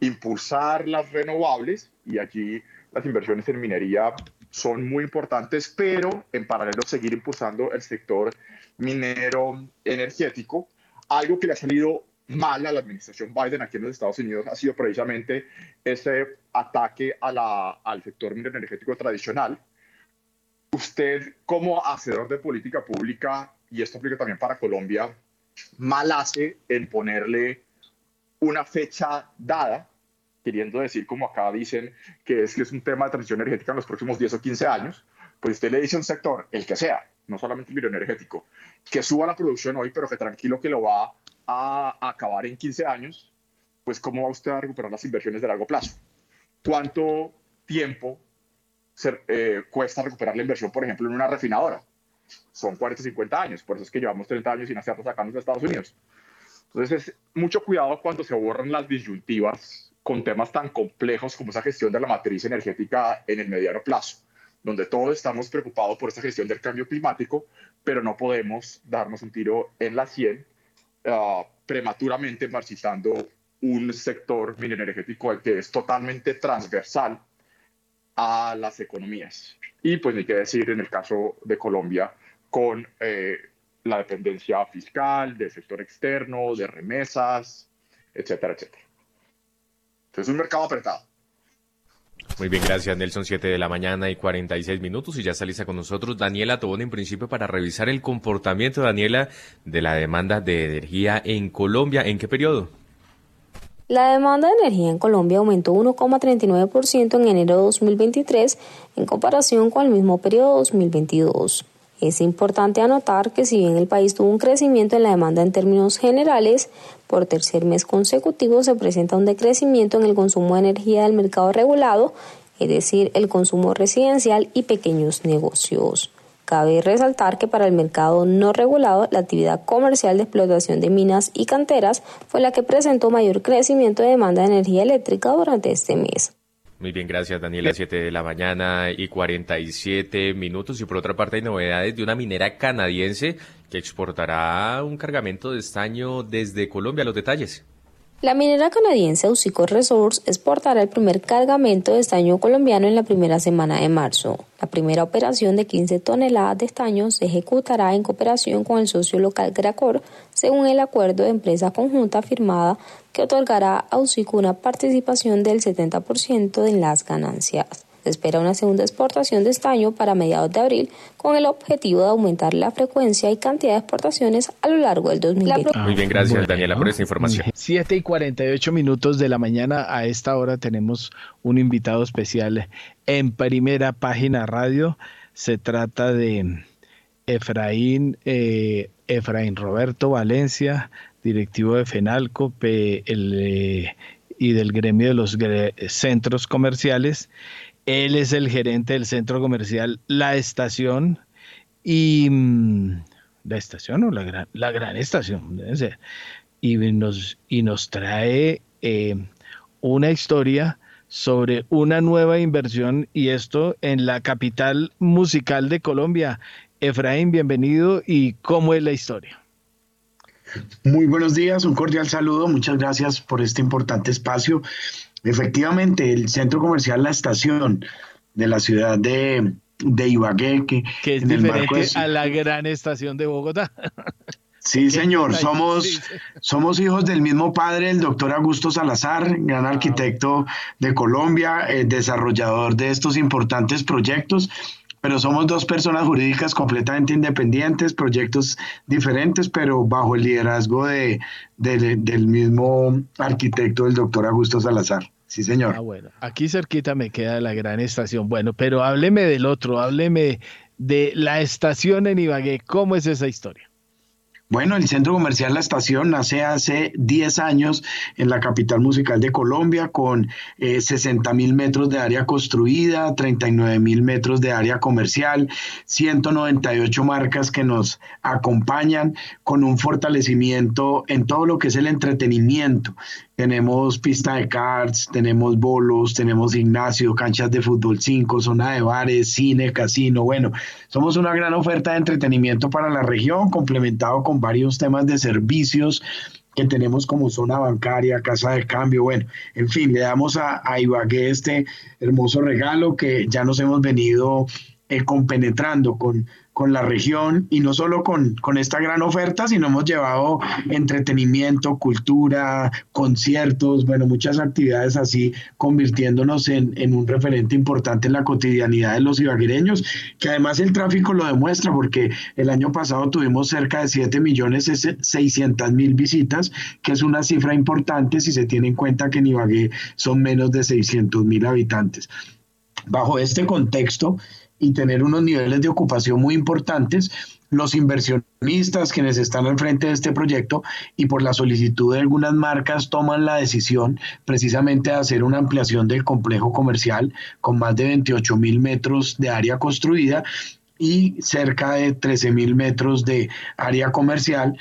impulsar las renovables y allí las inversiones en minería son muy importantes, pero en paralelo seguir impulsando el sector minero energético. Algo que le ha salido mal a la administración Biden aquí en los Estados Unidos ha sido precisamente ese ataque a al sector minero energético tradicional. Usted como hacedor de política pública, y esto aplica también para Colombia, mal hace en ponerle una fecha dada queriendo decir, como acá dicen, que es que es un tema de transición energética en los próximos 10 o 15 años, pues usted le dice a un sector, el que sea, no solamente el energético, que suba la producción hoy, pero que tranquilo que lo va a, acabar en 15 años, pues ¿cómo va usted a recuperar las inversiones de largo plazo? ¿Cuánto tiempo eh, cuesta recuperar la inversión, por ejemplo, en una refinadora? Son 40, 50 años, por eso es que llevamos 30 años sin hacerlo sacando de Estados Unidos. Entonces, es mucho cuidado cuando se borran las disyuntivas con temas tan complejos como esa gestión de la matriz energética en el mediano plazo, donde todos estamos preocupados por esa gestión del cambio climático, pero no podemos darnos un tiro en la sien uh, prematuramente marchitando un sector mineroenergético que es totalmente transversal a las economías. Y pues hay que decir en el caso de Colombia con eh, la dependencia fiscal, del sector externo, de remesas, etcétera, etcétera. Entonces es un mercado apretado. Muy bien, gracias Nelson, 7 de la mañana y 46 minutos y ya está lista con nosotros Daniela Tobón en principio para revisar el comportamiento, Daniela, de la demanda de energía en Colombia. ¿En qué periodo? La demanda de energía en Colombia aumentó 1,39% en enero de 2023 en comparación con el mismo periodo 2022. Es importante anotar que si bien el país tuvo un crecimiento en la demanda en términos generales, por tercer mes consecutivo se presenta un decrecimiento en el consumo de energía del mercado regulado, es decir, el consumo residencial y pequeños negocios. Cabe resaltar que para el mercado no regulado, la actividad comercial de explotación de minas y canteras fue la que presentó mayor crecimiento de demanda de energía eléctrica durante este mes. Muy bien, gracias Daniela. 7 de la mañana y 47 minutos. Y por otra parte hay novedades de una minera canadiense que exportará un cargamento de estaño desde Colombia. Los detalles. La minera canadiense Ausico Resource exportará el primer cargamento de estaño colombiano en la primera semana de marzo. La primera operación de 15 toneladas de estaño se ejecutará en cooperación con el socio local Gracor, según el acuerdo de empresa conjunta firmada que otorgará a Ausico una participación del 70% en las ganancias. Se espera una segunda exportación de estaño para mediados de abril con el objetivo de aumentar la frecuencia y cantidad de exportaciones a lo largo del 2020. Muy bien, gracias Daniela por esta información. 7 y 48 minutos de la mañana. A esta hora tenemos un invitado especial en primera página radio. Se trata de Efraín, eh, Efraín Roberto Valencia, directivo de FENALCO eh, y del gremio de los centros comerciales. Él es el gerente del centro comercial La Estación y mm, la estación o la gran, estación, debe ser. Y nos, y nos trae eh, una historia sobre una nueva inversión y esto en la capital musical de Colombia. Efraín, bienvenido y cómo es la historia. Muy buenos días, un cordial saludo, muchas gracias por este importante espacio. Efectivamente, el centro comercial La Estación de la ciudad de, Ibagué, que, es diferente a la gran estación de Bogotá. [LAUGHS] Sí, señor, somos, somos hijos del mismo padre, el doctor Augusto Salazar, gran arquitecto de Colombia, eh, desarrollador de estos importantes proyectos pero somos dos personas jurídicas completamente independientes, proyectos diferentes, pero bajo el liderazgo de, del mismo arquitecto, el doctor Augusto Salazar. Sí, señor. Ah, bueno, aquí cerquita me queda la gran estación. Bueno, pero hábleme del otro, hábleme de la estación en Ibagué. ¿Cómo es esa historia? Bueno, el Centro Comercial La Estación nace hace 10 años en la capital musical de Colombia con 60 eh, mil metros de área construida, 39 mil metros de área comercial, 198 marcas que nos acompañan con un fortalecimiento en todo lo que es el entretenimiento tenemos pista de karts, tenemos bolos, tenemos gimnasio, canchas de fútbol 5, zona de bares, cine, casino. Bueno, somos una gran oferta de entretenimiento para la región, complementado con varios temas de servicios que tenemos como zona bancaria, casa de cambio, bueno, en fin, le damos a, a Ibagué este hermoso regalo que ya nos hemos venido eh, compenetrando con con la región y no solo con, con esta gran oferta, sino hemos llevado entretenimiento, cultura, conciertos, bueno, muchas actividades así, convirtiéndonos en, en un referente importante en la cotidianidad de los ibaguereños, que además el tráfico lo demuestra, porque el año pasado tuvimos cerca de 7 millones 600 mil visitas, que es una cifra importante si se tiene en cuenta que en Ibagué son menos de 600 mil habitantes. Bajo este contexto, y tener unos niveles de ocupación muy importantes, los inversionistas quienes están al frente de este proyecto y por la solicitud de algunas marcas toman la decisión precisamente de hacer una ampliación del complejo comercial con más de 28 mil metros de área construida y cerca de 13 mil metros de área comercial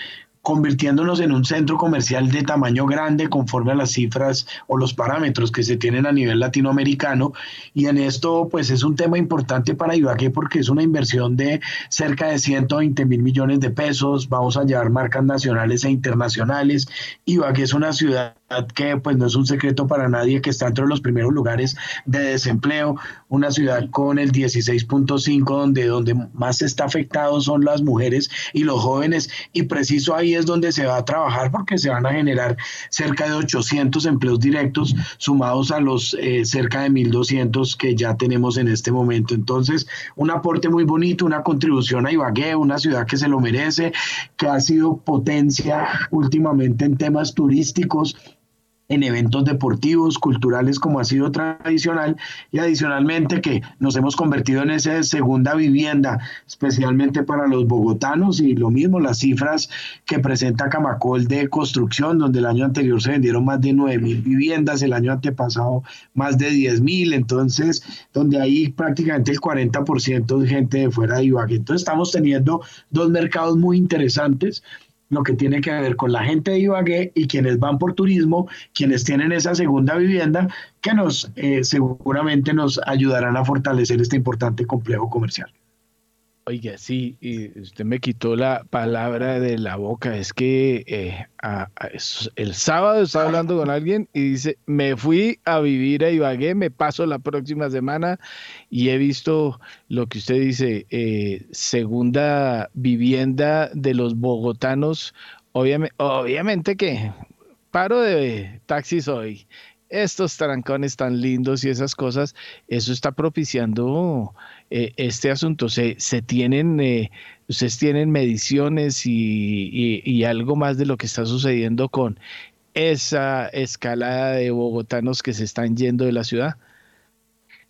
convirtiéndonos en un centro comercial de tamaño grande conforme a las cifras o los parámetros que se tienen a nivel latinoamericano. Y en esto, pues es un tema importante para Ibagué porque es una inversión de cerca de 120 mil millones de pesos. Vamos a llevar marcas nacionales e internacionales. Ibagué es una ciudad que pues no es un secreto para nadie que está entre los primeros lugares de desempleo, una ciudad con el 16.5 donde donde más está afectado son las mujeres y los jóvenes y preciso ahí es donde se va a trabajar porque se van a generar cerca de 800 empleos directos sumados a los eh, cerca de 1200 que ya tenemos en este momento. Entonces, un aporte muy bonito, una contribución a Ibagué, una ciudad que se lo merece, que ha sido potencia últimamente en temas turísticos en eventos deportivos, culturales como ha sido tradicional y adicionalmente que nos hemos convertido en esa segunda vivienda, especialmente para los bogotanos y lo mismo las cifras que presenta Camacol de construcción, donde el año anterior se vendieron más de 9 mil viviendas, el año antepasado más de 10 mil, entonces donde hay prácticamente el 40% de gente de fuera de Ibagué. Entonces estamos teniendo dos mercados muy interesantes lo que tiene que ver con la gente de Ibagué y quienes van por turismo, quienes tienen esa segunda vivienda, que nos eh, seguramente nos ayudarán a fortalecer este importante complejo comercial. Oiga, sí, usted me quitó la palabra de la boca. Es que eh, el sábado estaba hablando con alguien y dice, me fui a vivir a Ibagué, me paso la próxima semana y he visto lo que usted dice, eh, segunda vivienda de los bogotanos. Obviamente que paro de taxis hoy estos trancones tan lindos y esas cosas, eso está propiciando eh, este asunto. Se, se tienen, eh, ustedes tienen mediciones y, y, algo más de lo que está sucediendo con esa escalada de bogotanos que se están yendo de la ciudad.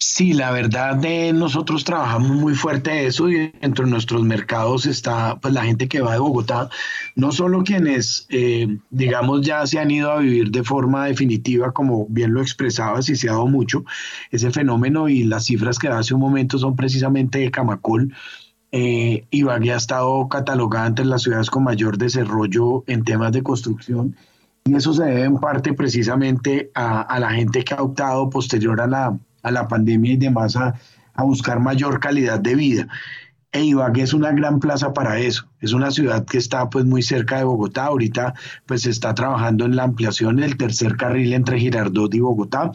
Sí, la verdad de nosotros trabajamos muy fuerte eso y dentro de nuestros mercados está pues la gente que va de Bogotá, no solo quienes eh, digamos ya se han ido a vivir de forma definitiva, como bien lo expresaba, si se ha dado mucho ese fenómeno y las cifras que hace un momento son precisamente de Camacol. Eh, Ibagué ha estado catalogada entre las ciudades con mayor desarrollo en temas de construcción y eso se debe en parte precisamente a la gente que ha optado posterior a la a la pandemia y demás a, a buscar mayor calidad de vida. E Ibagué es una gran plaza para eso. Es una ciudad que está pues muy cerca de Bogotá. Ahorita pues se está trabajando en la ampliación del tercer carril entre Girardot y Bogotá.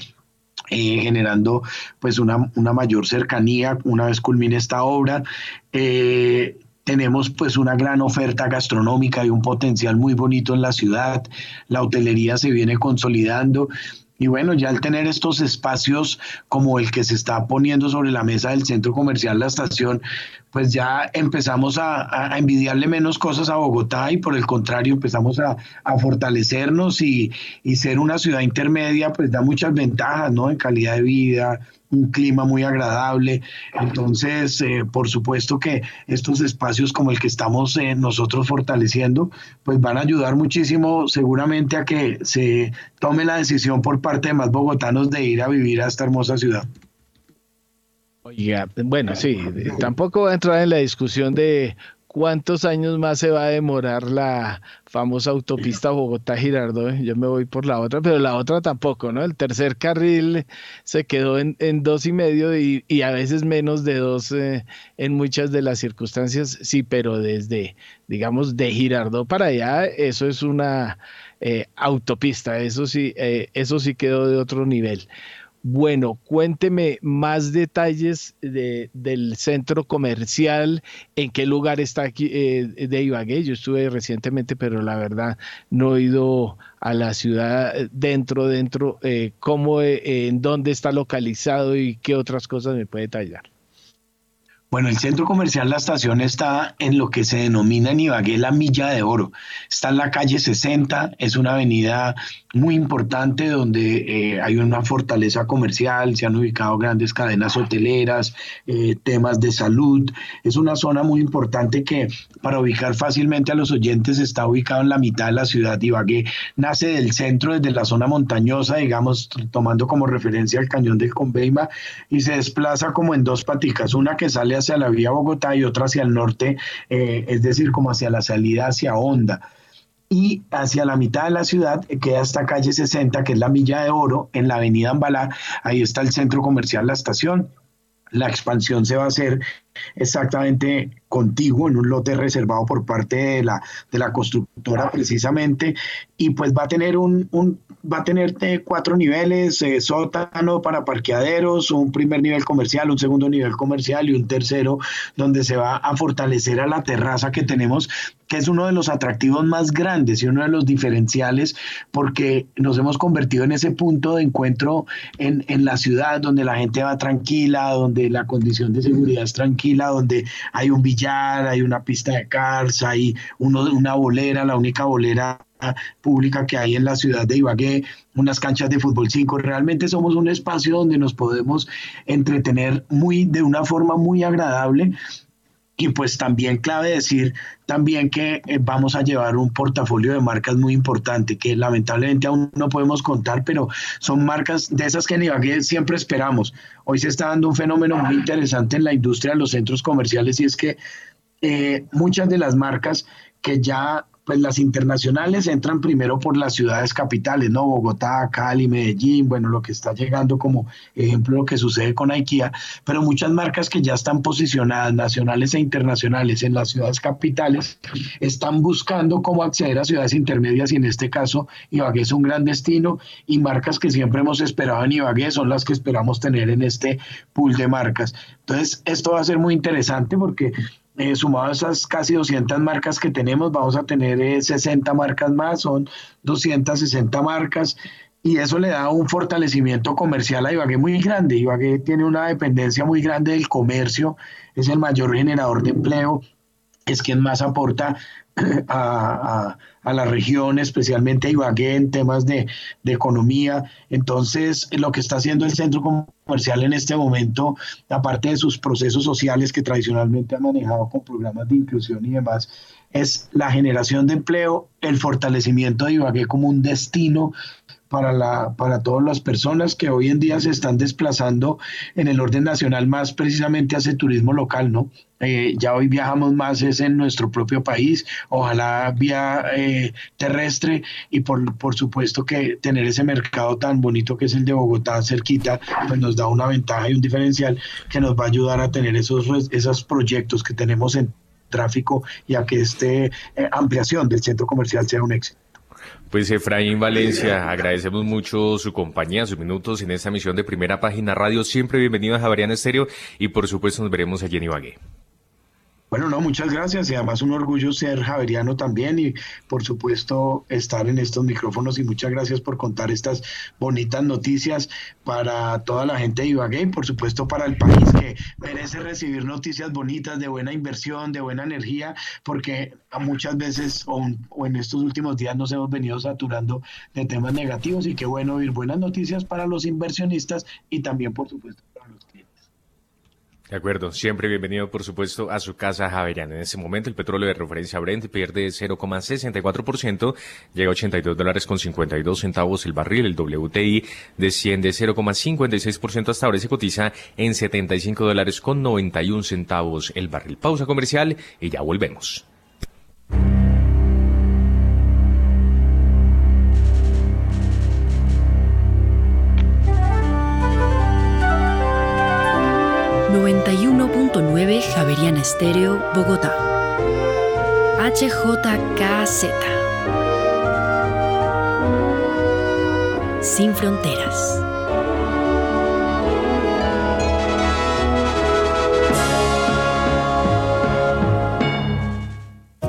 Eh, generando pues una, una, mayor cercanía una vez culmine esta obra. Eh, tenemos pues una gran oferta gastronómica y un potencial muy bonito en la ciudad. La hotelería se viene consolidando y bueno, ya al tener estos espacios como el que se está poniendo sobre la mesa del centro comercial La Estación, pues ya empezamos a, envidiarle menos cosas a Bogotá y por el contrario empezamos a, fortalecernos y, ser una ciudad intermedia, pues da muchas ventajas, ¿no? En calidad de vida, un clima muy agradable. Entonces, eh, por supuesto que estos espacios como el que estamos eh, nosotros fortaleciendo, pues van a ayudar muchísimo seguramente a que se tome la decisión por parte de más bogotanos de ir a vivir a esta hermosa ciudad. Oiga, bueno, sí, tampoco va a entrar en la discusión de ¿Cuántos años más se va a demorar la famosa autopista Bogotá-Girardot? Yo me voy por la otra, pero la otra tampoco, ¿no? El tercer carril se quedó en, dos y medio y, a veces menos de dos eh, en muchas de las circunstancias, sí, pero desde, digamos, de Girardot para allá, eso es una eh, autopista, eso sí, eh, eso sí quedó de otro nivel. Bueno, cuénteme más detalles del centro comercial, en qué lugar está aquí eh, de Ibagué. Yo estuve recientemente, pero la verdad no he ido a la ciudad eh, dentro, dentro, eh, cómo, en dónde está localizado y qué otras cosas me puede detallar. Bueno, el centro comercial La Estación está en lo que se denomina en Ibagué la Milla de Oro. Está en la calle 60, es una avenida muy importante donde eh, hay una fortaleza comercial, se han ubicado grandes cadenas hoteleras, eh, temas de salud. Es una zona muy importante que para ubicar fácilmente a los oyentes está ubicado en la mitad de la ciudad. Ibagué nace del centro, desde la zona montañosa, digamos, tomando como referencia el cañón del Conveima, y se desplaza como en dos paticas, una que sale hacia la vía Bogotá y otra hacia el norte, eh, es decir, como hacia la salida hacia Honda. Y hacia la mitad de la ciudad queda esta calle 60, que es la Milla de Oro, en la avenida Ambalá, ahí está el centro comercial La Estación. La expansión se va a hacer exactamente contigo en un lote reservado por parte de la, de la constructora precisamente y pues va a tener un va a tener cuatro niveles, eh, sótano para parqueaderos, un primer nivel comercial, un segundo nivel comercial y un tercero donde se va a fortalecer a la terraza que tenemos, que es uno de los atractivos más grandes y uno de los diferenciales porque nos hemos convertido en ese punto de encuentro en, en la ciudad donde la gente va tranquila, donde la condición de seguridad es tranquila, donde hay un billar, hay una pista de cars, hay uno, una bolera, la única bolera pública que hay en la ciudad de Ibagué, unas canchas de fútbol 5. Realmente somos un espacio donde nos podemos entretener muy de una forma muy agradable. Y pues también clave decir también que eh, vamos a llevar un portafolio de marcas muy importante que lamentablemente aún no podemos contar, pero son marcas de esas que en Ibagué siempre esperamos. Hoy se está dando un fenómeno muy interesante en la industria de los centros comerciales y es que eh, muchas de las marcas que ya pues las internacionales entran primero por las ciudades capitales, ¿no? Bogotá, Cali, Medellín, bueno, lo que está llegando como ejemplo lo que sucede con IKEA, pero muchas marcas que ya están posicionadas nacionales e internacionales en las ciudades capitales están buscando cómo acceder a ciudades intermedias y en este caso Ibagué es un gran destino y marcas que siempre hemos esperado en Ibagué son las que esperamos tener en este pool de marcas. Entonces, esto va a ser muy interesante porque eh, sumado a esas casi 200 marcas que tenemos, vamos a tener 60 eh, marcas más, son 260 marcas y eso le da un fortalecimiento comercial a Ibagué muy grande. Ibagué tiene una dependencia muy grande del comercio, es el mayor generador de empleo, es quien más aporta [CLEARS THROAT] a, la región, especialmente a Ibagué en temas de, de, economía. Entonces, lo que está haciendo el centro comercial en este momento, aparte de sus procesos sociales que tradicionalmente ha manejado con programas de inclusión y demás, es la generación de empleo, el fortalecimiento de Ibagué como un destino para, la, para todas las personas que hoy en día se están desplazando en el orden nacional más precisamente hacia turismo local, ¿no? Eh, ya hoy viajamos más es en nuestro propio país, ojalá vía eh, terrestre y por, por supuesto que tener ese mercado tan bonito que es el de Bogotá cerquita, pues nos da una ventaja y un diferencial que nos va a ayudar a tener esos, esos proyectos que tenemos en tráfico y a que esta eh, ampliación del centro comercial sea un éxito. Pues Efraín Valencia, agradecemos mucho su compañía, sus minutos en esta misión de primera página radio. Siempre bienvenido a Javariano Estéreo y por supuesto nos veremos allí en Ibagué. Bueno, no, muchas gracias y además un orgullo ser javeriano también y por supuesto estar en estos micrófonos y muchas gracias por contar estas bonitas noticias para toda la gente de Ibagué y por supuesto para el país que merece recibir noticias bonitas de buena inversión, de buena energía, porque muchas veces o, en estos últimos días nos hemos venido saturando de temas negativos y qué bueno oír buenas noticias para los inversionistas y también por supuesto de acuerdo, siempre bienvenido por supuesto a su casa Javeriana. En ese momento el petróleo de referencia Brent pierde 0,64%, llega a 82 dólares con 52 centavos el barril, el WTI desciende 0,56% hasta ahora se cotiza en 75 dólares con 91 centavos el barril. Pausa comercial y ya volvemos. 91.9 Javeriana Estéreo, Bogotá. HJKZ. Sin fronteras.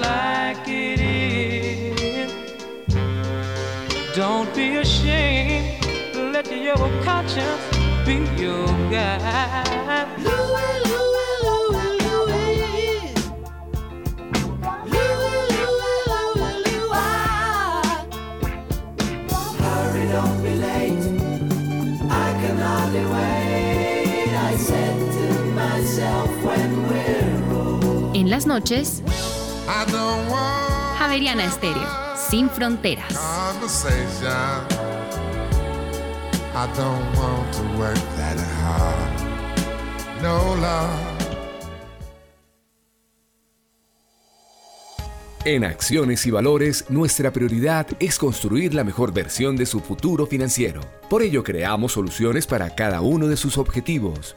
Like it is. Don't be ashamed. Let your conscience be your guide. Louis, Louis, Louis, Louis. Louis, Louis, Louis, Hurry, don't be late. I can hardly wait. I said to myself when we En las noches, Javeriana Estéreo, sin fronteras. En Acciones y Valores, nuestra prioridad es construir la mejor versión de su futuro financiero. Por ello, creamos soluciones para cada uno de sus objetivos.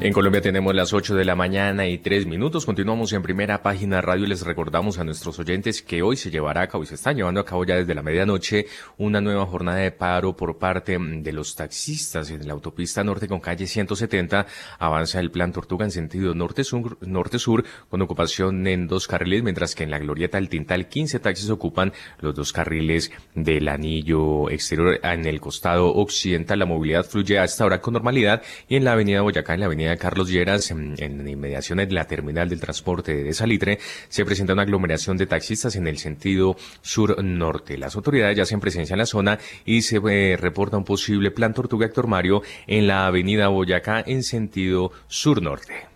En Colombia tenemos las 8 de la mañana y 3 minutos. Continuamos en primera página radio y les recordamos a nuestros oyentes que hoy se llevará a cabo y se están llevando a cabo ya desde la medianoche una nueva jornada de paro por parte de los taxistas en la autopista norte con calle 170. Avanza el plan Tortuga en sentido norte-sur norte -sur, con ocupación en dos carriles, mientras que en la glorieta del Tintal 15 taxis ocupan los dos carriles del anillo exterior. En el costado occidental la movilidad fluye hasta ahora con normalidad y en la avenida Boyacá, en la avenida Carlos Lleras, en, inmediaciones de la terminal del transporte de Salitre, se presenta una aglomeración de taxistas en el sentido sur-norte. Las autoridades ya hacen presencia en la zona y se eh, reporta un posible plan Tortuga Héctor Mario en la avenida Boyacá en sentido sur-norte.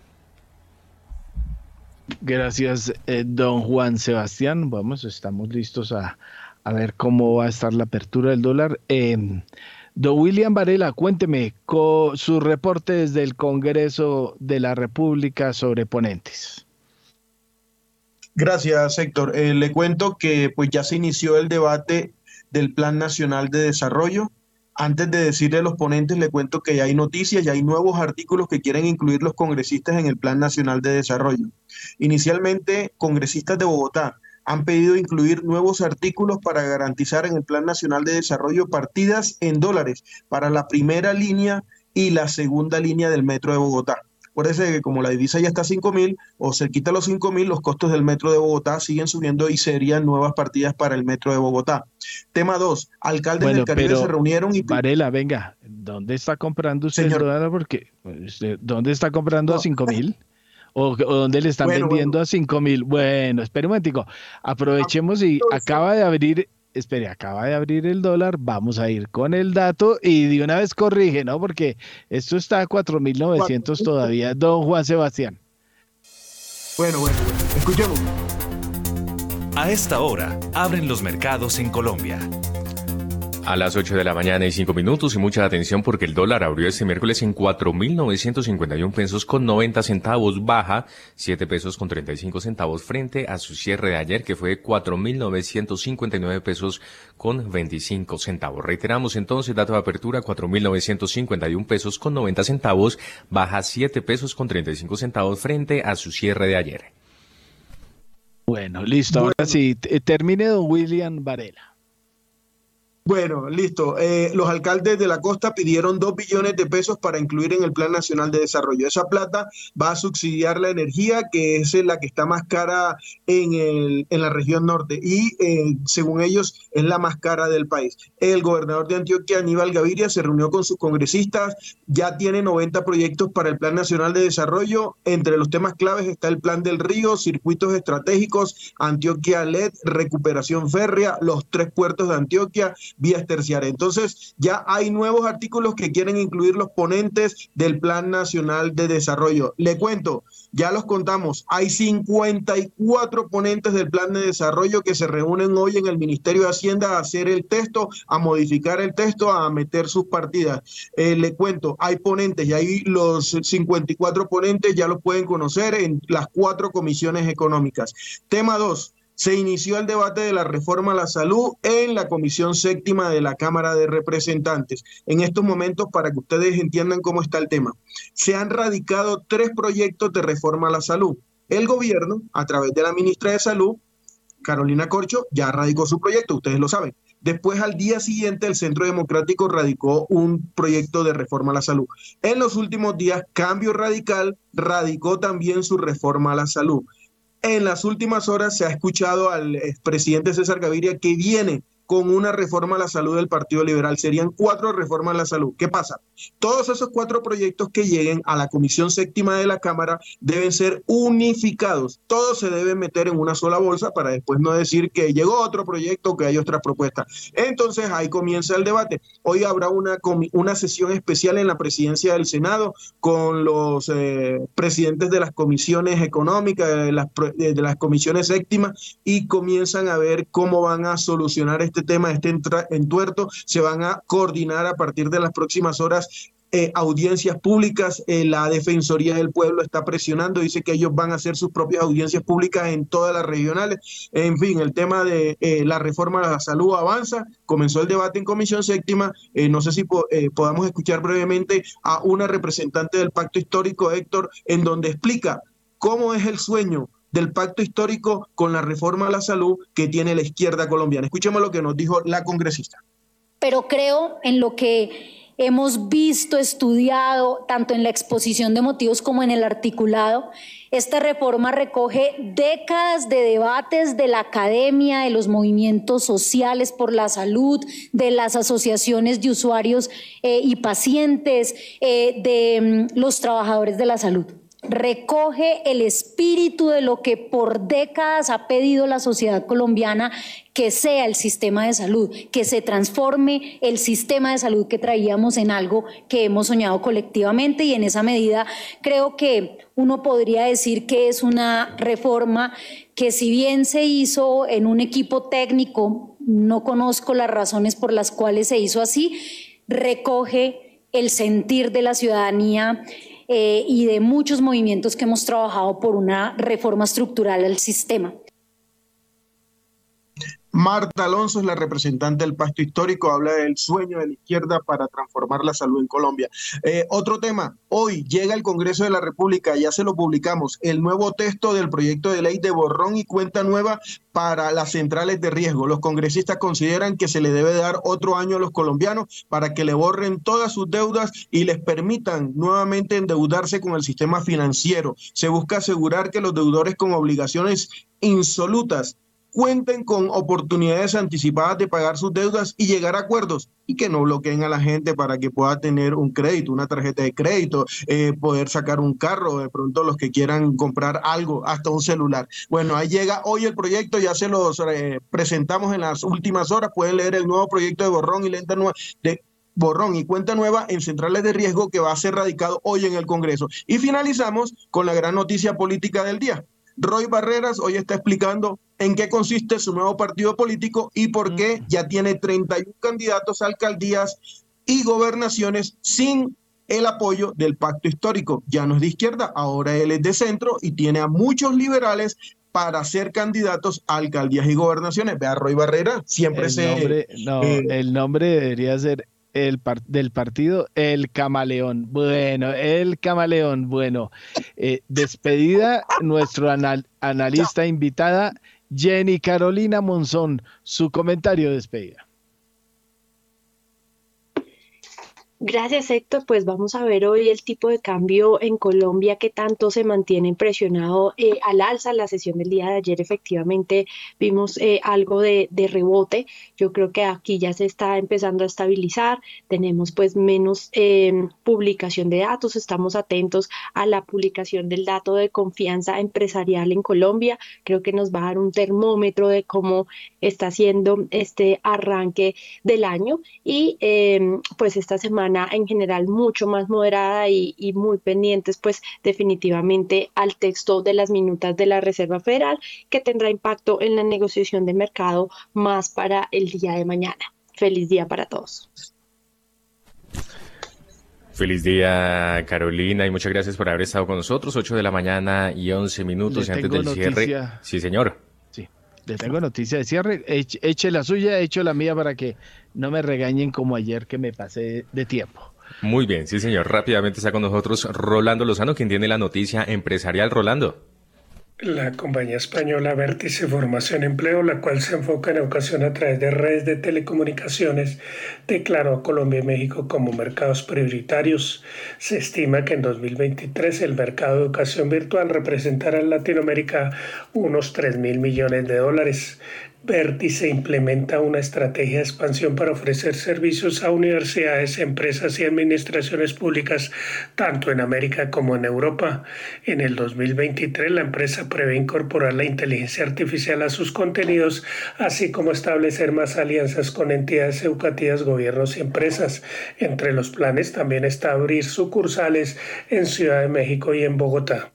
Gracias, eh, don Juan Sebastián. Vamos, estamos listos a, a, ver cómo va a estar la apertura del dólar. Eh, Don William Varela, cuénteme con su reporte desde el Congreso de la República sobre ponentes. Gracias, Héctor. Eh, le cuento que pues ya se inició el debate del Plan Nacional de Desarrollo. Antes de decirle a los ponentes, le cuento que ya hay noticias, ya hay nuevos artículos que quieren incluir los congresistas en el Plan Nacional de Desarrollo. Inicialmente, congresistas de Bogotá han pedido incluir nuevos artículos para garantizar en el Plan Nacional de Desarrollo partidas en dólares para la primera línea y la segunda línea del metro de Bogotá. Acuérdense que como la divisa ya está a 5 mil o se quita los 5 mil, los costos del metro de Bogotá siguen subiendo y serían nuevas partidas para el metro de Bogotá. Tema 2. Alcaldes bueno, del Caribe pero, se reunieron y... Varela, venga, ¿dónde está comprando usted Señor. el dólar? Porque, este, ¿Dónde está comprando a 5 mil? [LAUGHS] ¿O, o dónde le están Bueno, vendiendo a 5 mil? Bueno, espere un momentico. Aprovechemos y acaba de abrir, espere, acaba de abrir el dólar. Vamos a ir con el dato y de una vez corrige, ¿no? Porque esto está a 4.900 todavía. Don Juan Sebastián. Bueno, bueno, bueno. Escuchemos. A esta hora, abren los mercados en Colombia. A las 8 de la mañana y 5 minutos y mucha atención porque el dólar abrió este miércoles en 4.951 pesos con 90 centavos, baja 7 pesos con 35 centavos frente a su cierre de ayer que fue de 4.959 pesos con 25 centavos. Reiteramos entonces, dato de apertura 4.951 pesos con 90 centavos, baja 7 pesos con 35 centavos frente a su cierre de ayer. Bueno, listo. Ahora sí, termine don William Varela. Bueno, listo. Eh, los alcaldes de la costa pidieron dos billones de pesos para incluir en el Plan Nacional de Desarrollo. Esa plata va a subsidiar la energía, que es la que está más cara en, el, en la región norte y eh, según ellos es la más cara del país. El gobernador de Antioquia, Aníbal Gaviria, se reunió con sus congresistas, ya tiene 90 proyectos para el Plan Nacional de Desarrollo. Entre los temas claves está el Plan del Río, circuitos estratégicos, Antioquia LED, recuperación férrea, los tres puertos de Antioquia, vías terciarias. Entonces, ya hay nuevos artículos que quieren incluir los ponentes del Plan Nacional de Desarrollo. Le cuento, ya los contamos, hay 54 ponentes del Plan de Desarrollo que se reúnen hoy en el Ministerio de Hacienda a hacer el texto, a modificar el texto, a meter sus partidas. Eh, le cuento, hay ponentes y ahí los 54 ponentes ya los pueden conocer en las cuatro comisiones económicas. Tema 2. Se inició el debate de la reforma a la salud en la Comisión Séptima de la Cámara de Representantes. En estos momentos, para que ustedes entiendan cómo está el tema, se han radicado tres proyectos de reforma a la salud. El gobierno, a través de la ministra de Salud, Carolina Corcho, ya radicó su proyecto, ustedes lo saben. Después, al día siguiente, el Centro Democrático radicó un proyecto de reforma a la salud. En los últimos días, Cambio Radical radicó también su reforma a la salud. En las últimas horas se ha escuchado al presidente César Gaviria que viene con una reforma a la salud del Partido Liberal. Serían cuatro reformas a la salud. ¿Qué pasa? Todos esos cuatro proyectos que lleguen a la Comisión Séptima de la Cámara deben ser unificados. Todos se deben meter en una sola bolsa para después no decir que llegó otro proyecto o que hay otras propuestas. Entonces ahí comienza el debate. Hoy habrá una, una sesión especial en la presidencia del Senado con los eh, presidentes de las comisiones económicas, de las, de las comisiones séptimas y comienzan a ver cómo van a solucionar este tema, este entuerto, se van a coordinar a partir de las próximas horas eh, audiencias públicas. Eh, la Defensoría del Pueblo está presionando, dice que ellos van a hacer sus propias audiencias públicas en todas las regionales. En fin, el tema de eh, la reforma a la salud avanza. Comenzó el debate en Comisión Séptima. no sé si podamos escuchar brevemente a una representante del Pacto Histórico, Héctor, en donde explica cómo es el sueño del pacto histórico con la reforma a la salud que tiene la izquierda colombiana. Escuchemos lo que nos dijo la congresista. Pero creo en lo que hemos visto, estudiado, tanto en la exposición de motivos como en el articulado. Esta reforma recoge décadas de debates de la academia, de los movimientos sociales por la salud, de las asociaciones de usuarios eh, y pacientes, eh, de mm, los trabajadores de la salud recoge el espíritu de lo que por décadas ha pedido la sociedad colombiana que sea el sistema de salud, que se transforme el sistema de salud que traíamos en algo que hemos soñado colectivamente. Y en esa medida creo que uno podría decir que es una reforma que si bien se hizo en un equipo técnico, no conozco las razones por las cuales se hizo así, recoge el sentir de la ciudadanía, eh, y de muchos movimientos que hemos trabajado por una reforma estructural al sistema. Marta Alonso es la representante del Pacto Histórico, habla del sueño de la izquierda para transformar la salud en Colombia. Eh, otro tema, hoy llega el Congreso de la República, ya se lo publicamos, el nuevo texto del proyecto de ley de borrón y cuenta nueva para las centrales de riesgo. Los congresistas consideran que se le debe dar otro año a los colombianos para que le borren todas sus deudas y les permitan nuevamente endeudarse con el sistema financiero. Se busca asegurar que los deudores con obligaciones insolutas cuenten con oportunidades anticipadas de pagar sus deudas y llegar a acuerdos y que no bloqueen a la gente para que pueda tener un crédito, una tarjeta de crédito, eh, poder sacar un carro, de pronto los que quieran comprar algo, hasta un celular. Bueno, ahí llega hoy el proyecto, ya se los eh, presentamos en las últimas horas, pueden leer el nuevo proyecto de borrón y lenta nueva de borrón y cuenta nueva en centrales de riesgo que va a ser radicado hoy en el Congreso. Y finalizamos con la gran noticia política del día. Roy Barreras hoy está explicando en qué consiste su nuevo partido político y por qué ya tiene 31 candidatos a alcaldías y gobernaciones sin el apoyo del pacto histórico. Ya no es de izquierda, ahora él es de centro y tiene a muchos liberales para ser candidatos a alcaldías y gobernaciones. Vea, Roy Barrera siempre se... no, eh, el nombre debería ser el del partido El Camaleón. Bueno, El Camaleón. Bueno, eh, despedida nuestro analista invitada Jenny Carolina Monzón. Su comentario de despedida. Gracias, Héctor. Pues vamos a ver hoy el tipo de cambio en Colombia que tanto se mantiene impresionado eh, al alza. La sesión del día de ayer efectivamente vimos eh, algo de, rebote. Yo creo que aquí ya se está empezando a estabilizar. Tenemos pues menos em, publicación de datos. Estamos atentos a la publicación del dato de confianza empresarial en Colombia. Creo que nos va a dar un termómetro de cómo está siendo este arranque del año. Y em, pues esta semana en general mucho más moderada y, muy pendientes pues definitivamente al texto de las minutas de la Reserva Federal que tendrá impacto en la negociación de mercado más para el día de mañana. Feliz día para todos. Feliz día, Carolina, y muchas gracias por haber estado con nosotros. 8 de la mañana y 11 minutos antes del cierre. Sí, señor. Le tengo noticia de cierre. Eche, la suya, echo la mía para que no me regañen como ayer que me pasé de tiempo. Muy bien, sí señor. Rápidamente está con nosotros Rolando Lozano, quien tiene la noticia empresarial. Rolando la compañía española Vértice Formación Empleo, la cual se enfoca en educación a través de redes de telecomunicaciones, declaró a Colombia y México como mercados prioritarios. Se estima que en 2023 el mercado de educación virtual representará en Latinoamérica unos 3 mil millones de dólares. Vértice implementa una estrategia de expansión para ofrecer servicios a universidades, empresas y administraciones públicas tanto en América como en Europa. En el 2023 la empresa prevé incorporar la inteligencia artificial a sus contenidos, así como establecer más alianzas con entidades educativas, gobiernos y empresas. Entre los planes también está abrir sucursales en Ciudad de México y en Bogotá.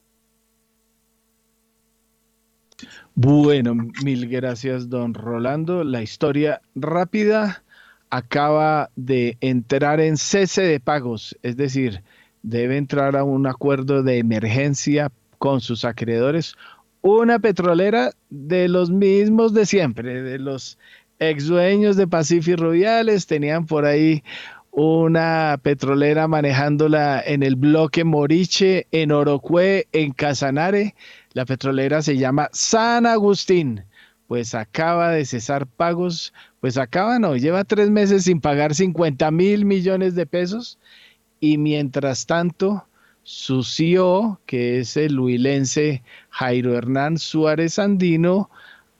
Bueno, mil gracias, don Rolando. La historia rápida acaba de entrar en cese de pagos, es decir, debe entrar a un acuerdo de emergencia con sus acreedores. Una petrolera de los mismos de siempre, de los ex dueños de Pacific Rubiales, tenían por ahí una petrolera manejándola en el bloque Moriche, en Orocue, en Casanare la petrolera se llama San Agustín, pues acaba de cesar pagos, pues acaba, no, lleva tres meses sin pagar 50 mil millones de pesos. Y mientras tanto su CEO, que es el huilense Jairo Hernán Suárez Andino,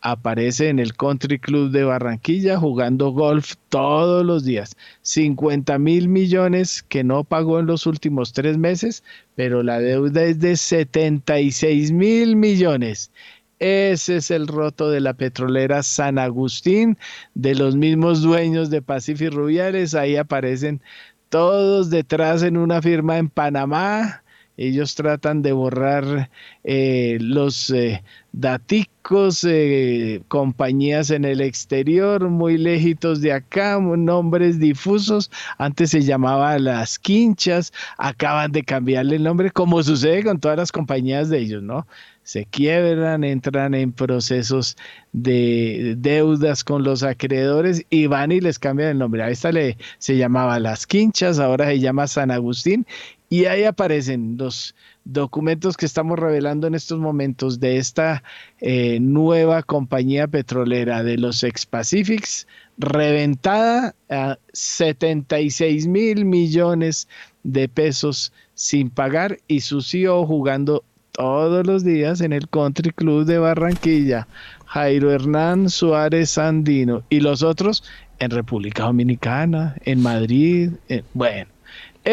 aparece en el Country Club de Barranquilla jugando golf todos los días. 50 mil millones que no pagó en los últimos tres meses, pero la deuda es de 76 mil millones. Ese es el roto de la petrolera San Agustín, de los mismos dueños de Pacific Rubiales. Ahí aparecen todos detrás en una firma en Panamá. Ellos tratan de borrar eh, los eh, daticos, eh, compañías en el exterior, muy lejitos de acá, nombres difusos. Antes se llamaba Las Quinchas, acaban de cambiarle el nombre, como sucede con todas las compañías de ellos, ¿no? Se quiebran, entran en procesos de deudas con los acreedores y van y les cambian el nombre. A esta le, se llamaba Las Quinchas, ahora se llama San Agustín y ahí aparecen los documentos que estamos revelando en estos momentos de esta eh, nueva compañía petrolera de los ex Pacifics, reventada a 76 mil millones de pesos sin pagar y su CEO jugando todos los días en el Country Club de Barranquilla, Jairo Hernán Suárez Andino. Y los otros en República Dominicana, en Madrid, bueno,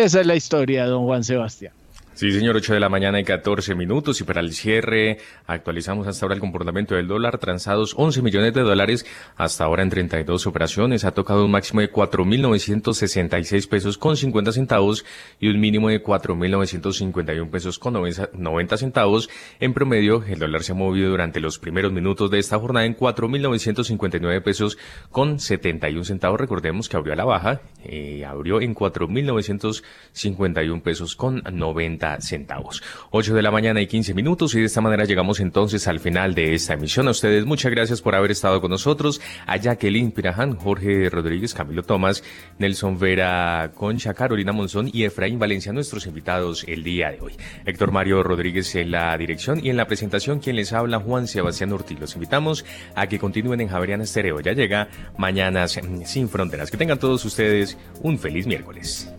esa es la historia don Juan Sebastián. Sí, señor, 8 de la mañana y 14 minutos. Y para el cierre, actualizamos hasta ahora el comportamiento del dólar. Transados 11 millones de dólares hasta ahora en 32 operaciones. Ha tocado un máximo de 4.966 pesos con 50 centavos y un mínimo de 4.951 pesos con 90 centavos. En promedio, el dólar se ha movido durante los primeros minutos de esta jornada en 4.959 pesos con 71 centavos. Recordemos que abrió a la baja, eh, abrió en 4.951 pesos con 90 centavos. 8 de la mañana y 15 minutos y de esta manera llegamos entonces al final de esta emisión. A ustedes muchas gracias por haber estado con nosotros. A Jacqueline Piraján, Jorge Rodríguez, Camilo Tomás, Nelson Vera Concha, Carolina Monzón y Efraín Valencia, nuestros invitados el día de hoy. Héctor Mario Rodríguez en la dirección y en la presentación quien les habla Juan Sebastián Ortiz. Los invitamos a que continúen en Javeriana Estereo. Ya llega Mañanas sin Fronteras. Que tengan todos ustedes un feliz miércoles.